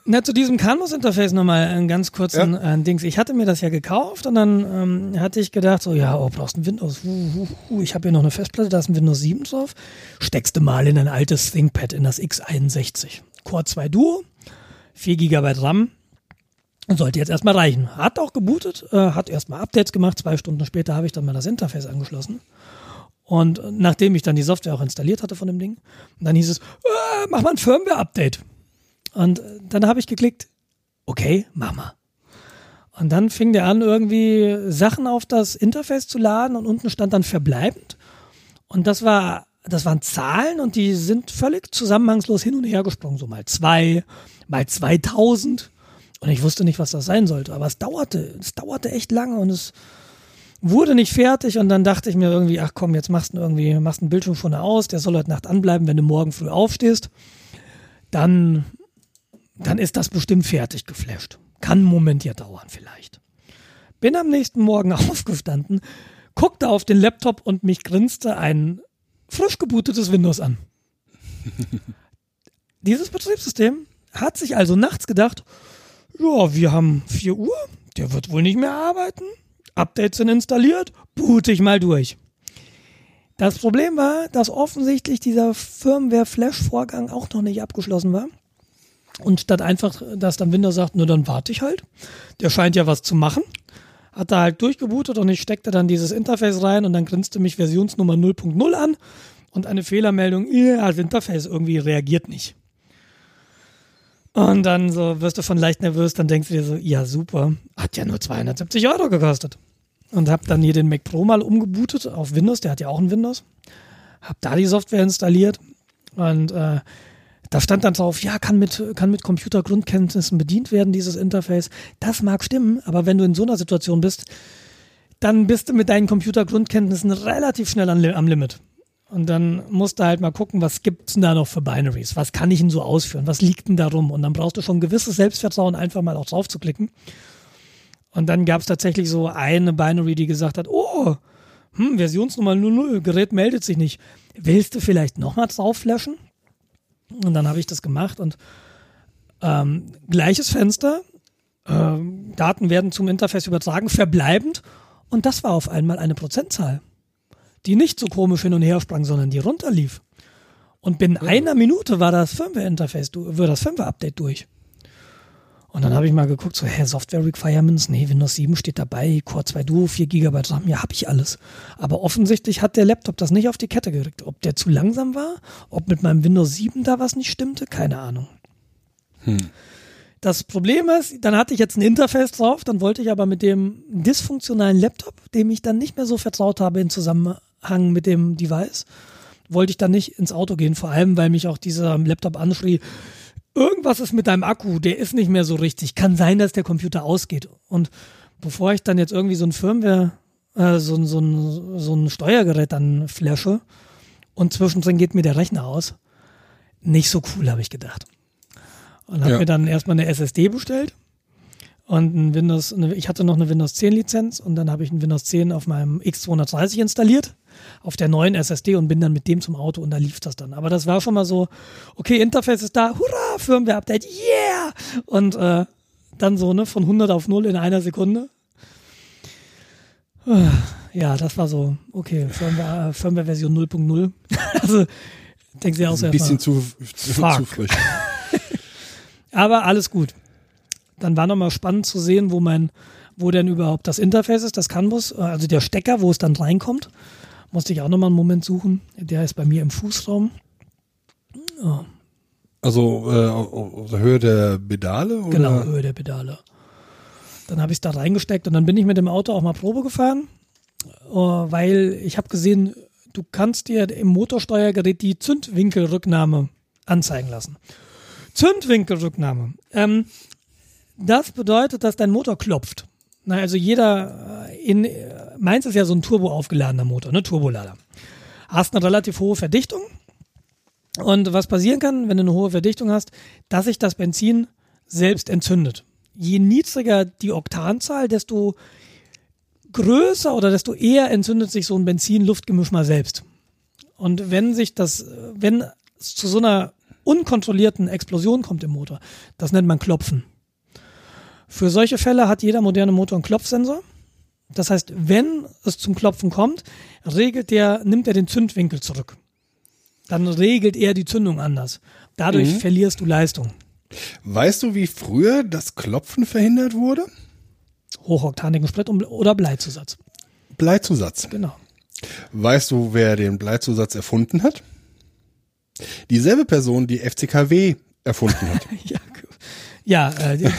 Na, zu diesem Canvas-Interface nochmal einen ganz kurzen äh, Dings. Ich hatte mir das ja gekauft und dann ähm, hatte ich gedacht, so, ja, oh, brauchst ein Windows. Hu, hu, hu. Ich habe hier noch eine Festplatte, da ist ein Windows 7 drauf. Steckst du mal in ein altes ThinkPad, in das X61. Core 2 Duo, 4 GB RAM. Sollte jetzt erstmal reichen. Hat auch gebootet, äh, hat erstmal Updates gemacht. Zwei Stunden später habe ich dann mal das Interface angeschlossen. Und äh, nachdem ich dann die Software auch installiert hatte von dem Ding, dann hieß es, äh, mach mal ein Firmware-Update. Und äh, dann habe ich geklickt, okay, mach mal. Und dann fing der an, irgendwie Sachen auf das Interface zu laden und unten stand dann verbleibend. Und das war, das waren Zahlen und die sind völlig zusammenhangslos hin und her gesprungen. So mal zwei, mal 2000. Und ich wusste nicht, was das sein sollte. Aber es dauerte, es dauerte echt lange und es wurde nicht fertig. Und dann dachte ich mir irgendwie, ach komm, jetzt machst du irgendwie, machst einen Bildschirm schon aus, der soll heute Nacht anbleiben, wenn du morgen früh aufstehst. Dann dann ist das bestimmt fertig geflasht. Kann einen Moment ja dauern vielleicht. Bin am nächsten Morgen aufgestanden, guckte auf den Laptop und mich grinste ein frisch gebootetes Windows an. Dieses Betriebssystem hat sich also nachts gedacht, ja, wir haben 4 Uhr, der wird wohl nicht mehr arbeiten. Updates sind installiert, boote ich mal durch. Das Problem war, dass offensichtlich dieser Firmware-Flash-Vorgang auch noch nicht abgeschlossen war. Und statt einfach, dass dann Windows sagt, nur dann warte ich halt. Der scheint ja was zu machen. Hat da halt durchgebootet und ich steckte dann dieses Interface rein und dann grinste mich Versionsnummer 0.0 an und eine Fehlermeldung, ja, das Interface irgendwie reagiert nicht. Und dann so wirst du von leicht nervös, dann denkst du dir so, ja super, hat ja nur 270 Euro gekostet. Und hab dann hier den Mac Pro mal umgebootet auf Windows, der hat ja auch ein Windows. Hab da die Software installiert und äh, da stand dann drauf, ja, kann mit, kann mit Computergrundkenntnissen bedient werden, dieses Interface. Das mag stimmen, aber wenn du in so einer Situation bist, dann bist du mit deinen Computergrundkenntnissen relativ schnell an, am Limit. Und dann musst du halt mal gucken, was gibt's denn da noch für Binaries? Was kann ich denn so ausführen? Was liegt denn da rum? Und dann brauchst du schon ein gewisses Selbstvertrauen, einfach mal auch drauf zu klicken. Und dann gab's tatsächlich so eine Binary, die gesagt hat, oh, hm, Versionsnummer 00, Gerät meldet sich nicht. Willst du vielleicht nochmal drauf flashen? Und dann habe ich das gemacht und ähm, gleiches Fenster, ähm, Daten werden zum Interface übertragen, verbleibend. Und das war auf einmal eine Prozentzahl, die nicht so komisch hin und her sprang, sondern die runterlief. Und binnen einer Minute war das Firmware-Interface, war das Firmware-Update durch. Und dann habe ich mal geguckt, so, hä, Software Requirements, nee, Windows 7 steht dabei, Core 2 Duo, 4 GB RAM, ja, habe ich alles. Aber offensichtlich hat der Laptop das nicht auf die Kette gekriegt. Ob der zu langsam war, ob mit meinem Windows 7 da was nicht stimmte, keine Ahnung. Das Problem ist, dann hatte ich jetzt ein Interface drauf, dann wollte ich aber mit dem dysfunktionalen Laptop, dem ich dann nicht mehr so vertraut habe in Zusammenhang mit dem Device, wollte ich dann nicht ins Auto gehen, vor allem weil mich auch dieser Laptop anschrie, irgendwas ist mit deinem Akku, der ist nicht mehr so richtig. Kann sein, dass der Computer ausgeht. Und bevor ich dann jetzt irgendwie so ein Firmware äh, so, so, ein, so ein Steuergerät dann flashe und zwischendrin geht mir der Rechner aus. Nicht so cool, habe ich gedacht. Und habe Ja. mir dann erstmal eine SSD bestellt und ein Windows, ich hatte noch eine Windows 10 Lizenz und dann habe ich ein Windows 10 auf meinem X230 installiert, auf der neuen SSD und bin dann mit dem zum Auto und da lief das dann. Aber das war schon mal so, okay, Interface ist da, hurra, Firmware-Update, yeah! Und äh, dann so, ne, von 100 auf 0 in einer Sekunde. Ja, das war so, okay, Firmware, äh, Firmware-Version 0.0. also, denkst du ja auch so Ein bisschen zu, Fuck. zu frisch. Aber alles gut. Dann war nochmal spannend zu sehen, wo mein, wo denn überhaupt das Interface ist, das CAN-Bus, äh, also der Stecker, wo es dann reinkommt. Musste ich auch nochmal einen Moment suchen. Der ist bei mir im Fußraum. Also äh, auf auf der Höhe der Pedale? Oder? Genau, Höhe der Pedale. Dann habe ich es da reingesteckt und dann bin ich mit dem Auto auch mal Probe gefahren, äh, weil ich habe gesehen, du kannst dir im Motorsteuergerät die Zündwinkelrücknahme anzeigen lassen. Zündwinkelrücknahme. Ähm, das bedeutet, dass dein Motor klopft. Na, also jeder äh, in meins ist ja so ein turbo aufgeladener Motor, ne, Turbolader. Hast eine relativ hohe Verdichtung und was passieren kann, wenn du eine hohe Verdichtung hast, dass sich das Benzin selbst entzündet. Je niedriger die Oktanzahl, desto größer oder desto eher entzündet sich so ein Benzin-Luftgemisch mal selbst. Und wenn sich das, wenn es zu so einer unkontrollierten Explosion kommt im Motor, das nennt man Klopfen. Für solche Fälle hat jeder moderne Motor einen Klopfsensor. Das heißt, wenn es zum Klopfen kommt, regelt der, nimmt er den Zündwinkel zurück. Dann regelt er die Zündung anders. Dadurch verlierst du Leistung. Weißt du, wie früher das Klopfen verhindert wurde? Hochoktanigen Sprit oder Bleizusatz. Bleizusatz. Genau. Weißt du, wer den Bleizusatz erfunden hat? Dieselbe Person, die FCKW erfunden hat. Ja, ja äh,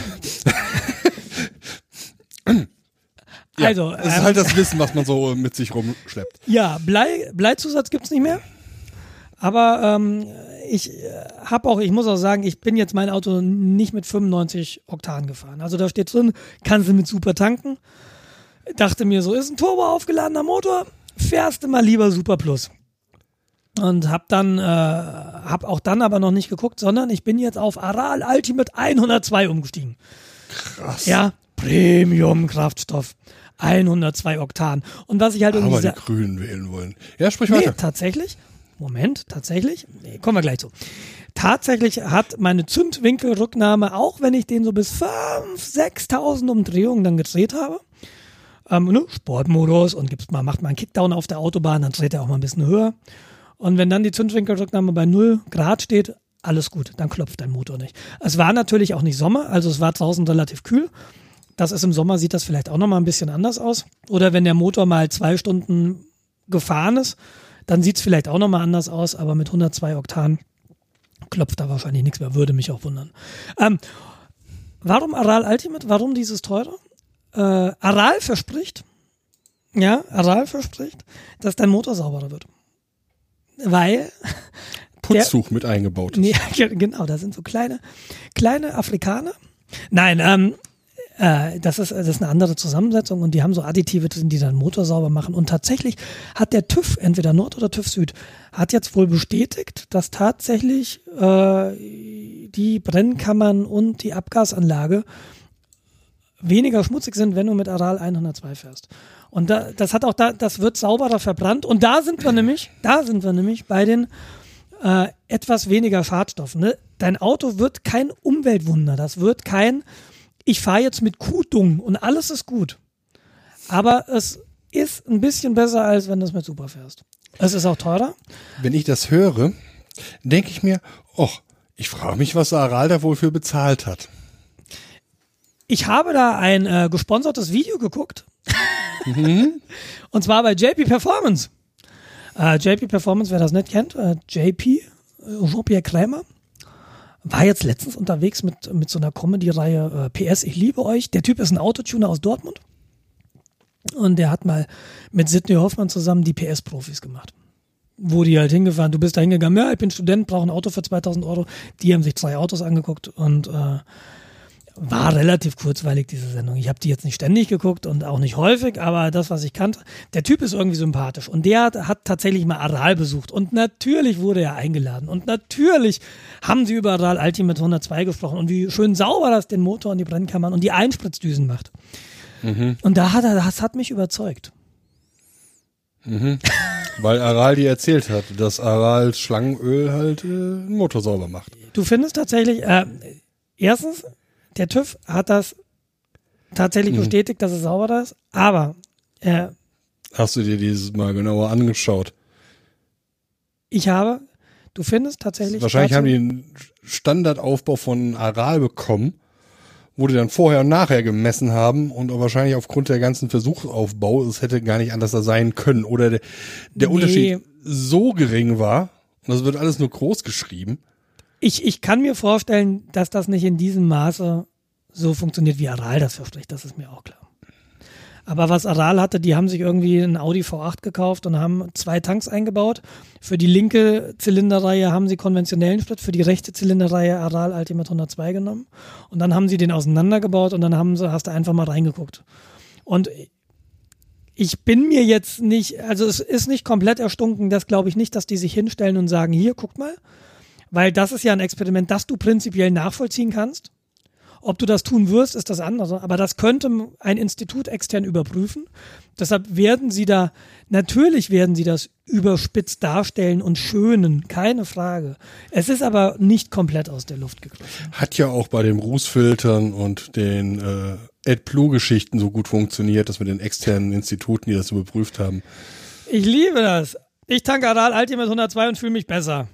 die- also, Das ist ähm, halt das Wissen, was man so mit sich rumschleppt. ja, Blei, Bleizusatz gibt's nicht mehr. Aber ähm, ich äh, habe auch, ich muss auch sagen, ich bin jetzt mein Auto nicht mit 95 Oktan gefahren. Also da steht drin, kannst du mit super tanken. Dachte mir, so ist ein Turbo aufgeladener Motor, fährst du mal lieber Super Plus. Und hab dann, äh, hab auch dann aber noch nicht geguckt, sondern ich bin jetzt auf Aral Ultimate 102 umgestiegen. Krass. Ja, Premium Kraftstoff. 102 Oktan. Und was ich halt irgendwie Aber die Grünen wählen wollen. Ja, sprich Nee, weiter. tatsächlich. Moment, tatsächlich. Nee, kommen wir gleich zu. Tatsächlich hat meine Zündwinkelrücknahme, auch wenn ich den so bis 5.000, 6.000 Umdrehungen dann gedreht habe, ähm, ne, Sportmodus und gibt's mal, macht mal einen Kickdown auf der Autobahn, dann dreht er auch mal ein bisschen höher. Und wenn dann die Zündwinkelrücknahme bei 0 Grad steht, alles gut, dann klopft dein Motor nicht. Es war natürlich auch nicht Sommer, also es war draußen relativ kühl. Das ist im Sommer, sieht das vielleicht auch nochmal ein bisschen anders aus. Oder wenn der Motor mal zwei Stunden gefahren ist, dann sieht es vielleicht auch nochmal anders aus, aber mit 102 Oktan klopft da wahrscheinlich nichts mehr, würde mich auch wundern. Ähm, warum Aral Ultimate? Warum dieses teure? Äh, Aral verspricht, ja, Aral verspricht, dass dein Motor sauberer wird. Weil Putztuch mit eingebaut. Nee, genau, da sind so kleine, kleine Afrikaner. Nein, ähm, äh, das, ist, das ist eine andere Zusammensetzung und die haben so Additive drin, die dann Motor sauber machen. Und tatsächlich hat der TÜV, entweder Nord oder TÜV Süd, hat jetzt wohl bestätigt, dass tatsächlich äh, die Brennkammern und die Abgasanlage weniger schmutzig sind, wenn du mit Aral 102 fährst. Und da, das hat auch da, das wird sauberer verbrannt. Und da sind wir nämlich, da sind wir nämlich bei den äh, etwas weniger Schadstoffen. Ne? Dein Auto wird kein Umweltwunder. Das wird kein, ich fahre jetzt mit Kuhdung und alles ist gut. Aber es ist ein bisschen besser, als wenn du es mit Super fährst. Es ist auch teurer. Wenn ich das höre, denke ich mir, och, ich frage mich, was Aral da wohl für bezahlt hat. Ich habe da ein äh, gesponsertes Video geguckt. Und zwar bei JP Performance. Äh, JP Performance, wer das nicht kennt, äh, JP, äh, Jean-Pierre Krämer, war jetzt letztens unterwegs mit, mit so einer Comedy-Reihe äh, PS, ich liebe euch. Der Typ ist ein Autotuner aus Dortmund. Und der hat mal mit Sidney Hoffmann zusammen die PS-Profis gemacht. Wo die halt hingefahren, du bist da hingegangen, ja, ich bin Student, brauche ein Auto für 2000 Euro. Die haben sich zwei Autos angeguckt und äh, war relativ kurzweilig, diese Sendung. Ich habe die jetzt nicht ständig geguckt und auch nicht häufig, aber das, was ich kannte, der Typ ist irgendwie sympathisch. Und der hat, hat tatsächlich mal Aral besucht. Und natürlich wurde er eingeladen. Und natürlich haben sie über Aral Ultimate 102 gesprochen und wie schön sauber das den Motor und die Brennkammern und die Einspritzdüsen macht. Mhm. Und da hat er, das hat mich überzeugt. Mhm. Weil Aral dir erzählt hat, dass Aral Schlangenöl halt äh, einen Motor sauber macht. Du findest tatsächlich, äh, erstens, der TÜV hat das tatsächlich mhm. bestätigt, dass es sauber ist, aber äh, Hast du dir dieses mal genauer angeschaut? Ich habe, du findest tatsächlich. Wahrscheinlich haben die einen Standardaufbau von Aral bekommen, wo die dann vorher und nachher gemessen haben und wahrscheinlich aufgrund der ganzen Versuchsaufbau, es hätte gar nicht anders sein können oder der, der nee. Unterschied so gering war, und das wird alles nur groß geschrieben, ich, ich kann mir vorstellen, dass das nicht in diesem Maße so funktioniert, wie Aral das verspricht. Das ist mir auch klar. Aber was Aral hatte, die haben sich irgendwie einen Audi V8 gekauft und haben zwei Tanks eingebaut. Für die linke Zylinderreihe haben sie konventionellen Sprit, für die rechte Zylinderreihe Aral Ultimate 102 genommen. Und dann haben sie den auseinandergebaut und dann haben sie, hast du einfach mal reingeguckt. Und ich bin mir jetzt nicht, also es ist nicht komplett erstunken, das glaube ich nicht, dass die sich hinstellen und sagen, hier, guckt mal, weil das ist ja ein Experiment, das du prinzipiell nachvollziehen kannst. Ob du das tun wirst, ist das andere. Aber das könnte ein Institut extern überprüfen. Deshalb werden sie da, natürlich werden sie das überspitzt darstellen und schönen, keine Frage. Es ist aber nicht komplett aus der Luft gegriffen. Hat ja auch bei den Rußfiltern und den äh, AdBlue-Geschichten so gut funktioniert, dass mit den externen Instituten, die das überprüft haben. Ich liebe das. Ich tanke Aral Ultimate 102 und fühle mich besser.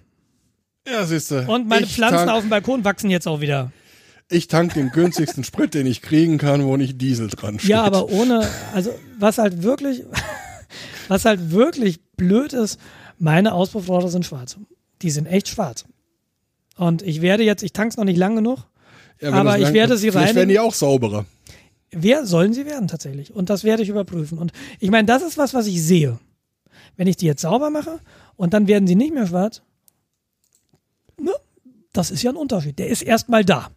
Ja, siehste. Und meine ich Pflanzen tank, auf dem Balkon wachsen jetzt auch wieder. Ich tank den günstigsten Sprit, den ich kriegen kann, wo nicht Diesel dran steht. Ja, aber ohne, also was halt wirklich, was halt wirklich blöd ist, meine Auspuffrohre sind schwarz. Die sind echt schwarz. Und ich werde jetzt, ich tank's noch nicht lang genug, ja, aber ich lang, werde sie rein. werden die auch sauberer. Wer sollen sie werden tatsächlich? Und das werde ich überprüfen. Und ich meine, das ist was, was ich sehe. Wenn ich die jetzt sauber mache und dann werden sie nicht mehr schwarz, ne, das ist ja ein Unterschied. Der ist erstmal da.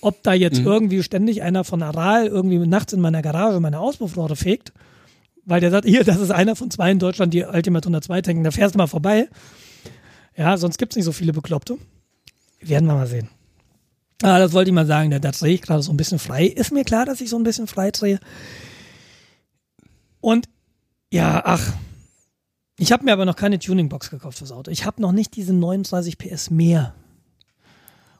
Ob da jetzt mhm. irgendwie ständig einer von Aral irgendwie nachts in meiner Garage meine Auspuffrohre fegt, weil der sagt, hier, das ist einer von zwei in Deutschland, die Ultimate 102 tanken, da fährst du mal vorbei. Ja, sonst gibt es nicht so viele Bekloppte. Werden wir mal sehen. Ah, das wollte ich mal sagen, da, da drehe ich gerade so ein bisschen frei. Ist mir klar, dass ich so ein bisschen frei drehe. Und ja, ach, ich habe mir aber noch keine Tuningbox gekauft fürs Auto. Ich habe noch nicht diese 39 PS mehr.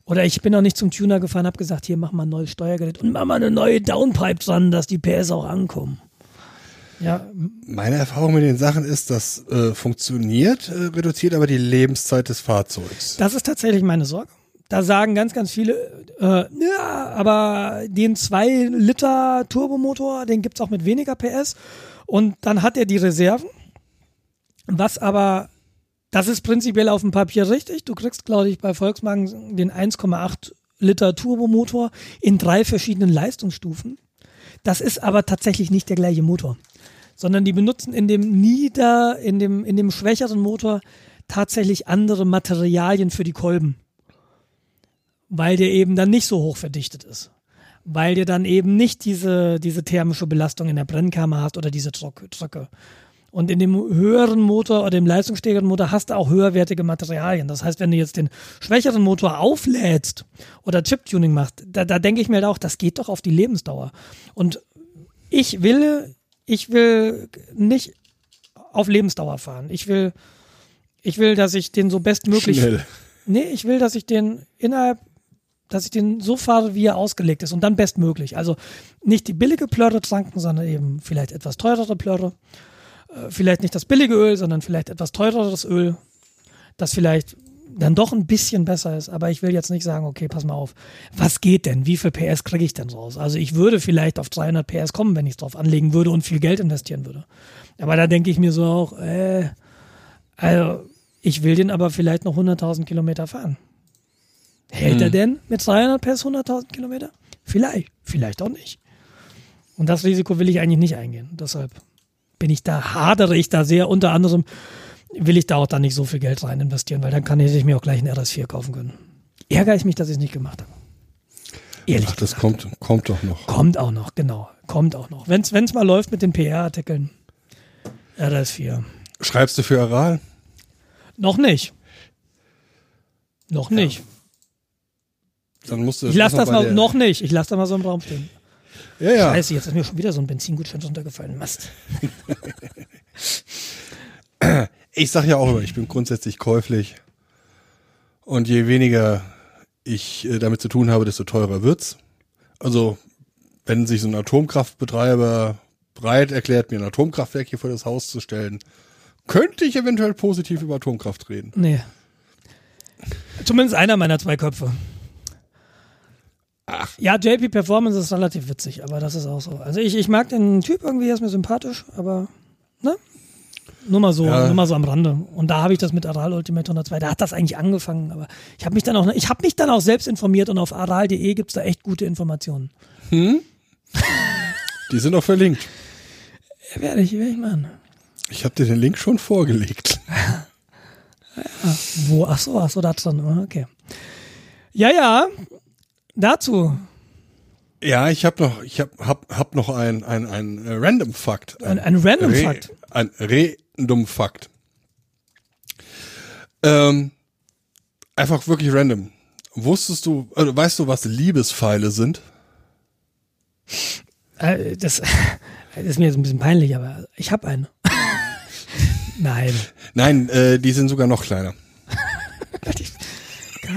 Oder ich bin noch nicht zum Tuner gefahren, habe gesagt, hier mach mal ein neues Steuergerät und mach mal eine neue Downpipe dran, dass die PS auch ankommen. Ja. Meine Erfahrung mit den Sachen ist, das äh, funktioniert, äh, reduziert aber die Lebenszeit des Fahrzeugs. Das ist tatsächlich meine Sorge. Da sagen ganz, ganz viele, äh, ja, aber den 2 Liter Turbomotor, den gibt es auch mit weniger PS. Und dann hat er die Reserven was aber, das ist prinzipiell auf dem Papier richtig. Du kriegst, glaube ich, bei Volkswagen den 1,8 Liter Turbomotor in drei verschiedenen Leistungsstufen. Das ist aber tatsächlich nicht der gleiche Motor, sondern die benutzen in dem nieder, in dem, in dem schwächeren Motor tatsächlich andere Materialien für die Kolben. Weil der eben dann nicht so hoch verdichtet ist. Weil der dann eben nicht diese, diese thermische Belastung in der Brennkammer hast oder diese Drücke. Und in dem höheren Motor oder dem leistungsstärkeren Motor hast du auch höherwertige Materialien. Das heißt, wenn du jetzt den schwächeren Motor auflädst oder Chip-Tuning machst, da, da denke ich mir auch, das geht doch auf die Lebensdauer. Und ich will, ich will nicht auf Lebensdauer fahren. Ich will, ich will, dass ich den so bestmöglich. Schnell. Nee, ich will, dass ich den innerhalb dass ich den so fahre, wie er ausgelegt ist und dann bestmöglich. Also nicht die billige Plörre tranken, sondern eben vielleicht etwas teurere Plörre vielleicht nicht das billige Öl, sondern vielleicht etwas teureres Öl, das vielleicht dann doch ein bisschen besser ist. Aber ich will jetzt nicht sagen, okay, pass mal auf, was geht denn? Wie viel PS kriege ich denn raus? Also ich würde vielleicht auf 300 PS kommen, wenn ich es drauf anlegen würde und viel Geld investieren würde. Aber da denke ich mir so auch, äh, also ich will den aber vielleicht noch 100.000 Kilometer fahren. Hält hm. er denn mit 300 PS 100.000 Kilometer? Vielleicht, vielleicht auch nicht. Und das Risiko will ich eigentlich nicht eingehen. Deshalb bin ich da, hadere ich da sehr. Unter anderem will ich da auch dann nicht so viel Geld rein investieren, weil dann kann ich mir auch gleich einen RS4 kaufen können. Ärgere ich mich, dass ich es nicht gemacht habe. Ehrlich Ach, das gesagt. kommt, kommt doch noch. Kommt auch noch, genau. Kommt auch noch. Wenn es mal läuft mit den PR-Artikeln. RS4. Schreibst du für Aral? Noch nicht. Noch nicht. Dann musst du Ich lasse das mal, noch nicht. Ich lasse das mal so im Raum stehen. Ja, ja. Scheiße, jetzt ist mir schon wieder so ein Benzingutschein runtergefallen. Mast. Ich sag ja auch immer, ich bin grundsätzlich käuflich. Und je weniger ich äh, damit zu tun habe, desto teurer wird's. Also, wenn sich so ein Atomkraftbetreiber bereit erklärt, mir ein Atomkraftwerk hier vor das Haus zu stellen, könnte ich eventuell positiv über Atomkraft reden. Nee. Zumindest einer meiner zwei Köpfe. Ach. Ja, JP Performance ist relativ witzig, aber das ist auch so. Also ich, ich mag den Typ irgendwie, er ist mir sympathisch, aber ne? Nur mal so, Ja. nur mal so am Rande. Und da habe ich das mit Aral Ultimate 102, da hat das eigentlich angefangen, aber ich habe mich dann auch, ich habe mich dann auch selbst informiert und auf aral.de gibt's da echt gute Informationen. Die sind auch verlinkt. Ja, werde ich, werde ich machen. Ich habe dir den Link schon vorgelegt. Wo? Ach so, ach so, da drin. Okay. Ja, ja. Dazu. Ja, ich habe noch, ich habe hab, hab noch ein, ein, ein äh, Random Fakt. Ein, ein Random Re- Fakt. Ein Random Fakt. Ähm, einfach wirklich random. Wusstest du, also weißt du, was Liebespfeile sind? Äh, Das, das ist mir jetzt ein bisschen peinlich, aber ich habe einen. Nein. Nein, äh, die sind sogar noch kleiner.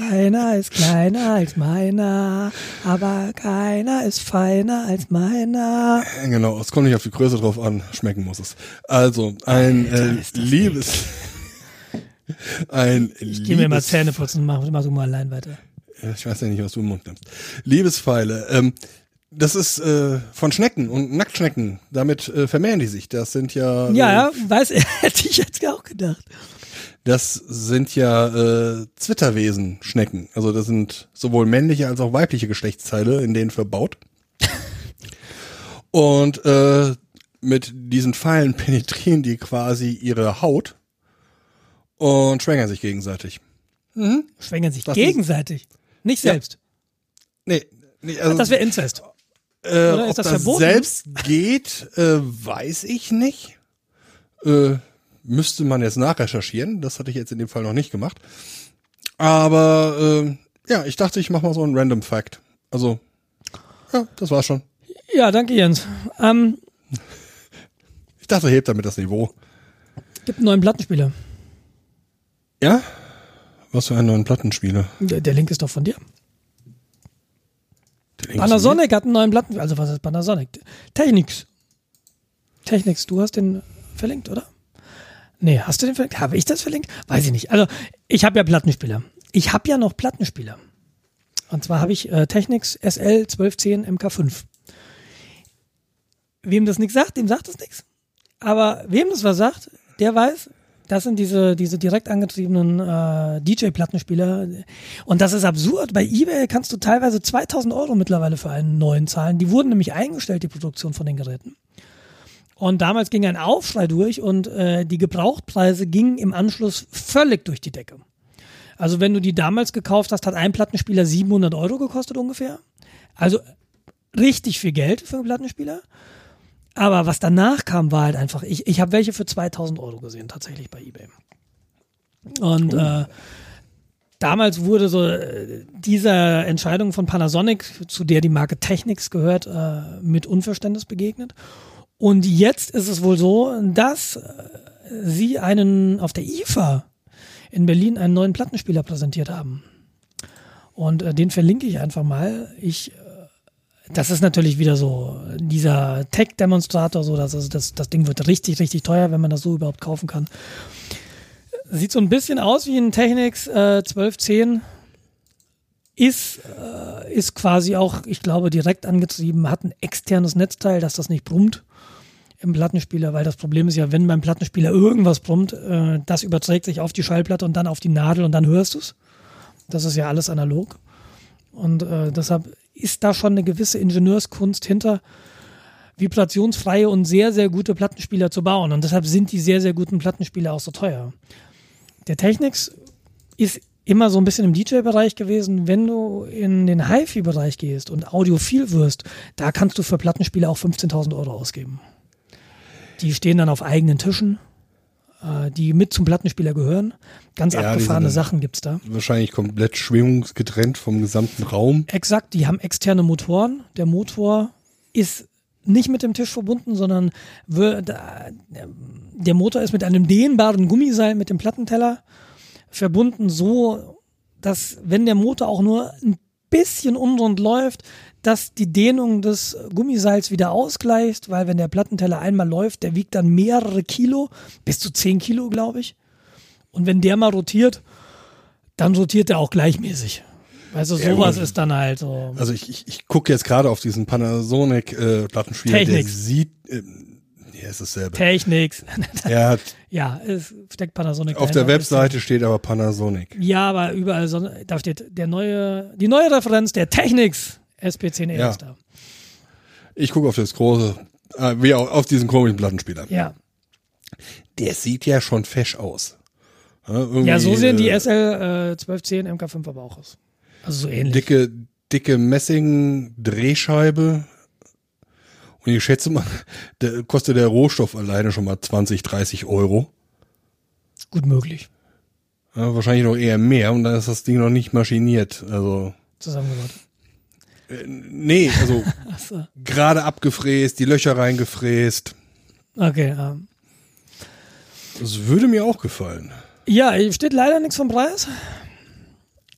Keiner ist kleiner als meiner, aber keiner ist feiner als meiner. Äh, Genau, es kommt nicht auf die Größe drauf an, schmecken muss es. Also, ein Alter, äh, Liebes... ein Ich geh mir mal Zähne putzen, mach, mach du mal allein weiter. Ich weiß ja nicht, was du im Mund nimmst. Liebespfeile. Ähm, das ist äh, von Schnecken und Nacktschnecken. Damit äh, vermehren die sich. Das sind ja. Ja, äh, ja, weiß, hätte ich jetzt auch gedacht. Das sind ja äh, Zwitterwesen, Schnecken. Also das sind sowohl männliche als auch weibliche Geschlechtsteile in denen verbaut. Und äh, mit diesen Pfeilen penetrieren die quasi ihre Haut und schwängern sich gegenseitig. Schwängern sich Das gegenseitig. Nicht Ja. selbst. Nee, nee also, Das wäre Inzest. Äh, Oder ist ob das das, verboten? selbst geht, äh, weiß ich nicht. Äh, müsste man jetzt nachrecherchieren. Das hatte ich jetzt in dem Fall noch nicht gemacht. Aber äh, ja, ich dachte, ich mache mal so einen Random Fact. Also, ja, das war's schon. Ja, danke Jens. Ähm, Ich dachte, hebt damit das Niveau. gibt einen neuen Plattenspieler. Ja? Was für einen neuen Plattenspieler? Der, der Link ist doch von dir. Panasonic hat einen neuen Plattenspieler. Also was ist Panasonic? Technics. Technics, du hast den verlinkt, oder? Nee, hast du den verlinkt? Habe ich das verlinkt? Weiß ich nicht. Also, ich habe ja Plattenspieler. Ich habe ja noch Plattenspieler. Und zwar habe ich äh, Technics SL 1210 MK5. Wem das nichts sagt, dem sagt es nichts. Aber wem das was sagt, der weiß, das sind diese, diese direkt angetriebenen äh, DJ-Plattenspieler. Und das ist absurd. Bei eBay kannst du teilweise 2000 Euro mittlerweile für einen neuen zahlen. Die wurden nämlich eingestellt, die Produktion von den Geräten. Und damals ging ein Aufschrei durch und äh, die Gebrauchtpreise gingen im Anschluss völlig durch die Decke. Also wenn du die damals gekauft hast, hat ein Plattenspieler 700 Euro gekostet ungefähr. Also richtig viel Geld für einen Plattenspieler. Aber was danach kam, war halt einfach, ich, ich habe welche für 2000 Euro gesehen, tatsächlich bei eBay. Und äh, damals wurde so äh, dieser Entscheidung von Panasonic, zu der die Marke Technics gehört, äh, mit Unverständnis begegnet. Und jetzt ist es wohl so, dass äh, sie einen auf der IFA in Berlin einen neuen Plattenspieler präsentiert haben. Und äh, den verlinke ich einfach mal. Ich das ist natürlich wieder so dieser Tech-Demonstrator, so dass also das, das Ding wird richtig, richtig teuer, wenn man das so überhaupt kaufen kann. Sieht so ein bisschen aus wie ein Technics äh, 1210. Ist, äh, ist quasi auch, ich glaube, direkt angetrieben, hat ein externes Netzteil, dass das nicht brummt im Plattenspieler, weil das Problem ist ja, wenn beim Plattenspieler irgendwas brummt, äh, das überträgt sich auf die Schallplatte und dann auf die Nadel und dann hörst du es. Das ist ja alles analog. Und äh, deshalb ist da schon eine gewisse Ingenieurskunst hinter, vibrationsfreie und sehr, sehr gute Plattenspieler zu bauen. Und deshalb sind die sehr, sehr guten Plattenspieler auch so teuer. Der Technics ist immer so ein bisschen im DJ-Bereich gewesen. Wenn du in den HiFi-Bereich gehst und audiophil wirst, da kannst du für Plattenspieler auch 15.000 Euro ausgeben. Die stehen dann auf eigenen Tischen, äh, die mit zum Plattenspieler gehören. Ganz Ja, abgefahrene Sachen gibt's da. Wahrscheinlich komplett schwingungsgetrennt vom gesamten Raum. Exakt, die haben externe Motoren. Der Motor ist nicht mit dem Tisch verbunden, sondern wird, der Motor ist mit einem dehnbaren Gummiseil mit dem Plattenteller verbunden, so dass wenn der Motor auch nur ein bisschen unrund läuft, dass die Dehnung des Gummiseils wieder ausgleicht, weil wenn der Plattenteller einmal läuft, der wiegt dann mehrere Kilo, bis zu 10 Kilo, glaube ich. Und wenn der mal rotiert, dann rotiert er auch gleichmäßig. Also Ja, sowas gut. ist dann halt so. Also ich, ich, ich gucke jetzt gerade auf diesen Panasonic äh, Plattenspieler, der Technics. sieht, äh, ja, ist dasselbe. Technics. Hat, ja, es steckt Panasonic auf der dahinter. Webseite steht aber Panasonic. Ja, aber überall, so, da steht der neue, die neue Referenz der Technics SP10R Ja. ist da. Ich gucke auf das große, äh, wie auch auf diesen komischen Plattenspieler. Ja. Der sieht ja schon fesch aus. Ja, Ja, so sehen die äh, SL äh, 1210 MK5 aber auch aus. Also so ähnlich. dicke, dicke Messing-Drehscheibe. Und ich schätze mal, der kostet der Rohstoff alleine schon mal 20, 30 Euro. Gut möglich. Ja, wahrscheinlich noch eher mehr und dann ist das Ding noch nicht maschiniert. Also, Zusammengebaut. Äh, nee, also Achso. gerade abgefräst, die Löcher reingefräst. Okay. Ähm. Das würde mir auch gefallen. Ja, steht leider nichts vom Preis.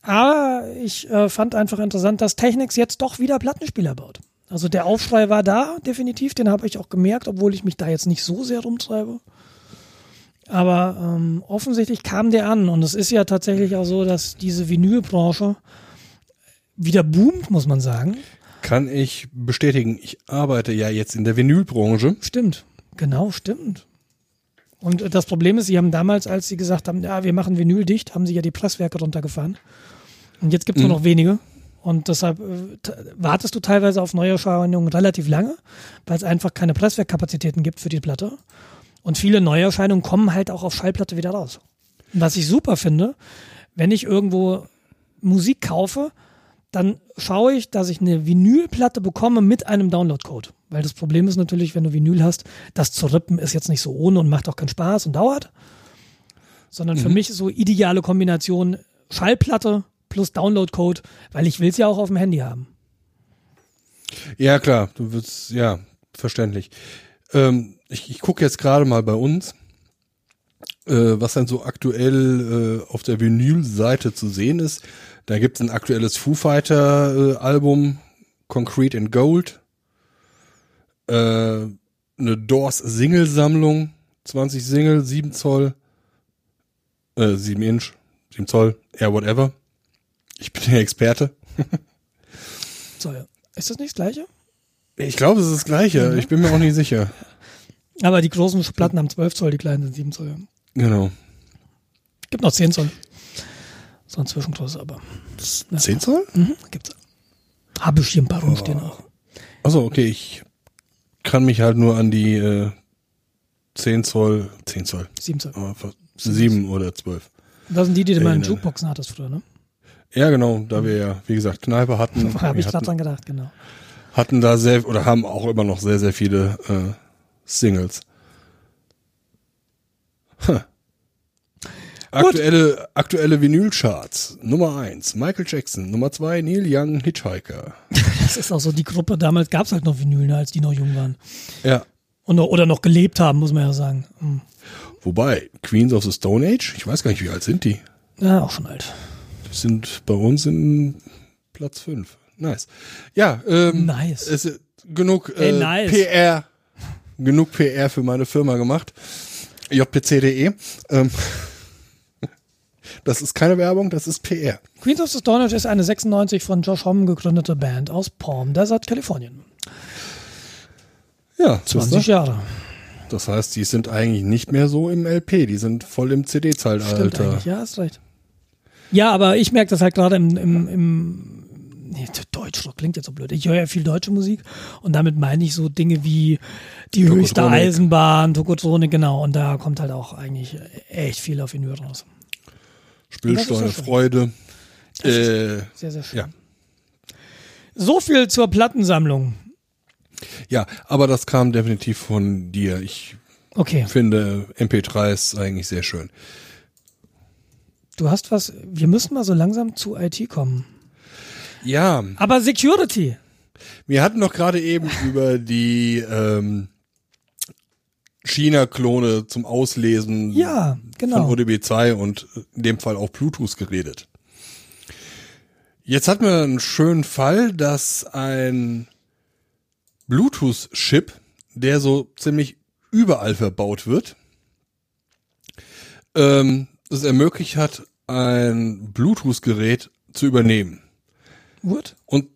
Aber ich äh, fand einfach interessant, dass Technics jetzt doch wieder Plattenspieler baut. Also der Aufschrei war da, definitiv, den habe ich auch gemerkt, obwohl ich mich da jetzt nicht so sehr rumtreibe. Aber ähm, offensichtlich kam der an und es ist ja tatsächlich auch so, dass diese Vinylbranche wieder boomt, muss man sagen. Kann ich bestätigen. Ich arbeite ja jetzt in der Vinylbranche. Stimmt, genau, stimmt. Und äh, das Problem ist, sie haben damals, als sie gesagt haben, ja, wir machen Vinyl dicht, haben sie ja die Presswerke runtergefahren. Und jetzt gibt es Mhm. nur noch wenige. Und deshalb äh, wartest du teilweise auf Neuerscheinungen relativ lange, weil es einfach keine Presswerkkapazitäten gibt für die Platte. Und viele Neuerscheinungen kommen halt auch auf Schallplatte wieder raus. Und was ich super finde, wenn ich irgendwo Musik kaufe, dann schaue ich, dass ich eine Vinylplatte bekomme mit einem Downloadcode. Weil das Problem ist natürlich, wenn du Vinyl hast, das zu rippen ist jetzt nicht so ohne und macht auch keinen Spaß und dauert. Sondern für mich ist so ideale Kombination Schallplatte plus Downloadcode, weil ich will es ja auch auf dem Handy haben. Ja, klar, du wirst, ja, verständlich. Ähm, ich ich gucke jetzt gerade mal bei uns, äh, was dann so aktuell äh, auf der Vinyl-Seite zu sehen ist. Da gibt es ein aktuelles Foo Fighter-Album, Concrete in Gold. Äh, eine Doors-Single-Sammlung, 20 Single, 7 Zoll, äh, 7 Inch, 7 Zoll, ja, whatever. Ich bin der Experte. So, ja. Ist das nicht das Gleiche? Ich glaube, es ist das Gleiche. Ich bin mir auch nicht sicher. Aber die großen Platten haben 12 Zoll, die kleinen sind 7 Zoll. Genau. Gibt noch 10 Zoll. So ein Zwischengröße, aber 10 Zoll? mhm, gibt's. Habe ich hier ein paar rumstehen auch. Achso, okay. Ich kann mich halt nur an die äh, 10 Zoll, 10 Zoll, 7 Zoll. aber fast 7 oder 12. Das sind die, die du mal in Äh, Jukeboxen hattest früher, ne? Ja, genau, da wir ja, wie gesagt, Kneipe hatten, Habe ich gerade dran gedacht, genau. hatten da sehr, oder haben auch immer noch sehr, sehr viele äh, Singles. Huh. Aktuelle, aktuelle Vinylcharts. Nummer 1, Michael Jackson. Nummer 2, Neil Young, Hitchhiker. Das ist auch so die Gruppe, damals gab es halt noch Vinyl, als die noch jung waren. Ja, Und, oder noch gelebt haben, muss man ja sagen. Hm. Wobei, Queens of the Stone Age, ich weiß gar nicht, wie alt sind die? Ja, auch schon alt. Die sind bei uns in Platz 5. Nice. Ja, ähm, Nice. Es ist genug äh, nice. PR, genug PR für meine Firma gemacht. jpc.de. Ähm, das ist keine Werbung, das ist PR. Queens of the Stone Age ist eine 96 von Josh Homme gegründete Band aus Palm Desert, Kalifornien. Ja, 20 siehst du? Jahre. das heißt, die sind eigentlich nicht mehr so im LP, die sind voll im CD-Zeitalter. ja, hast recht. Ja, aber ich merke das halt gerade im, im, im nee, Deutschrock klingt jetzt so blöd. Ich höre ja viel deutsche Musik und damit meine ich so Dinge wie die höchste. Eisenbahn, Tokotronik, genau. Und da kommt halt auch eigentlich echt viel auf Vinyl raus. Spielst Bildsteuer Das ist ja schön. Freude. Äh, Sehr, sehr schön. ja. So viel zur Plattensammlung. ja, aber das kam definitiv von dir. Ich Okay, finde MP3s eigentlich sehr schön. du hast was, wir müssen mal so langsam zu IT kommen. Ja, Aber Security. wir hatten doch gerade eben über die ähm, China-Klone zum Auslesen Ja, genau. von ODB2 und in dem Fall auch Bluetooth geredet. Jetzt hatten wir einen schönen Fall, dass ein Bluetooth-Chip, der so ziemlich überall verbaut wird, ähm, es ermöglicht hat, ein Bluetooth-Gerät zu übernehmen. Gut. Und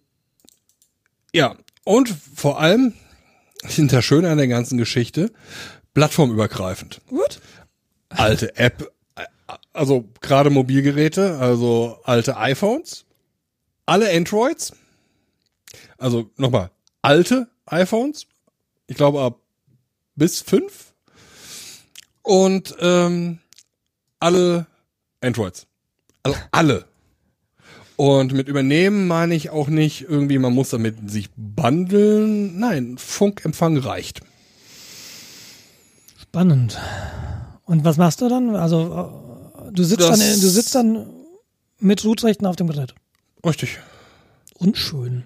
ja, und vor allem, hinter schön an der ganzen Geschichte, plattformübergreifend. Gut. alte App, also gerade Mobilgeräte, also alte iPhones, alle Androids, also nochmal, alte iPhones, ich glaube ab bis fünf und ähm, alle Androids. Also alle. Und mit übernehmen meine ich auch nicht irgendwie, man muss damit sich bundeln. Nein, Funkempfang reicht. Spannend. Und was machst du dann? Also äh, du sitzt Das- dann, du sitzt dann mit Rootrechten auf dem Gerät. Richtig. Unschön.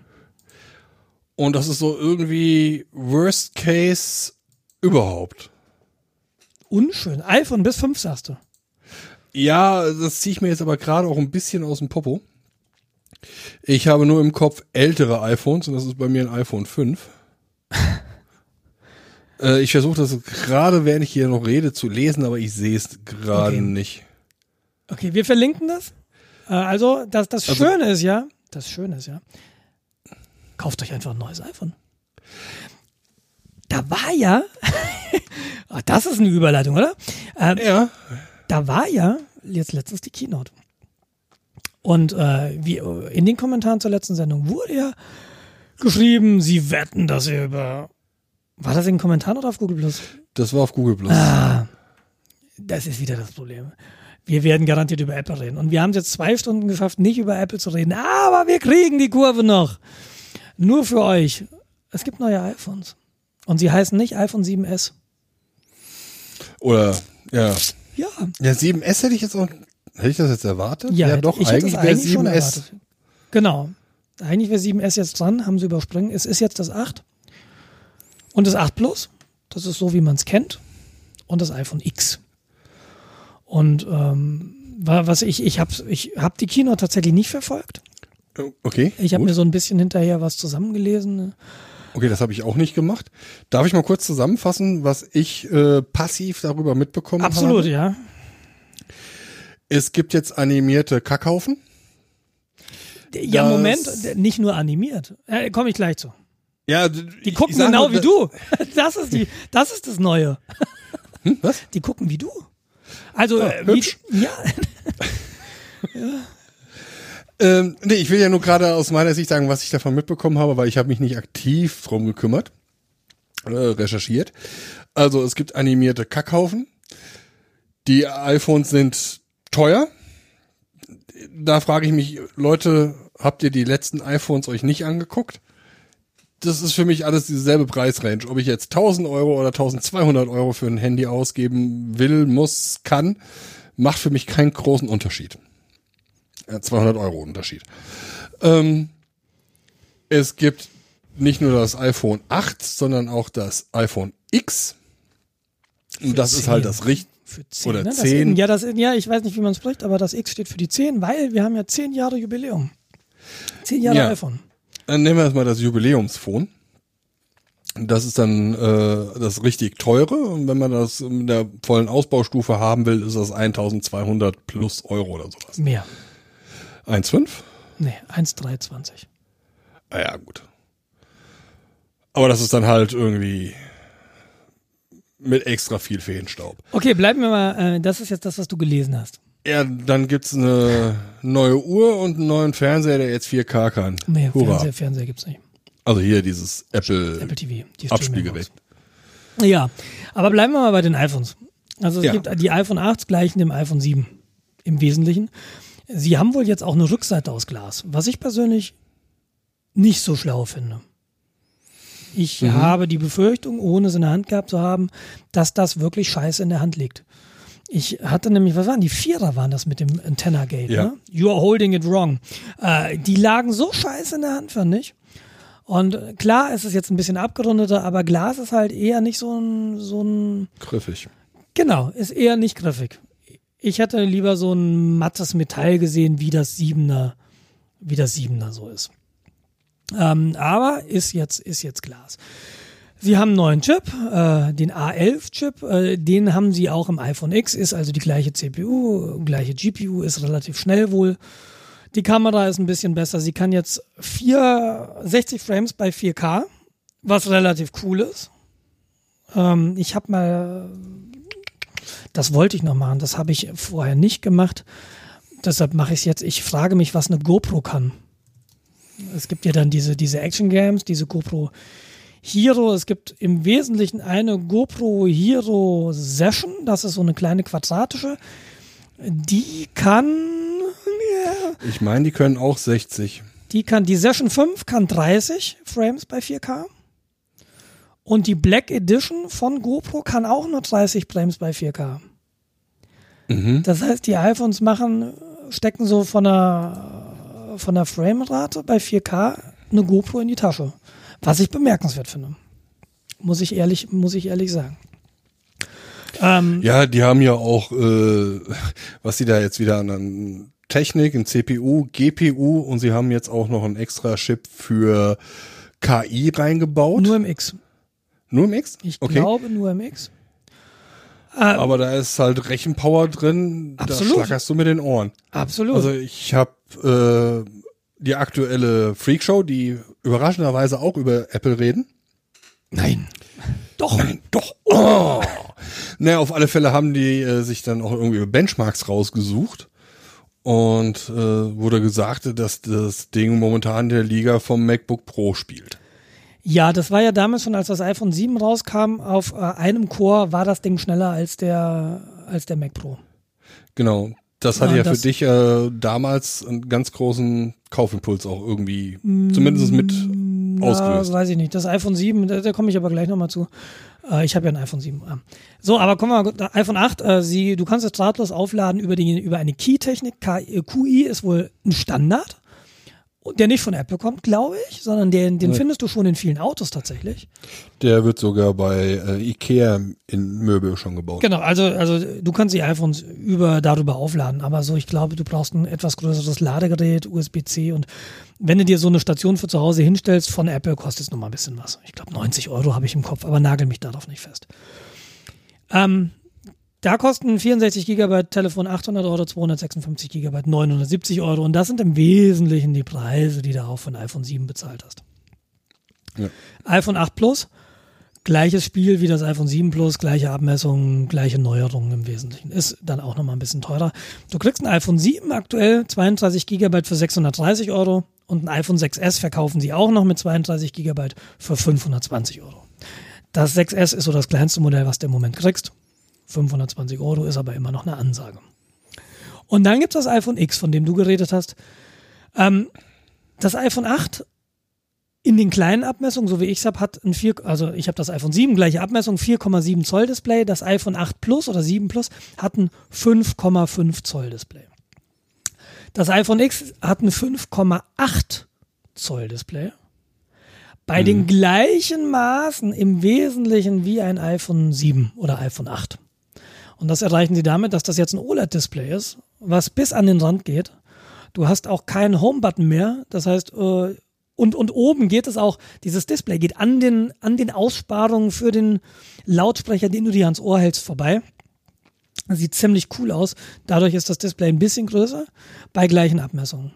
Und das ist so irgendwie Worst Case überhaupt. Unschön. iPhone bis 5 sagst du. Ja, das ziehe ich mir jetzt aber gerade auch ein bisschen aus dem Popo. Ich habe nur im Kopf ältere iPhones und das ist bei mir ein iPhone 5. äh, ich versuche das gerade, während ich hier noch rede, zu lesen, aber ich sehe es gerade Okay. nicht. Okay, wir verlinken das. Äh, also, das, das Also- Schöne ist ja, das Schöne ist ja, kauft euch einfach ein neues iPhone. Da war ja, Ach, das ist eine Überleitung, oder? Ähm, Ja, da war ja jetzt letztens die Keynote. Und äh, wie in den Kommentaren zur letzten Sendung wurde ja geschrieben, sie wetten, dass ihr über. War das in den Kommentaren oder auf Google Plus? das war auf Google Plus. Ah, das ist wieder das Problem. Wir werden garantiert über Apple reden. Und wir haben es jetzt zwei Stunden geschafft, nicht über Apple zu reden. Aber wir kriegen die Kurve noch. Nur für euch. Es gibt neue iPhones. Und sie heißen nicht iPhone 7S. Oder ja. Ja. Ja, 7S hätte ich jetzt auch. Hätte ich das jetzt erwartet? Ja, doch, ich eigentlich wäre eigentlich schon 7S. erwartet. Genau. Eigentlich wäre 7S jetzt dran, haben sie überspringen. Es ist jetzt das 8. Und das 8 Plus. Das ist so, wie man es kennt. Und das iPhone X. Und ähm, wa- was ich, ich habe ich hab die Kino tatsächlich nicht verfolgt. Okay. Ich habe mir so ein bisschen hinterher was zusammengelesen. Okay, das habe ich auch nicht gemacht. Darf ich mal kurz zusammenfassen, was ich äh, passiv darüber mitbekommen Absolut, habe? ja. Es gibt jetzt animierte Kackhaufen. Ja, Moment, nicht nur animiert. Äh, Komme ich gleich zu. Ja, Die gucken genau wie du. Das ist die, das ist das Neue. Hm, was? Die gucken wie du. Also, Ja, äh, wie, hübsch. ja, Ähm, nee, ich will ja nur gerade aus meiner Sicht sagen, was ich davon mitbekommen habe, weil ich habe mich nicht aktiv drum gekümmert, äh, recherchiert. Also es gibt animierte Kackhaufen. Die iPhones sind teuer. Da frage ich mich, Leute, habt ihr die letzten iPhones euch nicht angeguckt? Das ist für mich alles dieselbe Preisrange. Ob ich jetzt 1000 Euro oder 1200 Euro für ein Handy ausgeben will, muss, kann, macht für mich keinen großen Unterschied. Ja, 200 Euro Unterschied. Ähm, es gibt nicht nur das iPhone 8, sondern auch das iPhone X. Und das ist 10. halt das richtig. für 10. Oder ne? Das, 10. ja, das, ja, ich weiß nicht, wie man es spricht, aber das X steht für die 10, weil wir haben ja 10 Jahre Jubiläum. 10 Jahre Ja. iPhone. Dann nehmen wir erstmal das Jubiläumsphone. Das ist dann äh, das richtig teure. Und wenn man das in der vollen Ausbaustufe haben will, ist das 1200 plus Euro oder sowas. Mehr. 1,5? Nee, 1,320. Ah ja, gut. Aber das ist dann halt irgendwie mit extra viel Feenstaub. Okay, bleiben wir mal, äh, das ist jetzt das, was du gelesen hast. Ja, dann gibt's eine neue Uhr und einen neuen Fernseher, der jetzt 4K kann. Nee, Hurra. Fernseher, Fernseher gibt's nicht. Also hier dieses Apple, Apple TV, die Abspielgerät. Ja, aber bleiben wir mal bei den iPhones. Also es Ja. gibt die iPhone 8 gleichen dem iPhone 7. im Wesentlichen. Sie haben wohl jetzt auch eine Rückseite aus Glas, was ich persönlich nicht so schlau finde. Ich mhm. habe die Befürchtung, ohne es in der Hand gehabt zu haben, dass das wirklich scheiße in der Hand liegt. Ich hatte nämlich, was waren die Vierer waren das mit dem Antenna Gate, ja. ne? You are holding it wrong. Äh, die lagen so scheiße in der Hand, fand ich. Und klar, es ist jetzt ein bisschen abgerundeter, aber Glas ist halt eher nicht so ein, so ein. Griffig. Genau, ist eher nicht griffig. Ich hätte lieber so ein mattes Metall gesehen, wie das Siebener, wie das Siebener so ist. Ähm, aber ist jetzt, ist jetzt Glas. Sie haben einen neuen Chip, äh, den A11-Chip, äh, den haben sie auch im iPhone X, ist also die gleiche CPU, gleiche GPU, ist relativ schnell wohl. Die Kamera ist ein bisschen besser. Sie kann jetzt 4, 60 Frames bei 4K, was relativ cool ist. Ähm, ich habe mal, das wollte ich noch machen, das habe ich vorher nicht gemacht. Deshalb mache ich es jetzt. Ich frage mich, was eine GoPro kann. Es gibt ja dann diese, diese Action Games, diese GoPro Hero. Es gibt im Wesentlichen eine GoPro Hero Session. Das ist so eine kleine quadratische. Die kann. Ja, ich meine, die können auch 60. Die kann, die Session 5 kann 30 Frames bei 4K. Und die Black Edition von GoPro kann auch nur 30 Frames bei 4K. Mhm. Das heißt, die iPhones machen, stecken so von der, von der Framerate bei 4K eine GoPro in die Tasche. Was ich bemerkenswert finde. Muss ich ehrlich, muss ich ehrlich sagen. Ähm, ja, die haben ja auch, äh, was sie da jetzt wieder an Technik, ein CPU, GPU und sie haben jetzt auch noch einen extra Chip für KI reingebaut. Nur im X. Nur im X? Ich okay. glaube nur im X. Ähm, Aber da ist halt Rechenpower drin, absolut. da schlackerst du mit den Ohren. Absolut. Also ich habe äh, die aktuelle Freakshow, die überraschenderweise auch über Apple reden. Nein. Doch. Nein, doch. Oh. naja, auf alle Fälle haben die äh, sich dann auch irgendwie Benchmarks rausgesucht. Und äh, wurde gesagt, dass das Ding momentan der Liga vom MacBook Pro spielt. Ja, das war ja damals schon, als das iPhone 7 rauskam, auf äh, einem Core war das Ding schneller als der, als der Mac Pro. Genau. Das hatte ja, ja für dich äh, damals einen ganz großen Kaufimpuls auch irgendwie, zumindest mit mm, na, ausgelöst. Weiß ich nicht. Das iPhone 7, da, da komme ich aber gleich nochmal zu. Äh, ich habe ja ein iPhone 7. Ah. So, aber kommen wir mal, iPhone 8, äh, sie, du kannst es drahtlos aufladen über, die, über eine Key-Technik. QI ist wohl ein Standard der nicht von Apple kommt, glaube ich, sondern den, den findest du schon in vielen Autos tatsächlich. Der wird sogar bei äh, Ikea in Möbel schon gebaut. Genau, also, also du kannst die iPhones über darüber aufladen, aber so, ich glaube, du brauchst ein etwas größeres Ladegerät, USB-C und wenn du dir so eine Station für zu Hause hinstellst von Apple, kostet es nochmal ein bisschen was. Ich glaube 90 Euro habe ich im Kopf, aber nagel mich darauf nicht fest. Ähm, da kosten 64 GB Telefon 800 Euro, 256 GB 970 Euro. Und das sind im Wesentlichen die Preise, die du auch von iPhone 7 bezahlt hast. Ja. iPhone 8 Plus, gleiches Spiel wie das iPhone 7 Plus, gleiche Abmessungen, gleiche Neuerungen im Wesentlichen. Ist dann auch nochmal ein bisschen teurer. Du kriegst ein iPhone 7 aktuell, 32 GB für 630 Euro. Und ein iPhone 6S verkaufen sie auch noch mit 32 GB für 520 Euro. Das 6S ist so das kleinste Modell, was du im Moment kriegst. 520 Euro ist aber immer noch eine Ansage. Und dann gibt es das iPhone X, von dem du geredet hast. Ähm, das iPhone 8 in den kleinen Abmessungen, so wie ich es habe, hat ein 4, also ich habe das iPhone 7, gleiche Abmessung, 4,7 Zoll Display. Das iPhone 8 Plus oder 7 Plus hat ein 5,5 Zoll Display. Das iPhone X hat ein 5,8 Zoll Display. Bei mhm. den gleichen Maßen im Wesentlichen wie ein iPhone 7 oder iPhone 8. Und das erreichen sie damit, dass das jetzt ein OLED-Display ist, was bis an den Rand geht. Du hast auch keinen Home-Button mehr. Das heißt, äh, und, und oben geht es auch, dieses Display geht an den, an den Aussparungen für den Lautsprecher, den du dir ans Ohr hältst, vorbei. Sieht ziemlich cool aus. Dadurch ist das Display ein bisschen größer bei gleichen Abmessungen.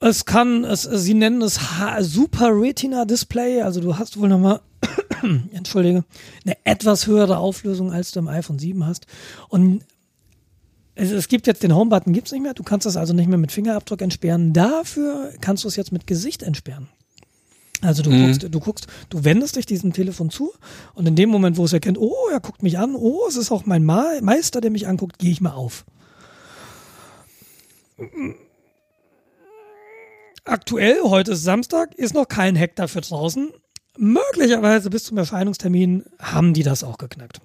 Es kann, es, sie nennen es Super Retina Display, also du hast wohl nochmal entschuldige, eine etwas höhere Auflösung, als du im iPhone 7 hast. Und es, es gibt jetzt den Home-Button, gibt es nicht mehr. Du kannst das also nicht mehr mit Fingerabdruck entsperren. Dafür kannst du es jetzt mit Gesicht entsperren. Also du guckst, du guckst, du wendest dich diesem Telefon zu und in dem Moment, wo es erkennt, oh, er guckt mich an, oh, es ist auch mein Ma Meister, der mich anguckt, gehe ich mal auf. Aktuell, heute ist Samstag, ist noch kein Hack dafür draußen. Möglicherweise bis zum Erscheinungstermin haben die das auch geknackt.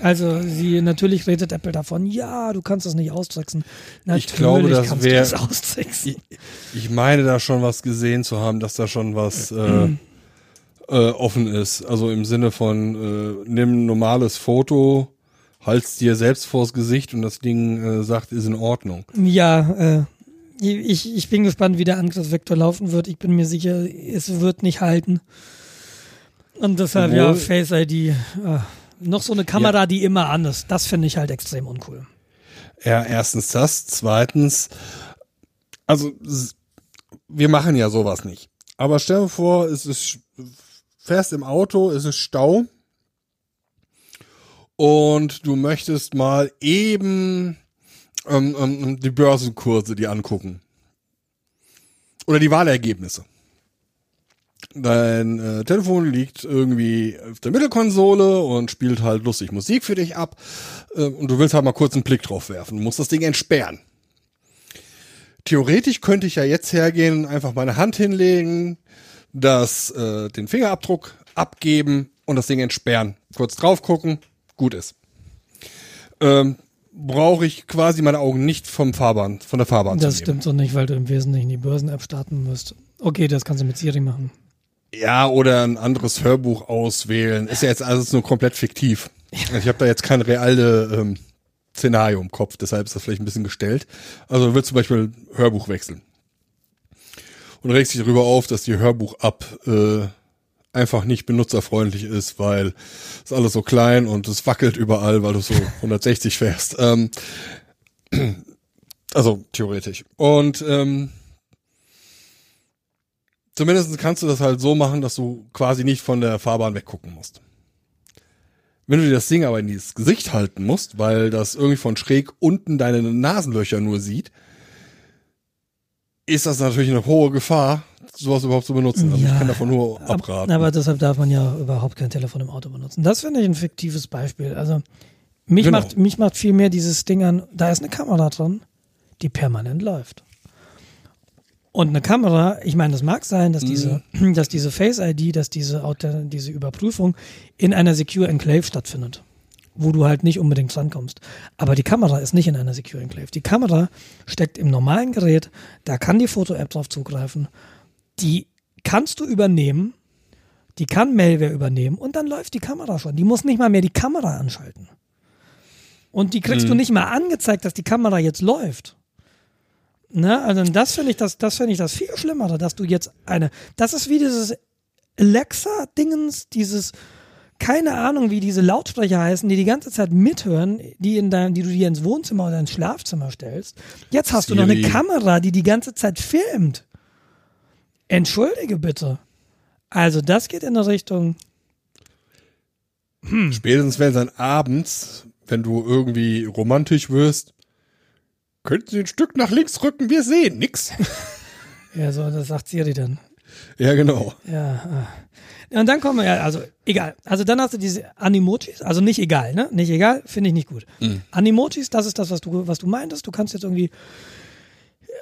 Also sie natürlich redet Apple davon, ja, du kannst das nicht austricksen. Natürlich ich glaube, das kannst wäre. du das austricksen. Ich, ich meine da schon was gesehen zu haben, dass da schon was äh, äh, offen ist. Also im Sinne von äh, nimm ein normales Foto, halt's dir selbst vors Gesicht und das Ding äh, sagt, ist in Ordnung. Ja, äh, ich, ich bin gespannt, wie der Angriffsvektor laufen wird. Ich bin mir sicher, es wird nicht halten. Und deshalb, ja, Obwohl- Face ID, äh, noch so eine Kamera, die immer an ist. Das finde ich halt extrem uncool. Ja, erstens das. Zweitens, also wir machen ja sowas nicht. Aber stell dir vor, es ist fährst im Auto, es ist Stau und du möchtest mal eben ähm, ähm, die Börsenkurse die angucken. Oder die Wahlergebnisse. Dein äh, Telefon liegt irgendwie auf der Mittelkonsole und spielt halt lustig Musik für dich ab. Äh, und du willst halt mal kurz einen Blick drauf werfen. Du musst das Ding entsperren. Theoretisch könnte ich ja jetzt hergehen einfach meine Hand hinlegen, das, äh, den Fingerabdruck abgeben und das Ding entsperren. Kurz drauf gucken, gut ist. Ähm, brauche ich quasi meine Augen nicht vom Fahrbahn, von der Fahrbahn Das zu stimmt so nicht, weil du im Wesentlichen die Börsen-App starten musst. Okay, das kannst du mit Siri machen. Ja, oder ein anderes Hörbuch auswählen. Ist ja jetzt alles nur komplett fiktiv. Also ich habe da jetzt kein reale ähm, Szenario im Kopf, deshalb ist das vielleicht ein bisschen gestellt. Also du willst zum Beispiel Hörbuch wechseln. Und regst dich darüber auf, dass die Hörbuch-App äh, einfach nicht benutzerfreundlich ist, weil es alles so klein und es wackelt überall, weil du so 160 fährst. Ähm, also theoretisch. Und ähm, Zumindest kannst du das halt so machen, dass du quasi nicht von der Fahrbahn weggucken musst. Wenn du dir das Ding aber in dieses Gesicht halten musst, weil das irgendwie von schräg unten deine Nasenlöcher nur sieht, ist das natürlich eine hohe Gefahr, sowas überhaupt zu benutzen. Also ich Ja, kann davon nur abraten. Aber deshalb darf man ja überhaupt kein Telefon im Auto benutzen. Das finde ich ein fiktives Beispiel. Also mich Genau. macht mich macht viel mehr dieses Ding an, da ist eine Kamera drin, die permanent läuft. Und eine Kamera, ich meine, das mag sein, dass diese, Mhm. dass diese Face ID, dass diese, diese Überprüfung in einer Secure Enclave stattfindet, wo du halt nicht unbedingt rankommst. Aber die Kamera ist nicht in einer Secure Enclave. Die Kamera steckt im normalen Gerät, da kann die Foto-App drauf zugreifen. Die kannst du übernehmen, die kann Malware übernehmen und dann läuft die Kamera schon. Die muss nicht mal mehr die Kamera anschalten. Und die kriegst du nicht mal angezeigt, dass die Kamera jetzt läuft. Ne? Also das finde ich das, das finde ich das viel Schlimmere, dass du jetzt eine, das ist wie dieses Alexa-Dingens, dieses, keine Ahnung, wie diese Lautsprecher heißen, die die ganze Zeit mithören, die in dein, die du dir ins Wohnzimmer oder ins Schlafzimmer stellst. Jetzt hast du noch eine Siri. Kamera, die die ganze Zeit filmt. Entschuldige bitte. Also das geht in eine Richtung, Spätestens wenn dann abends, wenn du irgendwie romantisch wirst, könnten sie ein Stück nach links rücken, wir sehen nix. ja, so, das sagt Siri dann. ja, genau. Ja. ah. Und dann kommen wir, ja, also egal. Also dann hast du diese Animojis, also nicht egal, ne? Nicht egal, finde ich nicht gut. Animojis, das ist das, was du, was du meintest. Du kannst jetzt irgendwie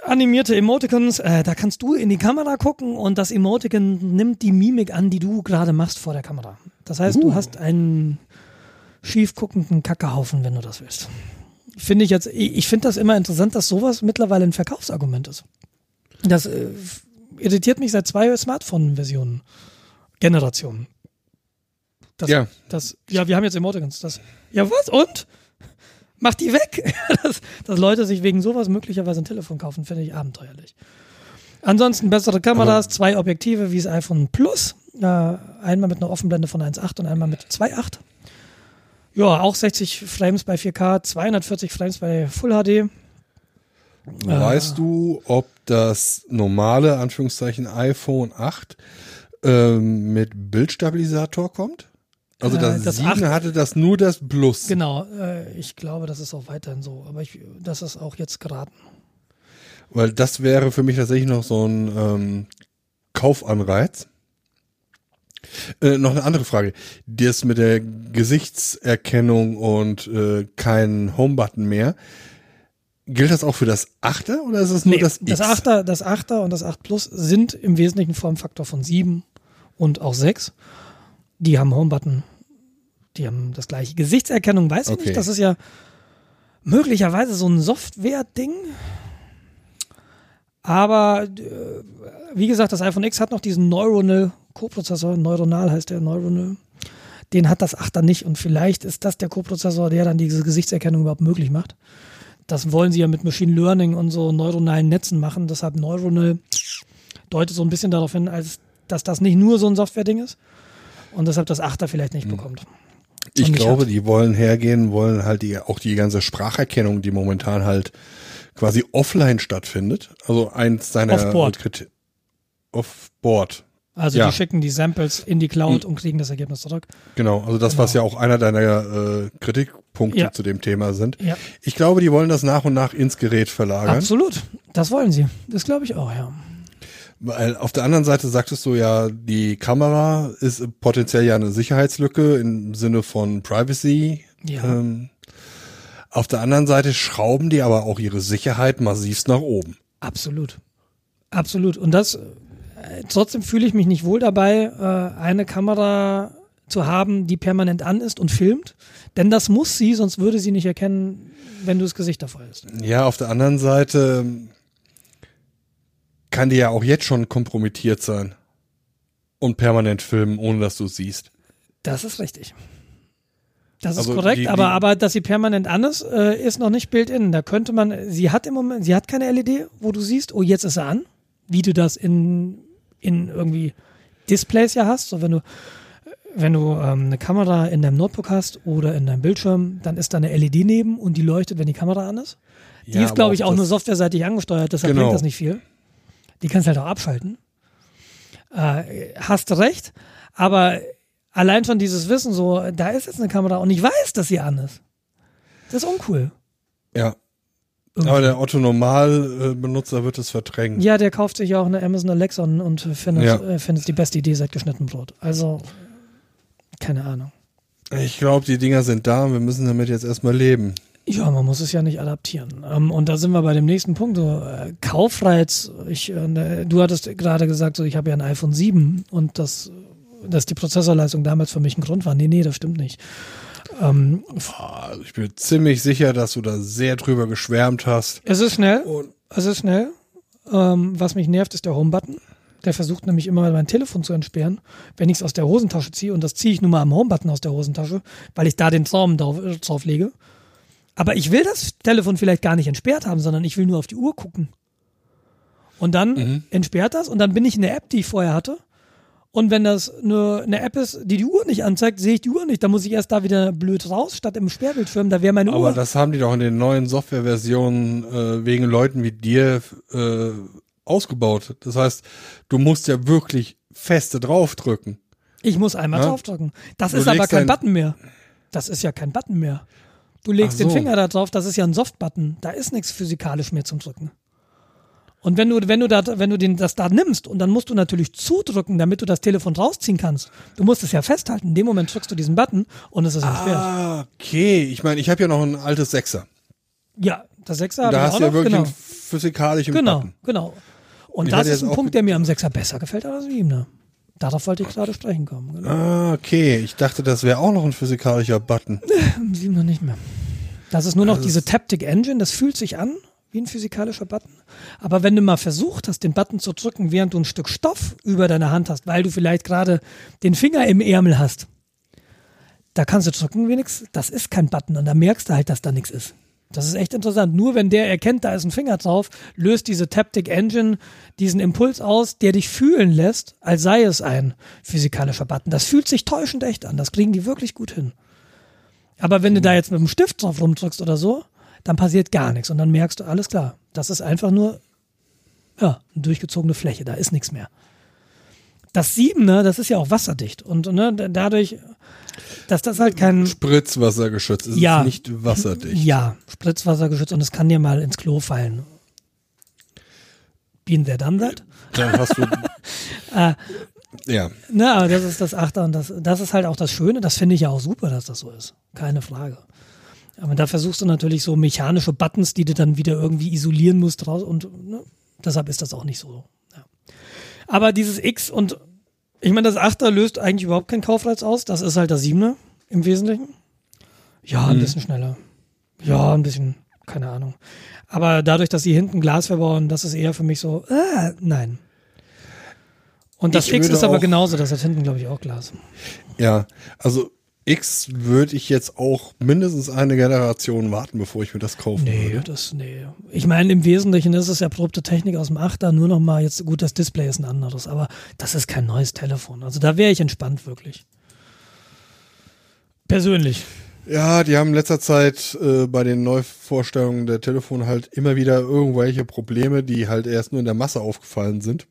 animierte Emoticons, äh, da kannst du in die Kamera gucken und das Emoticon nimmt die Mimik an, die du gerade machst vor der Kamera. Das heißt, du hast einen schief guckenden Kackehaufen, wenn du das willst. Finde ich jetzt, ich, ich finde das immer interessant, dass sowas mittlerweile ein Verkaufsargument ist. Das äh, irritiert mich seit zwei Smartphone-Versionen, Generationen. Das, Ja. Das, ja, wir haben jetzt Emoticons. Das, ja, was? Und? Mach die weg! dass, dass Leute sich wegen sowas möglicherweise ein Telefon kaufen, finde ich abenteuerlich. Ansonsten bessere Kameras, zwei Objektive wie das iPhone Plus. Äh, einmal mit einer Offenblende von 1.8 und einmal mit 2.8. Ja, auch 60 Frames bei 4K, 240 Frames bei Full HD. Weißt du, ob das normale, Anführungszeichen, iPhone 8 ähm, mit Bildstabilisator kommt? Also Äh, das, das 7 8 hatte das nur das Plus. Genau, äh, ich glaube, das ist auch weiterhin so. Aber ich, das ist auch jetzt geraten. Weil das wäre für mich tatsächlich noch so ein ähm, Kaufanreiz. Äh, noch eine andere Frage. Das mit der Gesichtserkennung und äh, kein Home-Button mehr. Gilt das auch für das Achter oder ist es nur Nee, das das X? Achter, das Achter und das 8 Plus sind im Wesentlichen Formfaktor von 7 und auch 6. Die haben Homebutton. Die haben das gleiche. Gesichtserkennung weiß ich Okay. nicht. Das ist ja möglicherweise so ein Software-Ding. Aber äh, wie gesagt, das iPhone X hat noch diesen Neuronal Co-Prozessor. Neuronal heißt der Neuronal. Den hat das 8er nicht. Und vielleicht ist das der Co-Prozessor, der dann diese Gesichtserkennung überhaupt möglich macht. Das wollen sie ja mit Machine Learning und so neuronalen Netzen machen. Deshalb Neuronal deutet so ein bisschen darauf hin, als dass das nicht nur so ein Software-Ding ist. Und deshalb das Achter vielleicht nicht bekommt. Ich glaube, hat- die wollen hergehen, wollen halt die, auch die ganze Spracherkennung, die momentan halt quasi offline stattfindet. Also eins seiner Offboard. Kriter- Offboard. Also Ja. die schicken die Samples in die Cloud und kriegen das Ergebnis zurück. Genau, also das, was ja auch einer deiner äh, Kritikpunkte Ja. zu dem Thema sind. Ja, Ich glaube, die wollen das nach und nach ins Gerät verlagern. absolut. Das wollen sie. Das glaube ich auch, ja. Weil auf der anderen Seite sagtest du ja, die Kamera ist potenziell ja eine Sicherheitslücke im Sinne von Privacy. Ja. Ähm, auf der anderen Seite schrauben die aber auch ihre Sicherheit massivst nach oben. Absolut. Absolut. Und das, äh, trotzdem fühle ich mich nicht wohl dabei, äh, eine Kamera zu haben, die permanent an ist und filmt. Denn das muss sie, sonst würde sie nicht erkennen, wenn du das Gesicht davor hältst. Ja, auf der anderen Seite kann die ja auch jetzt schon kompromittiert sein und permanent filmen, ohne dass du es siehst. Das ist richtig. Das Also ist korrekt, die- aber, die- aber dass sie permanent an ist, äh, ist noch nicht built-in. Da könnte man, sie hat im Moment, sie hat keine LED, wo du siehst, oh, jetzt ist sie an, wie du das in, in irgendwie Displays ja hast. So, wenn du, wenn du ähm, eine Kamera in deinem Notebook hast oder in deinem Bildschirm, dann ist da eine LED neben und die leuchtet, wenn die Kamera an ist. Die Ja, ist, glaube ich, auch nur softwareseitig angesteuert, deshalb Genau. bringt das nicht viel. Die kannst halt auch abschalten. Äh, hast recht, aber allein schon dieses Wissen, so, da ist jetzt eine Kamera und ich weiß, dass sie an ist. Das ist uncool. Ja. Irgendwie. Aber der Otto-Normal-Benutzer wird es verdrängen. Ja, der kauft sich ja auch eine Amazon Alexa und, findet, Ja. äh, findet es die beste Idee seit geschnitten Brot. Also, keine Ahnung. Ich glaube, die Dinger sind da und wir müssen damit jetzt erstmal leben. Ja, man muss es ja nicht adaptieren. Ähm, und da sind wir bei dem nächsten Punkt. So, äh, Kaufreiz. Ich, äh, ne, du hattest gerade gesagt, so, ich habe ja ein iPhone 7 und das, dass die Prozessorleistung damals für mich ein Grund war. Nee, nee, das stimmt nicht. Ähm, Also ich bin ziemlich sicher, dass du da sehr drüber geschwärmt hast. es ist schnell. Und Es ist schnell. Ähm, was mich nervt, ist der Home-Button. Der versucht nämlich immer mein Telefon zu entsperren, wenn ich es aus der Hosentasche ziehe. Und das ziehe ich nur mal am Home-Button aus der Hosentasche, weil ich da den Zaum drauf, drauf lege. Aber ich will das Telefon vielleicht gar nicht entsperrt haben, sondern ich will nur auf die Uhr gucken. Und dann entsperrt das und dann bin ich in der App, die ich vorher hatte. Und wenn das nur eine App ist, die die Uhr nicht anzeigt, sehe ich die Uhr nicht. Dann muss ich erst da wieder blöd raus, statt im Sperrbildschirm. Da wäre meine aber Uhr. das haben die doch in den neuen Softwareversionen äh, wegen Leuten wie dir äh, ausgebaut. Das heißt, du musst ja wirklich feste draufdrücken. Ich muss einmal Ja? draufdrücken. Das Du ist aber kein Button mehr. Das ist ja kein Button mehr. Du legst Ach den so. Finger da drauf, das ist ja ein Soft-Button. Da ist nichts physikalisch mehr zum Drücken. Und wenn du, wenn du da, wenn du den, das da nimmst und dann musst du natürlich zudrücken, damit du das Telefon rausziehen kannst. Du musst es ja festhalten. In dem Moment drückst du diesen Button und es ist entsperrt. Ah, okay. Ich meine, ich habe ja noch ein altes Sechser. Ja, das Sechser habe Da ich hast auch du ja noch. wirklich Genau, einen physikalischen genau, Button. genau. Und Ich das ist ein auch Punkt, der mir am Sechser besser gefällt als am Siebener. Darauf wollte ich gerade sprechen kommen. Genau. Ah, okay. Ich dachte, das wäre auch noch ein physikalischer Button. Am Siebener nicht mehr. Das ist nur noch Also diese es- Taptic Engine, das fühlt sich an wie ein physikalischer Button. Aber wenn du mal versucht hast, den Button zu drücken, während du ein Stück Stoff über deiner Hand hast, weil du vielleicht gerade den Finger im Ärmel hast, da kannst du drücken nix. Das ist kein Button und da merkst du halt, dass da nichts ist. Das ist echt interessant. Nur wenn der erkennt, da ist ein Finger drauf, löst diese Taptic Engine diesen Impuls aus, der dich fühlen lässt, als sei es ein physikalischer Button. Das fühlt sich täuschend echt an. Das kriegen die wirklich gut hin. Aber wenn du da jetzt mit dem Stift drauf rumdrückst oder so, dann passiert gar nichts und dann merkst du, alles klar, das ist einfach nur ja, eine durchgezogene Fläche, da ist nichts mehr. Das Siebener, das ist ja auch wasserdicht und ne, da- dadurch, dass das halt kein Spritzwassergeschützt. Es Ja. ist nicht wasserdicht. ja, Spritzwasser geschützt und es kann dir mal ins Klo fallen. Been there, done that. Dann hast du Ja. Na, aber das ist das Achter und das, das ist halt auch das Schöne. Das finde ich ja auch super, dass das so ist. Keine Frage. Aber da versuchst du natürlich so mechanische Buttons, die du dann wieder irgendwie isolieren musst raus und ne, deshalb ist das auch nicht so. Aber dieses X und ich meine, das Achter löst eigentlich überhaupt keinen Kaufreiz aus. Das ist halt das Siebener im Wesentlichen. Ja, ein Mhm. bisschen schneller. Ja, ein bisschen, keine Ahnung. Aber dadurch, dass sie hinten Glas verbauen, das ist eher für mich so, äh, nein. Und das Ich X ist aber genauso, das hat hinten, glaube ich, auch Glas. Ja, also X würde ich jetzt auch mindestens eine Generation warten, bevor ich mir das kaufen Nee, würde. das, nee. Ich meine, im Wesentlichen ist es erprobte Technik aus dem Achter, nur noch mal jetzt, gut, das Display ist ein anderes, aber das ist kein neues Telefon. Also da wäre ich entspannt, wirklich. Persönlich. Ja, die haben in letzter Zeit äh, bei den Neuvorstellungen der Telefone halt immer wieder irgendwelche Probleme, die halt erst nur in der Masse aufgefallen sind.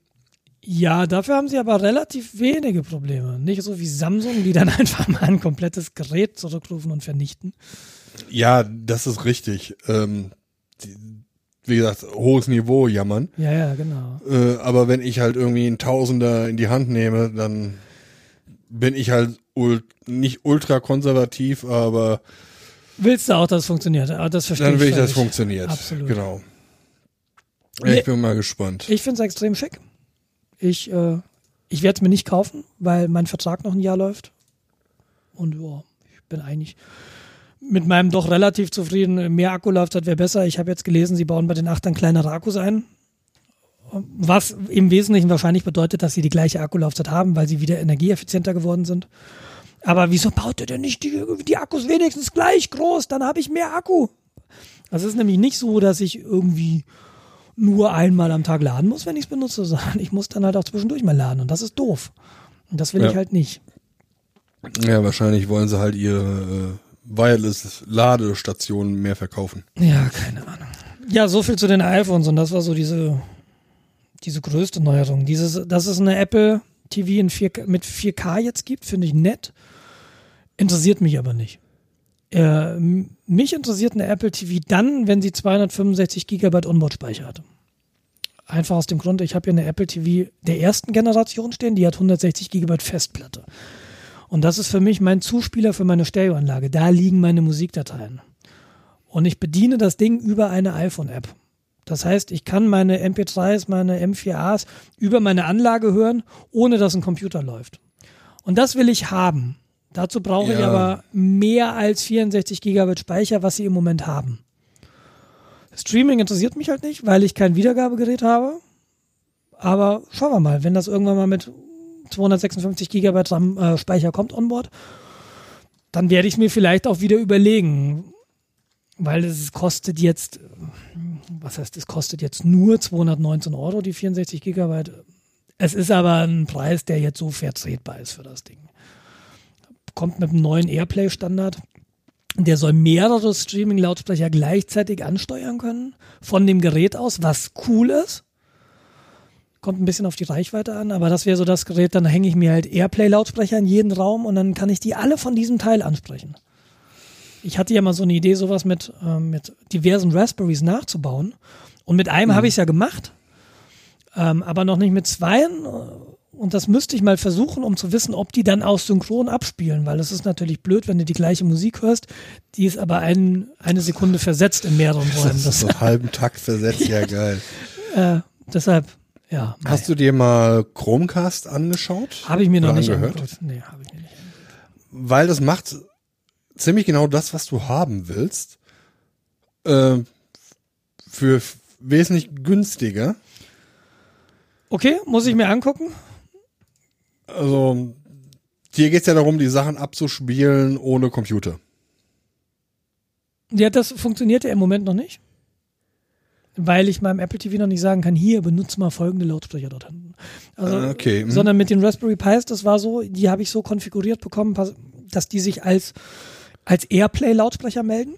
Ja, dafür haben sie aber relativ wenige Probleme. Nicht so wie Samsung, die dann einfach mal ein komplettes Gerät zurückrufen und vernichten. Ja, das ist richtig. Ähm, die, wie gesagt, hohes Niveau jammern. Ja, ja, genau. Äh, aber wenn ich halt irgendwie einen Tausender in die Hand nehme, dann bin ich halt ul nicht ultra konservativ, aber Willst du auch, dass es funktioniert? Aber das verstehe dann will ich, dass es funktioniert. Absolut. Genau. Ja, ich bin mal gespannt. Ich finde es extrem schick. Ich, äh, ich werde es mir nicht kaufen, weil mein Vertrag noch ein Jahr läuft. Und ja, ich bin eigentlich mit meinem doch relativ zufrieden. Mehr Akkulaufzeit wäre besser. Ich habe jetzt gelesen, sie bauen bei den Achtern kleinere Akkus ein. Was im Wesentlichen wahrscheinlich bedeutet, dass sie die gleiche Akkulaufzeit haben, weil sie wieder energieeffizienter geworden sind. Aber wieso baut ihr denn nicht die, die Akkus wenigstens gleich groß? Dann habe ich mehr Akku. Das ist nämlich nicht so, dass ich irgendwie nur einmal am Tag laden muss, wenn ich es benutze, sondern ich muss dann halt auch zwischendurch mal laden und das ist doof. Und das will Ja. ich halt nicht. Ja, wahrscheinlich wollen sie halt ihre äh, Wireless-Ladestationen mehr verkaufen. Ja, keine Ahnung. Ja, so viel zu den iPhones und das war so diese, diese größte Neuerung. Dieses, dass es eine Apple TV in 4K, mit 4K jetzt gibt, finde ich nett. Interessiert mich aber nicht. Äh, mich interessiert eine Apple TV dann, wenn sie 265 Gigabyte Onboard-Speicher hat. Einfach aus dem Grund, ich habe hier eine Apple TV der ersten Generation stehen, die hat 160 Gigabyte Festplatte. Und das ist für mich mein Zuspieler für meine Stereoanlage. Da liegen meine Musikdateien. Und ich bediene das Ding über eine iPhone-App. Das heißt, ich kann meine MP3s, meine M4As über meine Anlage hören, ohne dass ein Computer läuft. Und das will ich haben. Dazu brauche ich Ja. aber mehr als 64 Gigabyte Speicher, was sie im Moment haben. Streaming interessiert mich halt nicht, weil ich kein Wiedergabegerät habe. Aber schauen wir mal, wenn das irgendwann mal mit 256 Gigabyte RAM äh, Speicher kommt on board, dann werde ich es mir vielleicht auch wieder überlegen, weil es kostet jetzt, was heißt, es kostet jetzt nur 219 Euro, die 64 Gigabyte. Es ist aber ein Preis, der jetzt so vertretbar ist für das Ding. Kommt mit einem neuen Airplay-Standard. Der soll mehrere Streaming-Lautsprecher gleichzeitig ansteuern können, von dem Gerät aus, was cool ist. Kommt ein bisschen auf die Reichweite an, aber das wäre so das Gerät, dann hänge ich mir halt Airplay-Lautsprecher in jeden Raum und dann kann ich die alle von diesem Teil ansprechen. Ich hatte ja mal so eine Idee, sowas mit, ähm, mit diversen Raspberries nachzubauen. Und mit einem habe ich es ja gemacht, ähm, aber noch nicht mit zweien. Und das müsste ich mal versuchen, um zu wissen, ob die dann auch synchron abspielen, weil es ist natürlich blöd, wenn du die gleiche Musik hörst, die ist aber ein, eine Sekunde versetzt in mehreren Räumen. Das ist so einen halben Takt versetzt, ja geil. äh, deshalb, ja, Hast du dir mal Chromecast angeschaut? habe ich mir noch nicht angehört? angeguckt. Nee, habe ich mir nicht. Weil das macht ziemlich genau das, was du haben willst. Äh, für wesentlich günstiger. Okay, muss ich mir angucken. Also, hier geht's ja darum, die Sachen abzuspielen ohne Computer. Ja, das funktioniert ja im Moment noch nicht. Weil ich meinem Apple TV noch nicht sagen kann, hier, benutze mal folgende Lautsprecher dort hinten. Also, Ah, okay, mhm. Sondern mit den Raspberry Pis, das war so, die habe ich so konfiguriert bekommen, dass die sich als, als Airplay-Lautsprecher melden.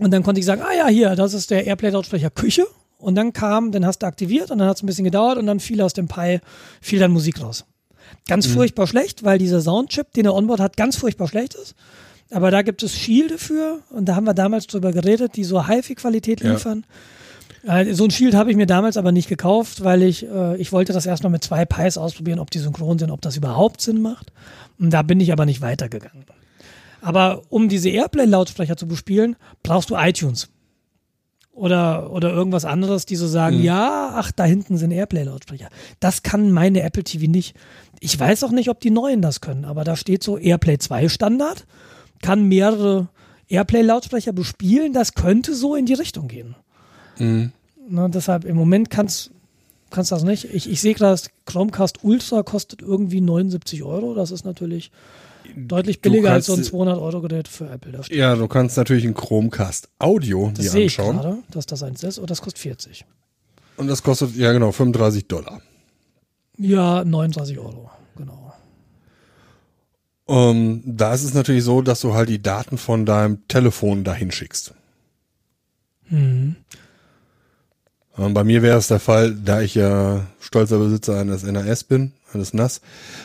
Und dann konnte ich sagen, ah ja, hier, das ist der Airplay-Lautsprecher Küche. Und dann kam, dann hast du aktiviert und dann hat es ein bisschen gedauert und dann fiel aus dem Pi, fiel dann Musik raus. Ganz furchtbar schlecht, weil dieser Soundchip, den er onboard hat, ganz furchtbar schlecht ist. Aber da gibt es Shield für und da haben wir damals drüber geredet, die so HiFi-Qualität Ja. liefern. Äh, So ein Shield habe ich mir damals aber nicht gekauft, weil ich, äh, ich wollte das erstmal mit zwei Pies ausprobieren, ob die synchron sind, ob das überhaupt Sinn macht. Und da bin ich aber nicht weitergegangen. Aber um diese Airplay-Lautsprecher zu bespielen, brauchst du iTunes. Oder, oder irgendwas anderes, die so sagen, ja, ach, da hinten sind Airplay-Lautsprecher. Das kann meine Apple TV nicht. Ich weiß auch nicht, ob die neuen das können, aber da steht so Airplay 2 Standard, kann mehrere Airplay-Lautsprecher bespielen, das könnte so in die Richtung gehen. Na, deshalb im Moment kannst kannst das nicht. Ich, ich sehe gerade, Chromecast Ultra kostet irgendwie 79 Euro. Das ist natürlich deutlich billiger als kannst- so ein 200 Euro Gerät für Apple. Ja, du kannst natürlich ein Chromecast Audio Das dir sehe ich anschauen. gerade, dass das eins ist. Und das kostet 40. Und das kostet, ja genau, 35 Dollar. Ja, 39 Euro. Genau. Ähm, da ist es natürlich so, dass du halt die Daten von deinem Telefon dahin schickst. Mhm. Ähm, bei mir wäre es der Fall, da ich ja stolzer Besitzer eines NAS bin, eines NAS,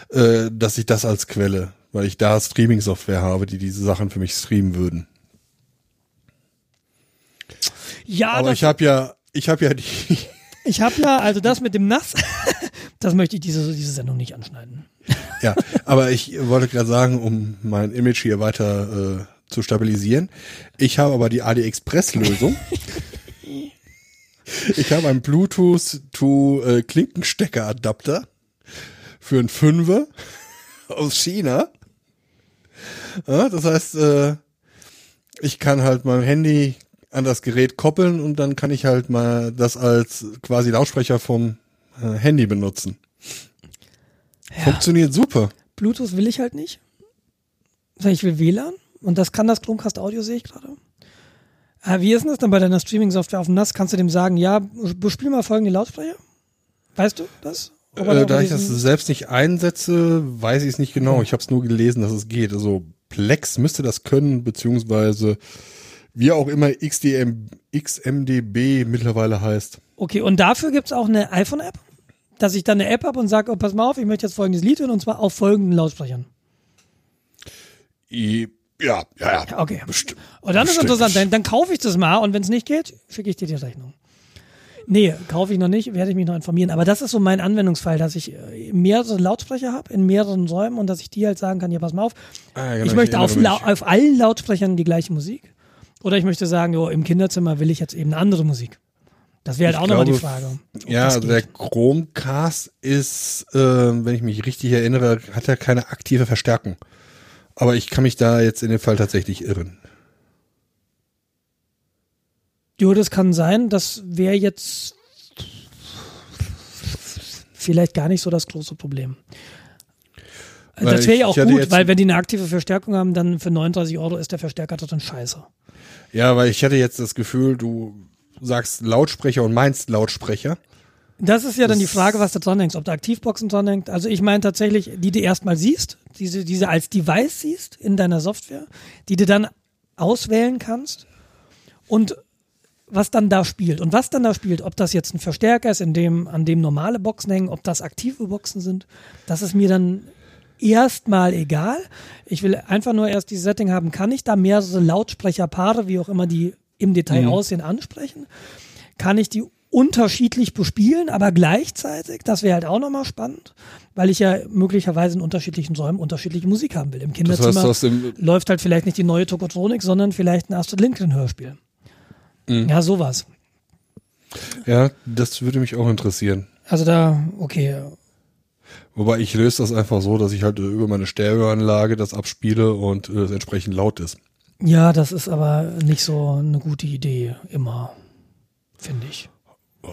äh, dass ich das als Quelle, weil ich da Streaming-Software habe, die diese Sachen für mich streamen würden. Ja, Aber ich habe ja, ich habe ja die, ich habe ja, also das mit dem Nass, das möchte ich diese, diese Sendung nicht anschneiden. ja, aber ich wollte gerade sagen, um mein Image hier weiter äh, zu stabilisieren, ich habe aber die AliExpress-Lösung. ich habe einen Bluetooth to äh, Klinkenstecker-Adapter für einen Fünfer aus China. Ja, das heißt, äh, ich kann halt mein Handy an das Gerät koppeln und dann kann ich halt mal das als quasi Lautsprecher vom äh, Handy benutzen. Funktioniert super. Bluetooth will ich halt nicht. Ich will WLAN und das kann das Chromecast Audio, sehe ich gerade. Äh, wie ist denn das dann bei deiner Streaming-Software auf dem NAS? Kannst du dem sagen, ja, bespiel mal folgende Lautsprecher? Weißt du das? Äh, da ich das selbst nicht einsetze, weiß ich es nicht genau. Ich habe es nur gelesen, dass es geht. Also Plex müsste das können, beziehungsweise wie auch immer XDM, XMDB mittlerweile heißt. Okay, und dafür gibt's auch eine iPhone-App? Dass ich dann eine App habe und sage, oh, pass mal auf, ich möchte jetzt folgendes Lied hören und zwar auf folgenden Lautsprechern. I, ja, ja, ja. Okay. Bestimmt. Und dann ist Bestimmt. interessant, dann, dann kaufe ich das mal und wenn es nicht geht, schicke ich dir die Rechnung. Nee, kaufe ich noch nicht, werde ich mich noch informieren. Aber das ist so mein Anwendungsfall, dass ich äh, mehrere Lautsprecher habe in mehreren Räumen und dass ich die halt sagen kann, ja, pass mal auf, Ah, genau, ich möchte auf, lau mich. auf allen Lautsprechern die gleiche Musik. Oder ich möchte sagen, jo, im Kinderzimmer will ich jetzt eben eine andere Musik. Das wäre halt Ich auch nochmal die Frage. Ja, also der. Chromecast ist, äh, wenn ich mich richtig erinnere, hat er keine aktive Verstärkung. Aber ich kann mich da jetzt in dem Fall tatsächlich irren. Jo, das kann sein. Das wäre jetzt vielleicht gar nicht so das große Problem. Weil das wäre ja auch gut, weil wenn die eine aktive Verstärkung haben, dann für 39 Euro ist der Verstärker drin scheiße. Ja, weil ich hatte jetzt das Gefühl, du sagst Lautsprecher und meinst Lautsprecher. Das ist ja dann die Das- Frage, was da dran hängt, ob da Aktivboxen dran hängt. Also ich meine tatsächlich, die du erstmal siehst, diese, diese als Device siehst in deiner Software, die du dann auswählen kannst und was dann da spielt. Und was dann da spielt, ob das jetzt ein Verstärker ist, in dem, an dem normale Boxen hängen, ob das aktive Boxen sind, das ist mir dann erstmal egal. Ich will einfach nur erst dieses Setting haben, kann ich da mehrere Lautsprecherpaare, wie auch immer die im Detail aussehen, ansprechen? Kann ich die unterschiedlich bespielen, aber gleichzeitig, das wäre halt auch nochmal spannend, weil ich ja möglicherweise in unterschiedlichen Räumen unterschiedliche Musik haben will. Im Das Kinderzimmer heißt, aus dem, läuft halt vielleicht nicht die neue Tokotronik, sondern vielleicht ein Astrid Lindgren Hörspiel. Ja, sowas. ja, das würde mich auch interessieren. Also da, okay. Wobei ich löse das einfach so, dass ich halt über meine Stereoanlage das abspiele und äh, es entsprechend laut ist. Ja, das ist aber nicht so eine gute Idee immer, finde ich.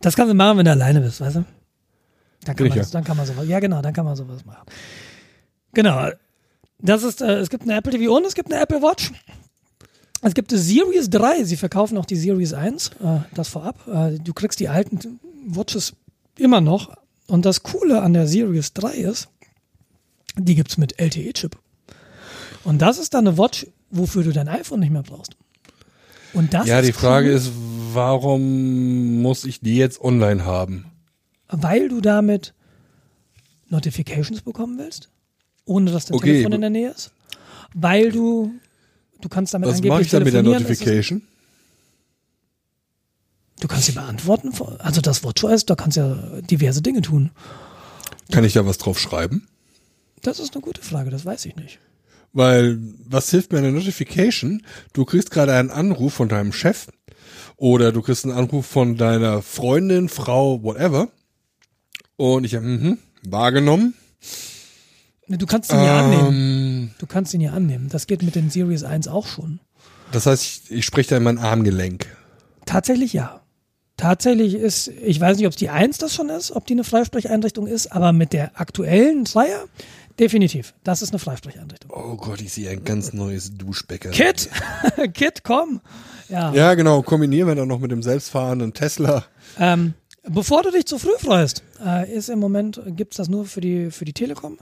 Das kannst du machen, wenn du alleine bist, weißt du? Dann kann, man, das, dann kann man sowas, ja genau, dann kann man sowas machen. Genau. Das ist, äh, es gibt eine Apple TV und es gibt eine Apple Watch. Es gibt die Series 3, sie verkaufen auch die Series 1, äh, das vorab. Äh, du kriegst die alten Watches immer noch. Und das Coole an der Series 3 ist, die gibt's mit LTE-Chip. Und das ist dann eine Watch, wofür du dein iPhone nicht mehr brauchst. Und das ja, ist die Frage cool, ist, warum muss ich die jetzt online haben? weil du damit Notifications bekommen willst, ohne dass dein Okay. Telefon in der Nähe ist. Weil du, du kannst damit Was mache ich dann mit der Notification? Du kannst sie beantworten. Also das WatchOS, da kannst du ja diverse Dinge tun. Kann ich da was drauf schreiben? Das ist eine gute Frage, das weiß ich nicht. Weil, was hilft mir eine Notification? Du kriegst gerade einen Anruf von deinem Chef oder du kriegst einen Anruf von deiner Freundin, Frau, whatever. Und ich habe mhm, wahrgenommen. Du kannst ihn ja annehmen. Du kannst ihn ja annehmen. Das geht mit den Series 1 auch schon. Das heißt, ich, ich spreche da in mein Armgelenk. Tatsächlich ja. Tatsächlich ist, ich weiß nicht, ob es die 1 das schon ist, ob die eine Freisprecheinrichtung ist, aber mit der aktuellen Dreier definitiv. Das ist eine Freisprecheinrichtung. Oh Gott, ich sehe ein ganz neues Duschbecken. Kit! Kit, komm! Ja. Ja, genau. Kombinieren wir dann noch mit dem selbstfahrenden Tesla. Ähm, bevor du dich zu früh freust, äh, ist im Moment, gibt's das nur für die, für die Telekom.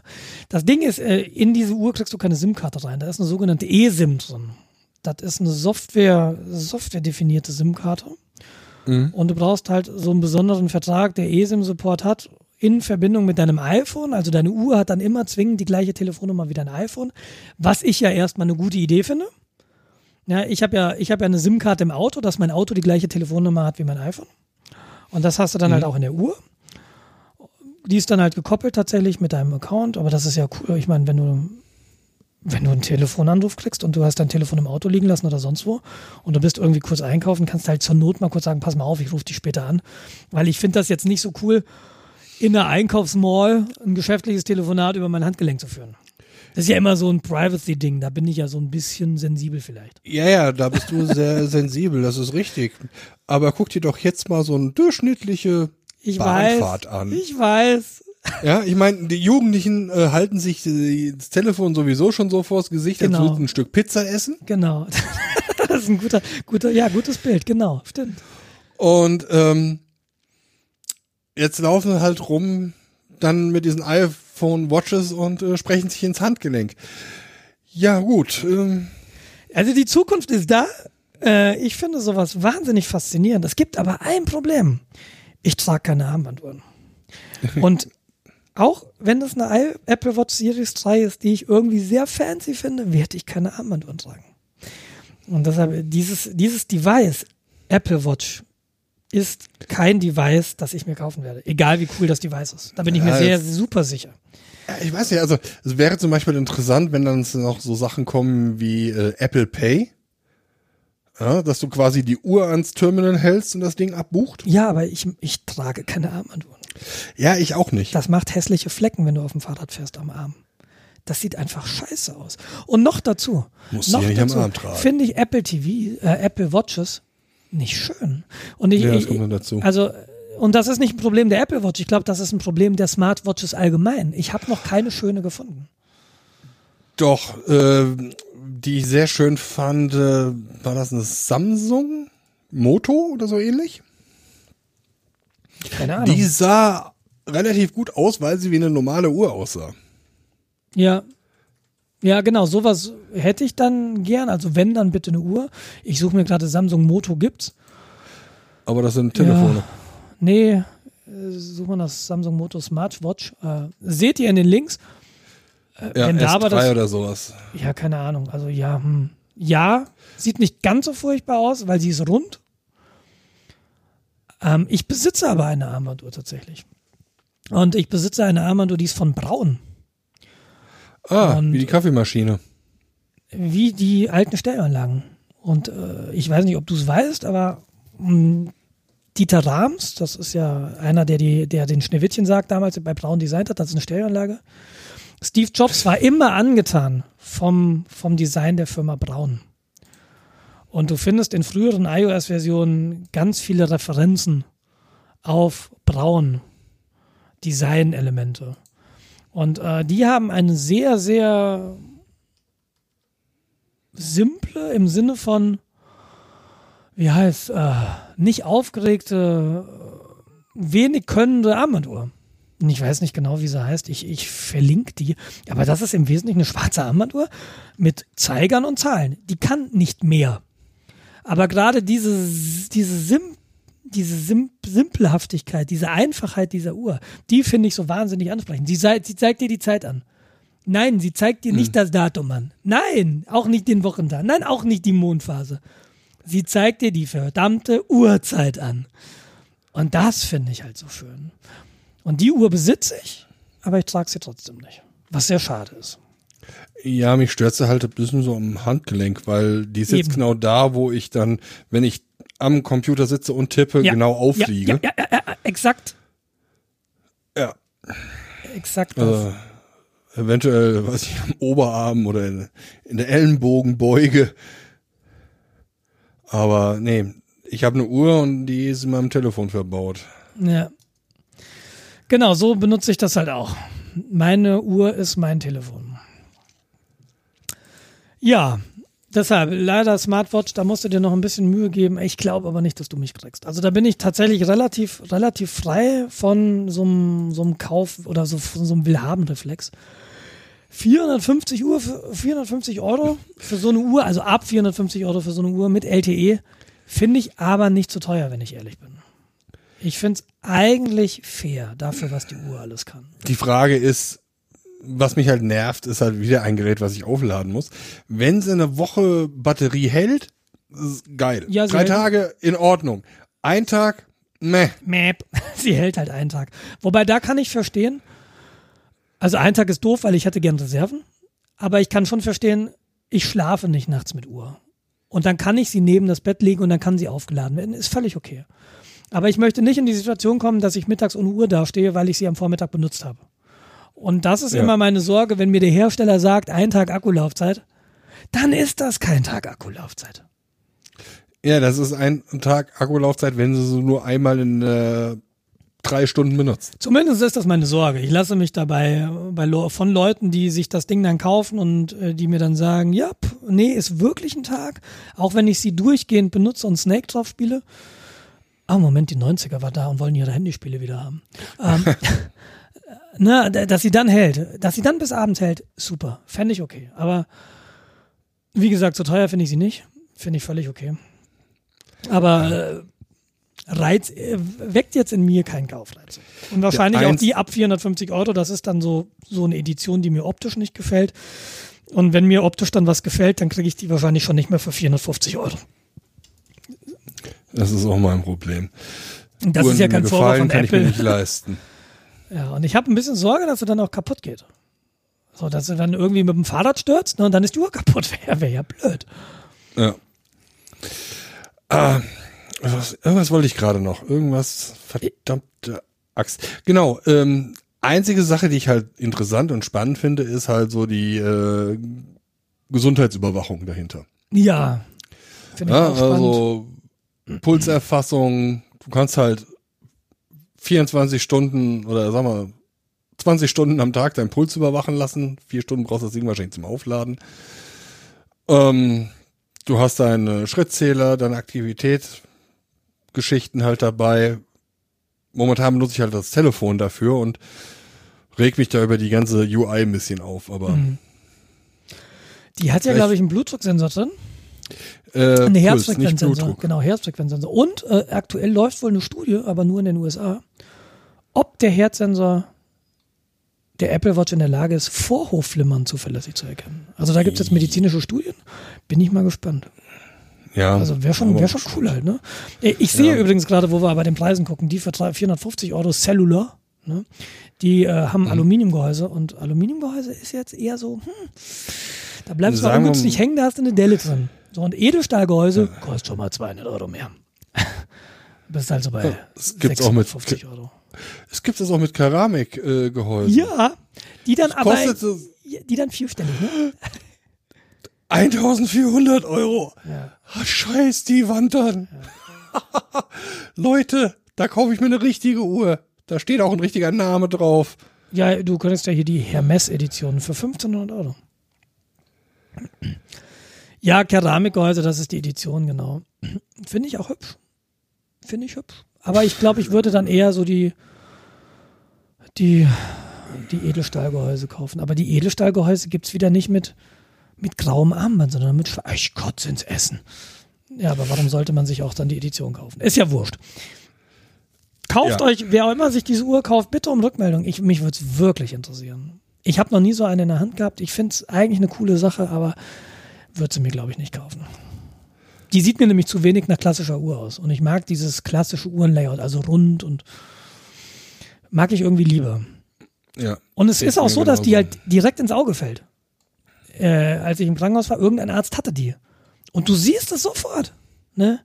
Das Ding ist, äh, in diese Uhr kriegst du keine SIM-Karte rein. Da ist eine sogenannte eSIM drin. Das ist eine Software, software-definierte SIM-Karte. Mhm. Und du brauchst halt so einen besonderen Vertrag, der eSIM-Support hat, in Verbindung mit deinem iPhone. Also deine Uhr hat dann immer zwingend die gleiche Telefonnummer wie dein iPhone, was ich ja erstmal eine gute Idee finde. Ja, ich habe ja, ich habe ja eine SIM-Karte im Auto, dass mein Auto die gleiche Telefonnummer hat wie mein iPhone. Und das hast du dann Mhm. halt auch in der Uhr. Die ist dann halt gekoppelt tatsächlich mit deinem Account, aber das ist ja cool. Ich meine, wenn du, wenn du einen Telefonanruf kriegst und du hast dein Telefon im Auto liegen lassen oder sonst wo und du bist irgendwie kurz einkaufen, kannst du halt zur Not mal kurz sagen, pass mal auf, ich rufe dich später an. Weil ich finde das jetzt nicht so cool, in der Einkaufsmall ein geschäftliches Telefonat über mein Handgelenk zu führen. Das ist ja immer so ein Privacy-Ding, da bin ich ja so ein bisschen sensibel vielleicht. Ja, ja, da bist du sehr sensibel, das ist richtig. Aber guck dir doch jetzt mal so eine durchschnittliche Ich Bahnfahrt weiß, an. ich weiß. Ja, ich meine, die Jugendlichen äh, halten sich äh, das Telefon sowieso schon so vors Gesicht, als Genau. würden sie ein Stück Pizza essen. Genau. Das ist ein guter, guter, ja, gutes Bild, genau, stimmt. Und ähm, jetzt laufen halt rum dann mit diesen iPhone Watches und äh, sprechen sich ins Handgelenk. Ja, gut. Ähm, Also die Zukunft ist da. Äh, ich finde sowas wahnsinnig faszinierend. Es gibt aber ein Problem. Ich trage keine Armbanduhren. Und auch wenn das eine Apple Watch Series 3 ist, die ich irgendwie sehr fancy finde, werde ich keine Armbanduhren tragen. Und deshalb, dieses, dieses Device, Apple Watch, ist kein Device, das ich mir kaufen werde. Egal wie cool das Device ist. Da bin ich mir Ja, sehr, super sicher. ich weiß nicht, also es wäre zum Beispiel interessant, wenn dann noch so Sachen kommen wie äh, Apple Pay. Ja, dass du quasi die Uhr ans Terminal hältst und das Ding abbucht. Ja, aber ich, ich trage keine Armbanduhren. Ja, ich auch nicht. Das macht hässliche Flecken, wenn du auf dem Fahrrad fährst am Arm. Das sieht einfach scheiße aus. Und noch dazu, Musst du noch ja dazu Arm tragen. finde ich Apple TV, äh, Apple Watches nicht schön. Und ich, Ja, das kommt dann dazu. Also und das ist nicht ein Problem der Apple Watch. Ich glaube, das ist ein Problem der Smartwatches allgemein. Ich habe noch keine schöne gefunden. Doch, äh, die ich sehr schön fand, äh, war das eine Samsung Moto oder so ähnlich? Keine Ahnung. Die sah relativ gut aus, weil sie wie eine normale Uhr aussah. Ja. Ja, genau, sowas hätte ich dann gern. Also wenn, dann bitte eine Uhr. Ich suche mir gerade Samsung Moto gibt's. Aber das sind Telefone. Nee, äh, suchen wir das Samsung Moto Smartwatch. Äh, seht ihr in den Links? Äh, Ja, wenn da S3 aber das, oder sowas. ja, keine Ahnung. Also ja, hm. ja, sieht nicht ganz so furchtbar aus, weil sie ist rund. Ähm, ich besitze aber eine Armbanduhr tatsächlich. Und ich besitze eine Armbanduhr, die ist von Braun. Ah, Und- wie die Kaffeemaschine. wie die alten Stellanlagen. Und äh, ich weiß nicht, ob du es weißt, aber mh, Dieter Rams, das ist ja einer, der, die, der den Schneewittchen sagt, damals bei Braun designt hat, das ist eine Stellanlage. Steve Jobs war immer angetan vom, vom Design der Firma Braun. Und du findest in früheren iOS-Versionen ganz viele Referenzen auf Braun Design-Elemente. Und äh, die haben eine sehr, sehr simple im Sinne von, wie heißt, äh, nicht aufgeregte, wenig könnende Armbanduhr. Ich weiß nicht genau, wie sie heißt. Ich, ich verlinke die. Aber das ist im Wesentlichen eine schwarze Armbanduhr mit Zeigern und Zahlen. Die kann nicht mehr. Aber gerade diese, diese, Sim, diese Sim, Simpelhaftigkeit, diese Einfachheit dieser Uhr, die finde ich so wahnsinnig ansprechend. Sie, sie zeigt dir die Zeit an. Nein, sie zeigt dir nicht das Datum an. Nein, auch nicht den Wochentag. Nein, auch nicht die Mondphase. Sie zeigt dir die verdammte Uhrzeit an. Und das finde ich halt so schön. Und die Uhr besitze ich, aber ich trage sie trotzdem nicht. Was sehr schade ist. Ja, mich stört sie halt ein bisschen so am Handgelenk, weil die sitzt Eben. genau da, wo ich dann, wenn ich am Computer sitze und tippe, Ja. genau aufliege. Ja, ja, ja, ja, exakt. Ja. Exakt. das. Also, eventuell, was ich am Oberarm oder in, in der Ellenbogenbeuge. Aber nee, ich habe eine Uhr und die ist in meinem Telefon verbaut. Ja. Genau, so benutze ich das halt auch. Meine Uhr ist mein Telefon. Ja, deshalb, leider Smartwatch, da musst du dir noch ein bisschen Mühe geben. Ich glaube aber nicht, dass du mich kriegst. Also da bin ich tatsächlich relativ, relativ frei von so einem, Kauf oder so, von so einem Willhaben-Reflex. 450 Uhr, für, 450 Euro für so eine Uhr, also ab 450 Euro für so eine Uhr mit LTE, finde ich aber nicht zu teuer, wenn ich ehrlich bin. Ich finde es eigentlich fair dafür, was die Uhr alles kann. Die Frage ist, was mich halt nervt, ist halt wieder ein Gerät, was ich aufladen muss. Wenn sie eine Woche Batterie hält, ist geil. Ja, Drei hält- Tage in Ordnung. Ein Tag, meh. Mäp. Sie hält halt einen Tag. Wobei da kann ich verstehen, also ein Tag ist doof, weil ich hätte gern Reserven, aber ich kann schon verstehen, ich schlafe nicht nachts mit Uhr. Und dann kann ich sie neben das Bett legen und dann kann sie aufgeladen werden. Ist völlig okay. Aber ich möchte nicht in die Situation kommen, dass ich mittags ohne Uhr dastehe, weil ich sie am Vormittag benutzt habe. Und das ist Ja. immer meine Sorge, wenn mir der Hersteller sagt, ein Tag Akkulaufzeit, dann ist das kein Tag Akkulaufzeit. Ja, das ist ein Tag Akkulaufzeit, wenn sie so nur einmal in äh, drei Stunden benutzt. Zumindest ist das meine Sorge. Ich lasse mich dabei bei, von Leuten, die sich das Ding dann kaufen und äh, die mir dann sagen, ja, pff, nee, ist wirklich ein Tag, auch wenn ich sie durchgehend benutze und Snake drauf spiele. Ah, Moment, die 90er war da und wollen ihre Handyspiele wieder haben. Ähm, na, d- dass sie dann hält, dass sie dann bis abends hält, super, fände ich okay. Aber wie gesagt, so teuer finde ich sie nicht, finde ich völlig okay. Aber äh, Reiz äh, weckt jetzt in mir keinen Kaufreiz. Und wahrscheinlich Ja, auch die ab 450 Euro, das ist dann so, so eine Edition, die mir optisch nicht gefällt. Und wenn mir optisch dann was gefällt, dann kriege ich die wahrscheinlich schon nicht mehr für 450 Euro. Das ist auch mein Problem. Und das Uhren, ist ja kein mir Vorwurf gefallen, von kann ich mir Apple. nicht leisten. Ja, und ich habe ein bisschen Sorge, dass sie dann auch kaputt geht. So, dass sie dann irgendwie mit dem Fahrrad stürzt ne, und dann ist die Uhr kaputt. Wäre wär ja blöd. Ja. Ah, was, irgendwas wollte ich gerade noch. Irgendwas, verdammte Axt. Genau, ähm, einzige Sache, die ich halt interessant und spannend finde, ist halt so die äh, Gesundheitsüberwachung dahinter. Ja. Finde ich Ja, auch spannend. also Pulserfassung, du kannst halt 24 Stunden oder sag mal 20 Stunden am Tag deinen Puls überwachen lassen. Vier Stunden brauchst du das Ding wahrscheinlich zum Aufladen. Ähm, du hast deinen Schrittzähler, deine Aktivität, Geschichten halt dabei. Momentan benutze ich halt das Telefon dafür und reg mich da über die ganze UI ein bisschen auf, aber Mhm. Die hat ja, glaube ich, einen Blutdrucksensor drin. Äh, Eine Herzfrequenzsensor. Genau, Herzfrequenzsensor. Und äh, aktuell läuft wohl eine Studie, aber nur in den USA, ob der Herzsensor der Apple Watch in der Lage ist, Vorhofflimmern zuverlässig zu erkennen. Also da gibt es jetzt medizinische Studien. Bin ich mal gespannt. Ja, Also wäre schon, wär schon cool halt, ne? Äh, Ich sehe Ja. übrigens gerade, wo wir bei den Preisen gucken, die für 300 450 Euro Cellular, ne? Die äh, haben Mhm. Aluminiumgehäuse und Aluminiumgehäuse ist jetzt eher so, hm, da bleibst du ungünstig hängen, da hast du eine Delle drin. So ein Edelstahlgehäuse kostet schon mal 200 Euro mehr. Bist also bei Ja, das gibt's auch mit- 650 Euro. Es gibt es auch mit Keramikgehäusen. Äh. Ja, die dann aber, Kostet so ja, die dann vierstellig, ne? 1400 Euro. Ja. Ah, Scheiß die Wand an. Leute, da kaufe ich mir eine richtige Uhr. Da steht auch ein richtiger Name drauf. Ja, du könntest ja hier die Hermes-Edition für 1500 Euro. Ja, Keramikgehäuse, das ist die Edition, genau. Finde ich auch hübsch. Finde ich hübsch. Aber ich glaube, ich würde dann eher so die, die, die Edelstahlgehäuse kaufen. Aber die Edelstahlgehäuse gibt es wieder nicht mit, mit grauem Armband, sondern mit Schwa- Ich kotze ins Essen. Ja, aber warum sollte man sich auch dann die Edition kaufen? Ist ja wurscht. Kauft Ja. euch, wer auch immer sich diese Uhr kauft, bitte um Rückmeldung. Ich, mich würde es wirklich interessieren. Ich habe noch nie so eine in der Hand gehabt. Ich finde es eigentlich eine coole Sache, aber würde sie mir, glaube ich, nicht kaufen. Die sieht mir nämlich zu wenig nach klassischer Uhr aus. Und ich mag dieses klassische Uhrenlayout, also rund und mag ich irgendwie lieber. Ja. Und es ist auch so, dass die halt direkt ins Auge fällt. Äh, als ich im Krankenhaus war, irgendein Arzt hatte die. Und du siehst es sofort. Ne?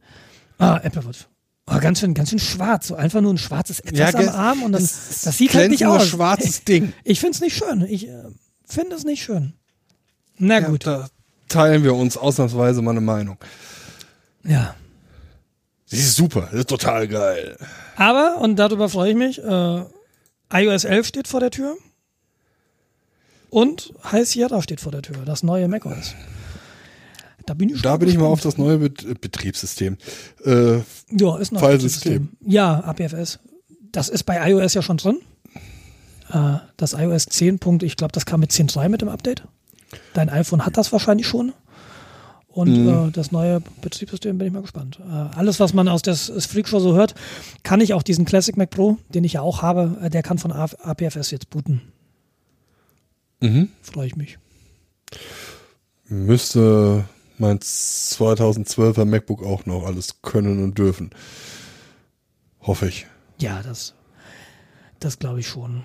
Ah, Apple Watch. Oh, ganz schön, ganz schön schwarz. So einfach nur ein schwarzes Etwas am ge- Arm und dann, es- das sieht halt nicht aus. schwarzes Ding. Ich find's nicht schön. Ich äh, finde es nicht schön. Na Ja, gut. da teilen wir uns ausnahmsweise mal eine Meinung. Ja. Sie ist super, das ist total geil. Aber, und darüber freue ich mich, äh, iOS 11 steht vor der Tür. Und High Sierra steht vor der Tür, das neue macOS. Da bin ich Da bin ich mal auf das neue Bet äh, Betriebssystem. Äh, Ja, ist noch ein. Betriebssystem. Ja, APFS. Das ist bei iOS ja schon drin. Äh, das iOS 10. Punkt, ich glaube, das kam mit 10.3 mit dem Update. Dein iPhone hat das wahrscheinlich schon. Und Mhm. äh, das neue Betriebssystem bin ich mal gespannt. Äh, alles, was man aus der Freakshow so hört, kann ich auch diesen Classic Mac Pro, den ich ja auch habe, äh, der kann von APFS jetzt booten. mhm. Freue ich mich. Müsste mein 2012er MacBook auch noch alles können und dürfen. Hoffe ich. Ja, das, das glaube ich schon.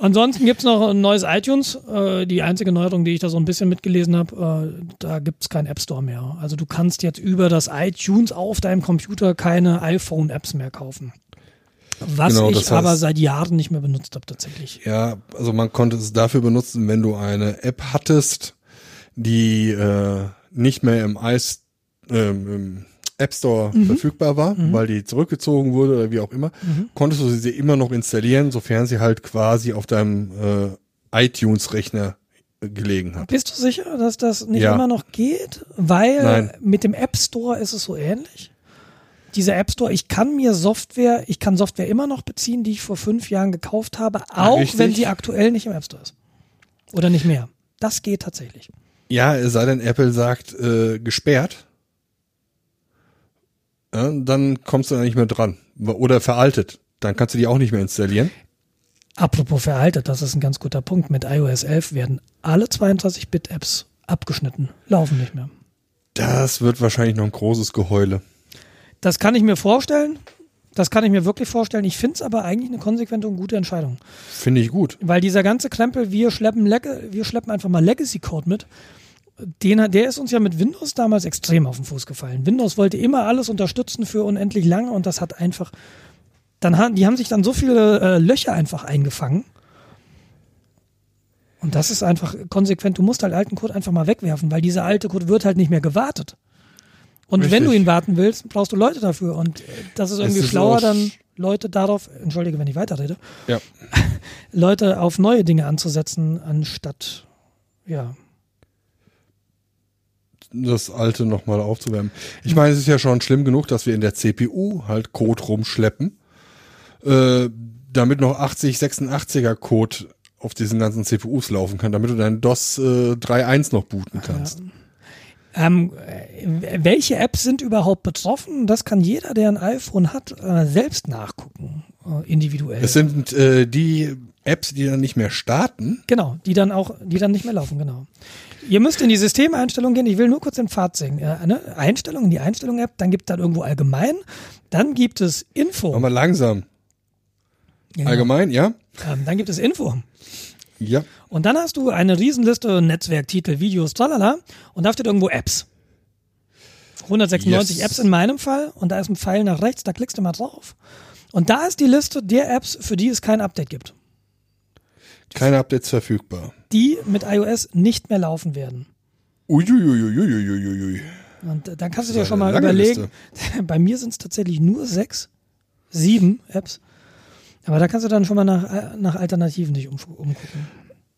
Ansonsten gibt es noch ein neues iTunes. Äh, die einzige Neuerung, die ich da so ein bisschen mitgelesen habe, äh, da gibt es keinen App Store mehr. Also du kannst jetzt über das iTunes auf deinem Computer keine iPhone-Apps mehr kaufen. Was Genau, ich das heißt- aber seit Jahren nicht mehr benutzt habe tatsächlich. Ja, also man konnte es dafür benutzen, wenn du eine App hattest, die äh, nicht mehr im, Eis, ähm, im App Store verfügbar war, weil die zurückgezogen wurde oder wie auch immer, konntest du sie immer noch installieren, sofern sie halt quasi auf deinem äh, iTunes-Rechner äh, gelegen hat. Bist du sicher, dass das nicht Ja. immer noch geht? Weil Nein. mit dem App Store ist es so ähnlich. Dieser App Store, ich kann mir Software, ich kann Software immer noch beziehen, die ich vor fünf Jahren gekauft habe, auch Richtig. wenn sie aktuell nicht im App Store ist. Oder nicht mehr. Das geht tatsächlich. Ja, es sei denn, Apple sagt äh, gesperrt. Ja, dann kommst du da nicht mehr dran. Oder veraltet. Dann kannst du die auch nicht mehr installieren. Apropos veraltet, das ist ein ganz guter Punkt. Mit iOS 11 werden alle 32-Bit-Apps abgeschnitten, laufen nicht mehr. Das wird wahrscheinlich noch ein großes Geheule. Das kann ich mir vorstellen. Das kann ich mir wirklich vorstellen. Ich finde es aber eigentlich eine konsequente und gute Entscheidung. Finde ich gut. Weil dieser ganze Krempel, wir schleppen, wir schleppen einfach mal Legacy-Code mit, den, der ist uns ja mit Windows damals extrem auf den Fuß gefallen. Windows wollte immer alles unterstützen für unendlich lange und das hat einfach, dann haben, die haben sich dann so viele äh, Löcher einfach eingefangen. Und das ist einfach konsequent. Du musst halt alten Code einfach mal wegwerfen, weil dieser alte Code wird halt nicht mehr gewartet. Und wenn Richtig. du ihn warten willst, brauchst du Leute dafür. Und äh, das ist irgendwie ist schlauer, dann Leute darauf, entschuldige, wenn ich weiterrede, Ja. Leute auf neue Dinge anzusetzen, anstatt, ja. Das alte nochmal aufzuwärmen. Ich meine, es ist ja schon schlimm genug, dass wir in der CPU halt Code rumschleppen, äh, damit noch 80, 86er Code auf diesen ganzen CPUs laufen kann, damit du deinen DOS äh, 3.1 noch booten kannst. Ähm, äh, welche Apps sind überhaupt betroffen? Das kann jeder, der ein iPhone hat, äh, selbst nachgucken, äh, individuell. Es sind äh, die Apps, die dann nicht mehr starten. Genau, die dann auch, die dann nicht mehr laufen, genau. Ihr müsst in die Systemeinstellung gehen. Ich will nur kurz den Pfad singen. Äh, ne? Einstellungen, die Einstellung-App, dann gibt es dann irgendwo allgemein, dann gibt es Info. Mal langsam. Genau. Allgemein, ja? Ähm, dann gibt es Info. Ja. Und dann hast du eine Riesenliste, Netzwerk, Titel, Videos, tralala. Und da steht irgendwo Apps. 196 Yes. Apps in meinem Fall. Und da ist ein Pfeil nach rechts, da klickst du mal drauf. Und da ist die Liste der Apps, für die es kein Update gibt. Keine Updates verfügbar. Die mit iOS nicht mehr laufen werden. Uiuiuiuiuiui. Und äh, dann kannst du dir schon mal überlegen. Bei mir sind es tatsächlich nur sechs, sieben Apps. Aber da kannst du dann schon mal nach, äh, nach Alternativen dich um, umgucken.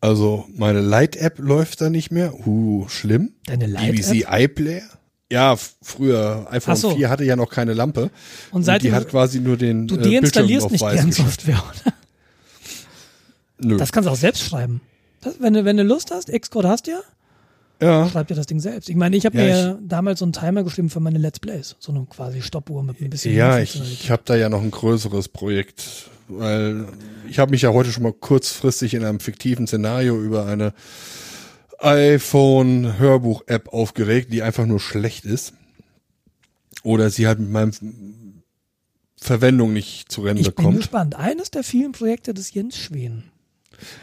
Also meine Light-App läuft da nicht mehr. Uh, schlimm. Deine Light-App? BBC iPlayer? Ja, früher iPhone so. 4 hatte ja noch keine Lampe. Und Und seitdem die hat quasi nur den du äh, Bildschirm deinstallierst auf nicht weiß gern. Software, oder? Nö. Das kannst du auch selbst schreiben. Das, wenn, du, wenn du Lust hast, Xcode hast du ja, ja. schreib dir das Ding selbst. Ich meine, ich habe Ja, mir damals so einen Timer geschrieben für meine Let's Plays. So eine quasi Stoppuhr mit ein bisschen Ja, ich, ich habe da ja noch ein größeres Projekt, weil ich habe mich ja heute schon mal kurzfristig in einem fiktiven Szenario über eine iPhone Hörbuch-App aufgeregt, die einfach nur schlecht ist. Oder sie halt mit meinem Verwendung nicht zu Rennen Ich bin bekommt. gespannt. Eines der vielen Projekte des Jens Schwen.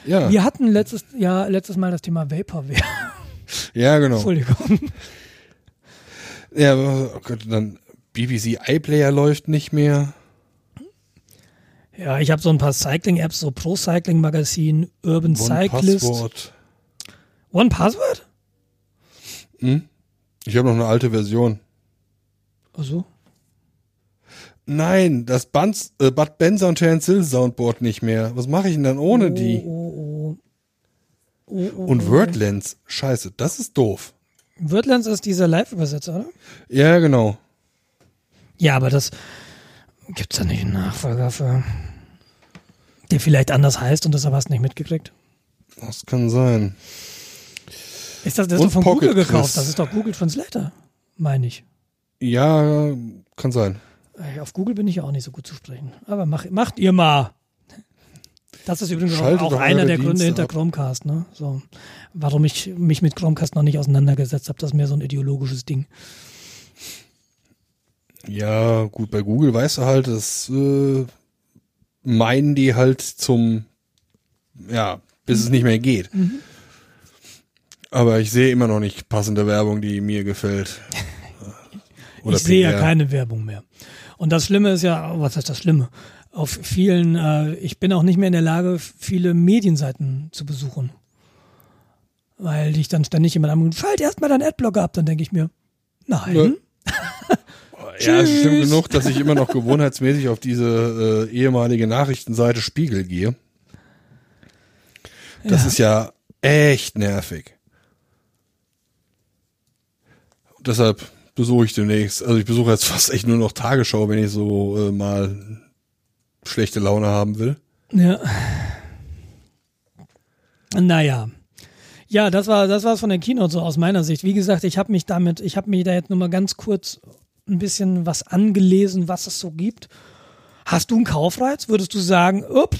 Ja, Wir hatten letztes Jahr, letztes Mal das Thema Vaporware. ja, genau. Entschuldigung. Ja, aber, oh Gott, dann BBC iPlayer läuft nicht mehr. Ja, ich habe so ein paar Cycling-Apps, so Pro Cycling Magazin, Urban Cyclist. Passwort. One Password? Hm? Ich habe noch eine alte Version. Also, Nein, das Bud, äh, Bud Benzer und Terence Hill Soundboard nicht mehr. Was mache ich denn dann ohne oh, die? Oh, oh. Oh, oh, Und oh. Wordlens, scheiße, das ist doof. Wordlands ist dieser Live-Übersetzer, oder? Ja, genau. Ja, aber das gibt's da nicht einen Nachfolger für, der vielleicht anders heißt und das aber hast du nicht mitgekriegt. Das kann sein. Ist das, das ist von Pocket Google gekauft? Chris. Das ist doch Google Translator, meine ich. Ja, kann sein. Ey, Auf Google bin ich ja auch nicht so gut zu sprechen. Aber mach, macht ihr mal. Das ist übrigens Schaltet auch einer der Gründe hinter ab. Chromecast. Ne? So, warum ich mich mit Chromecast noch nicht auseinandergesetzt habe, das ist mehr so ein ideologisches Ding. Ja, gut, bei Google weißt du halt, das äh, meinen die halt zum, ja, bis es nicht mehr geht. Aber ich sehe immer noch nicht passende Werbung, die mir gefällt. Ich sehe ja PR. keine Werbung mehr. Und das Schlimme ist ja, was heißt das Schlimme? Auf vielen, äh, ich bin auch nicht mehr in der Lage, viele Medienseiten zu besuchen. Weil dich dann ständig jemand anruft, schalt erst mal deinen Adblocker ab, dann denke ich mir, nein. Nö. Ja, es ist schlimm genug, dass ich immer noch gewohnheitsmäßig auf diese äh, ehemalige Nachrichtenseite Spiegel gehe. Das Ja. ist ja echt nervig. Deshalb besuche ich demnächst, also ich besuche jetzt fast echt nur noch Tagesschau, wenn ich so äh, mal schlechte Laune haben will. Ja. Naja. Ja, das war das war's von der Keynote so aus meiner Sicht. Wie gesagt, ich habe mich damit, ich habe mich da jetzt nur mal ganz kurz ein bisschen was angelesen, was es so gibt. Hast du einen Kaufreiz? Würdest du sagen, up,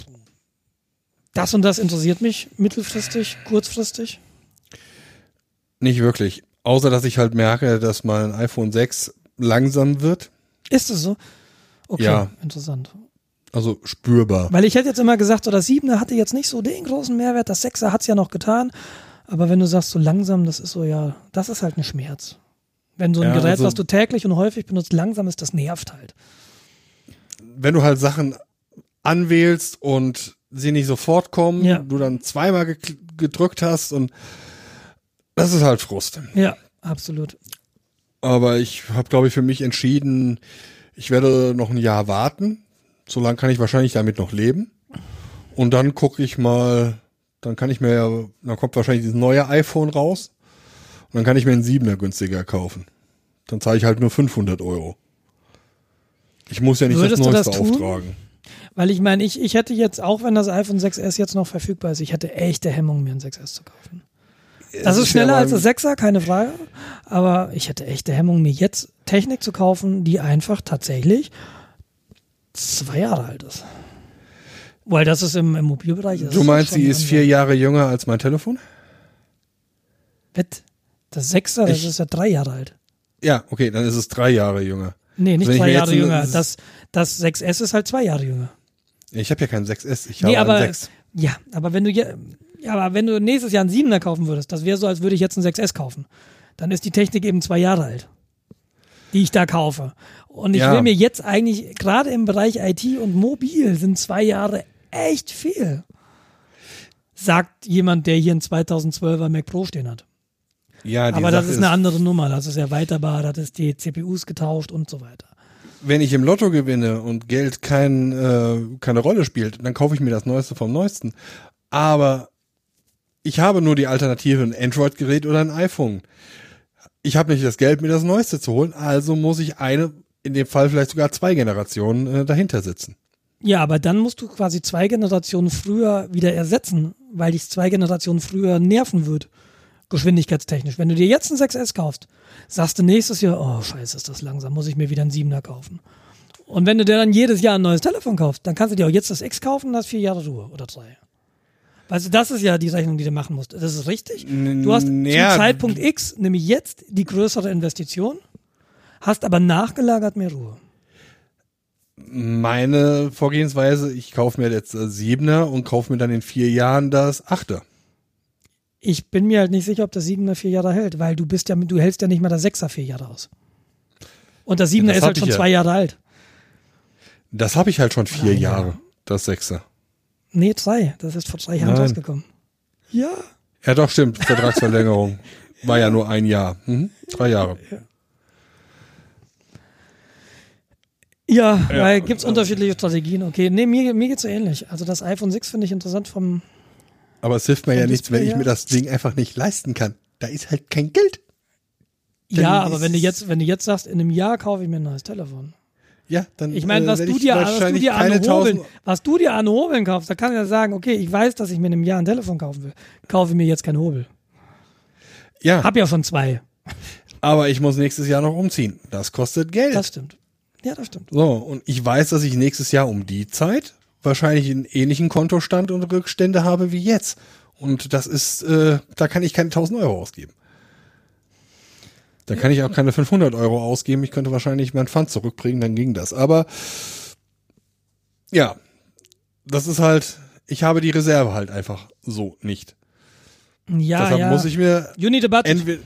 das und das interessiert mich mittelfristig, kurzfristig? Nicht wirklich. Außer, dass ich halt merke, dass mein iPhone 6 langsam wird. Ist es so? Okay, Ja. interessant. Also spürbar. Weil ich hätte jetzt immer gesagt, so das Siebener hatte jetzt nicht so den großen Mehrwert, das Sechser hat's ja noch getan. Aber wenn du sagst, so langsam, das ist so, ja, das ist halt ein Schmerz. Wenn so ein Ja, Gerät, also- was du täglich und häufig benutzt, langsam ist, das nervt halt. wenn du halt Sachen anwählst und sie nicht sofort kommen, Ja. du dann zweimal gedrückt hast und das ist halt Frust. Ja, absolut. Aber ich habe, glaube ich, für mich entschieden, ich werde noch ein Jahr warten. So lange kann ich wahrscheinlich damit noch leben. Und dann gucke ich mal, dann kann ich mir ja, dann kommt wahrscheinlich dieses neue iPhone raus. Und dann kann ich mir einen 7er günstiger kaufen. Dann zahle ich halt nur 500 Euro. Ich muss ja nicht Würdest das das Neueste tun? auftragen. Weil ich meine, ich, ich hätte jetzt, auch wenn das iPhone 6S jetzt noch verfügbar ist, ich hätte echte Hemmung, mir ein 6S zu kaufen. Das Es ist schneller als das 6er, keine Frage. Aber ich hätte echte Hemmung, mir jetzt Technik zu kaufen, die einfach tatsächlich zwei Jahre alt ist. Weil das ist im, im Mobilbereich. das Du meinst, sie ist vier Jahre jünger als mein Telefon? Wett. Das Sechser, das Ich- ist ja drei Jahre alt. Ja, okay, dann ist es drei Jahre jünger. Nee, nicht drei mir Jahre jünger. Das, das 6S ist halt zwei Jahre jünger. Ich habe ja keinen 6S, ich Nee, habe aber, einen 6. ja, aber wenn du, ja, aber wenn du nächstes Jahr einen Siebener kaufen würdest, das wäre so, als würde ich jetzt einen 6S kaufen. Dann ist die Technik eben zwei Jahre alt, die ich da kaufe. Und ich Ja. will mir jetzt eigentlich, gerade im Bereich IT und Mobil sind zwei Jahre echt viel. Sagt jemand, der hier einen 2012er Mac Pro stehen hat. Ja, die Aber das Sache ist eine andere Nummer. Das ist erweiterbar, das ist die CPUs getauscht und so weiter. Wenn ich im Lotto gewinne und Geld kein, äh, keine Rolle spielt, dann kaufe ich mir das Neueste vom Neuesten. Aber ich habe nur die Alternative, ein Android-Gerät oder ein iPhone. Ich habe nicht das Geld, mir das Neueste zu holen, also muss ich eine, in dem Fall vielleicht sogar zwei Generationen äh, dahinter sitzen. Ja, aber dann musst du quasi zwei Generationen früher wieder ersetzen, weil dich zwei Generationen früher nerven wird. Geschwindigkeitstechnisch. Wenn du dir jetzt ein 6S kaufst, sagst du nächstes Jahr, oh scheiße, ist das langsam, muss ich mir wieder einen 7er kaufen. Und wenn du dir dann jedes Jahr ein neues Telefon kaufst, dann kannst du dir auch jetzt das X kaufen, hast vier Jahre Ruhe oder drei. Also das ist ja die Rechnung, die du machen musst. Das ist richtig. Du hast ja, zum Zeitpunkt X, nämlich jetzt, die größere Investition, hast aber nachgelagert mehr Ruhe. Meine Vorgehensweise, ich kaufe mir jetzt das Siebener und kaufe mir dann in vier Jahren das Achter. Ich bin mir halt nicht sicher, ob das Siebener vier Jahre hält, weil du bist ja, du hältst ja nicht mal das Sechser vier Jahre aus. Und das Siebener das ist halt schon ja. zwei Jahre alt. Das habe ich halt schon vier ja. Jahre, das Sechser. Nee, drei. Das ist vor drei Jahren Nein. rausgekommen. Ja. Ja, doch, stimmt. Vertragsverlängerung. War ja nur ein Jahr. Mhm. Drei Jahre. Ja, weil gibt's unterschiedliche Strategien. Okay, nee, mir, mir geht's so ähnlich. Also das iPhone 6 finde ich interessant vom, Aber es hilft mir ja nichts, wenn ich mir das Ding einfach nicht leisten kann. Da ist halt kein Geld. Dann ja, aber wenn du jetzt, wenn du jetzt sagst, in einem Jahr kaufe ich mir ein neues Telefon. Ja, dann Ich meine, äh, was, du dir, was du dir an Hobeln, 1000 was du dir an Hobeln kaufst, da kann ich ja sagen, okay, ich weiß, dass ich mir in einem Jahr ein Telefon kaufen will. Kaufe mir jetzt kein Hobel. Ja, Hab ja schon zwei. aber ich muss nächstes Jahr noch umziehen. Das kostet Geld. Das stimmt. Ja, das stimmt. So, und ich weiß, dass ich nächstes Jahr um die Zeit wahrscheinlich einen ähnlichen Kontostand und Rückstände habe wie jetzt. Und das ist, äh, da kann ich keine 1000 Euro ausgeben. Da kann ich auch keine 500 Euro ausgeben. Ich könnte wahrscheinlich mein Pfand zurückbringen, dann ging das. Aber ja, das ist halt, ich habe die Reserve halt einfach so nicht. Ja, Deshalb ja. muss ich mir you need a budget.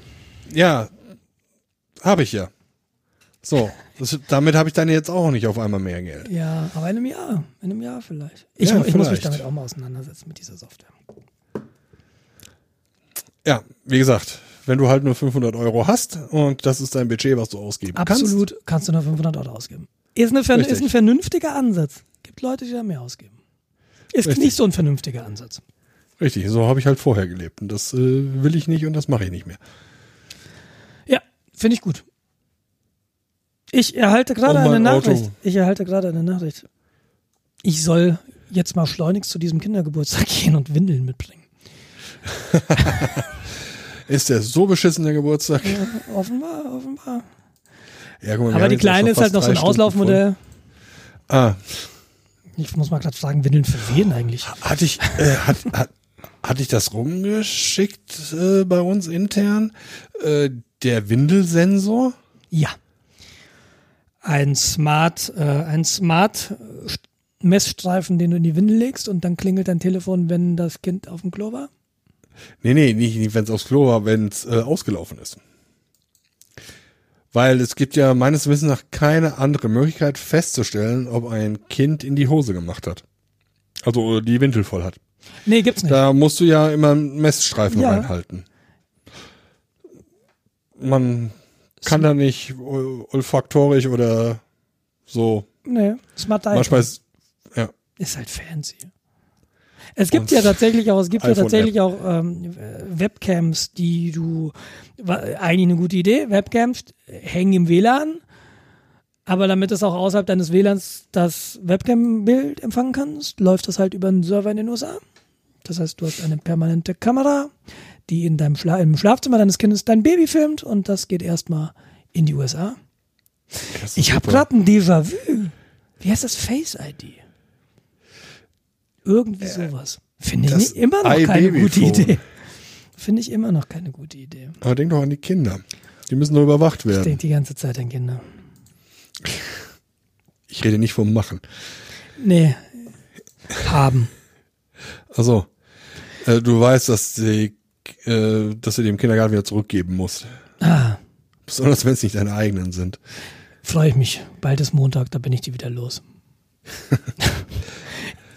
ja, habe ich ja. So, das, damit habe ich dann jetzt auch nicht auf einmal mehr Geld. Ja, aber in einem Jahr. In einem Jahr vielleicht. Ich, Ja, ich muss mich vielleicht. damit auch mal auseinandersetzen mit dieser Software. Ja, wie gesagt, wenn du halt nur 500 Euro hast und das ist dein Budget, was du ausgeben Absolut kannst du nur 500 Euro ausgeben. Ist, eine, ist ein vernünftiger Ansatz. Gibt Leute, die da mehr ausgeben. Ist Richtig. nicht so ein vernünftiger Ansatz. kannst. Richtig, so habe ich halt vorher gelebt und das äh, will ich nicht und das mache ich nicht mehr. Ja, finde ich gut. Ich erhalte gerade eine mein Auto. Nachricht. Ich erhalte gerade eine Nachricht. Ich soll jetzt mal schleunigst zu diesem Kindergeburtstag gehen und Windeln mitbringen. Ist der so beschissen der Geburtstag? Ja, offenbar, offenbar. Ja, mal, Aber die Kleine ist halt noch so ein Auslaufmodell. Ah, Ich muss mal gerade fragen, Windeln für wen eigentlich? hatte ich, äh, hat, hat, hatte ich das rumgeschickt äh, bei uns intern? Äh, der Windelsensor? Ja. Ein Smart, äh, ein Smart Messstreifen, den du in die Windel legst und dann klingelt dein Telefon, wenn das Kind auf dem Klo war? Nee, nee, nicht, nicht wenn es aufs Klo war, wenn es äh, ausgelaufen ist. Weil es gibt ja meines Wissens nach keine andere Möglichkeit festzustellen, ob ein Kind in die Hose gemacht hat. Also äh, die Windel voll hat. Nee, gibt's nicht. Da musst du ja immer einen Messstreifen Ja. reinhalten. Man kann da nicht ol- olfaktorisch oder so. Nee, Smart Dive Manchmal ist, ja, ist halt fancy. Es gibt ja tatsächlich auch, es gibt ja tatsächlich auch ähm, äh, Webcams, die du, eigentlich eine gute Idee, Webcams hängen im WLAN, aber damit es auch außerhalb deines WLANs das Webcam-Bild empfangen kannst, läuft das halt über einen Server in den USA. Das heißt, du hast eine permanente Kamera, die in deinem Schla im Schlafzimmer deines Kindes dein Baby filmt und das geht erstmal in die USA. Ich habe gerade ein Déjà-vu. Wie heißt das Face ID? Irgendwie sowas. Finde ich nicht, immer noch keine gute. Idee. Finde ich immer noch keine gute Idee. Aber denk doch an die Kinder. Die müssen nur überwacht Ich werden. denke die ganze Zeit an Kinder. Ich rede nicht vom Machen. Nee. Haben. Also, äh, du weißt, dass die, äh, dass du die im Kindergarten wieder zurückgeben musst. Ah, Besonders wenn es nicht deine eigenen sind. freue ich mich. Bald ist Montag, da bin ich die wieder los.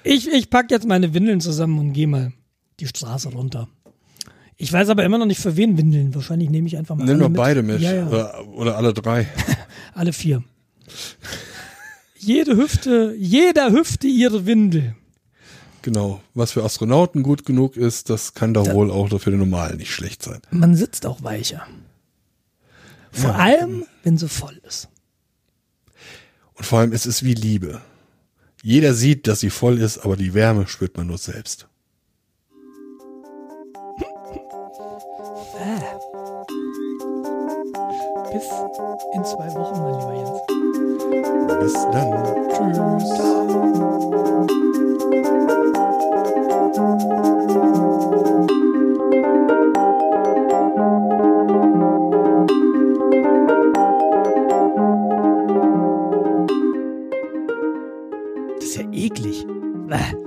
ich ich packe jetzt meine Windeln zusammen und gehe mal die Straße runter. Ich weiß aber immer noch nicht, für wen Windeln. Wahrscheinlich nehme ich einfach mal Nimm doch beide mit. Ja, ja. Oder, oder alle drei. Alle vier. Jede Hüfte, jeder Hüfte ihre Windel. Genau. Was für Astronauten gut genug ist, das kann doch wohl auch für den Normalen nicht schlecht sein. Man sitzt auch weicher. Vor Ja. allem, wenn sie voll ist. Und vor allem, es ist wie Liebe. Jeder sieht, dass sie voll ist, aber die Wärme spürt man nur selbst. Bis in zwei Wochen, mein lieber Jens. Bis dann. Tschüss. Eklig. Bäh.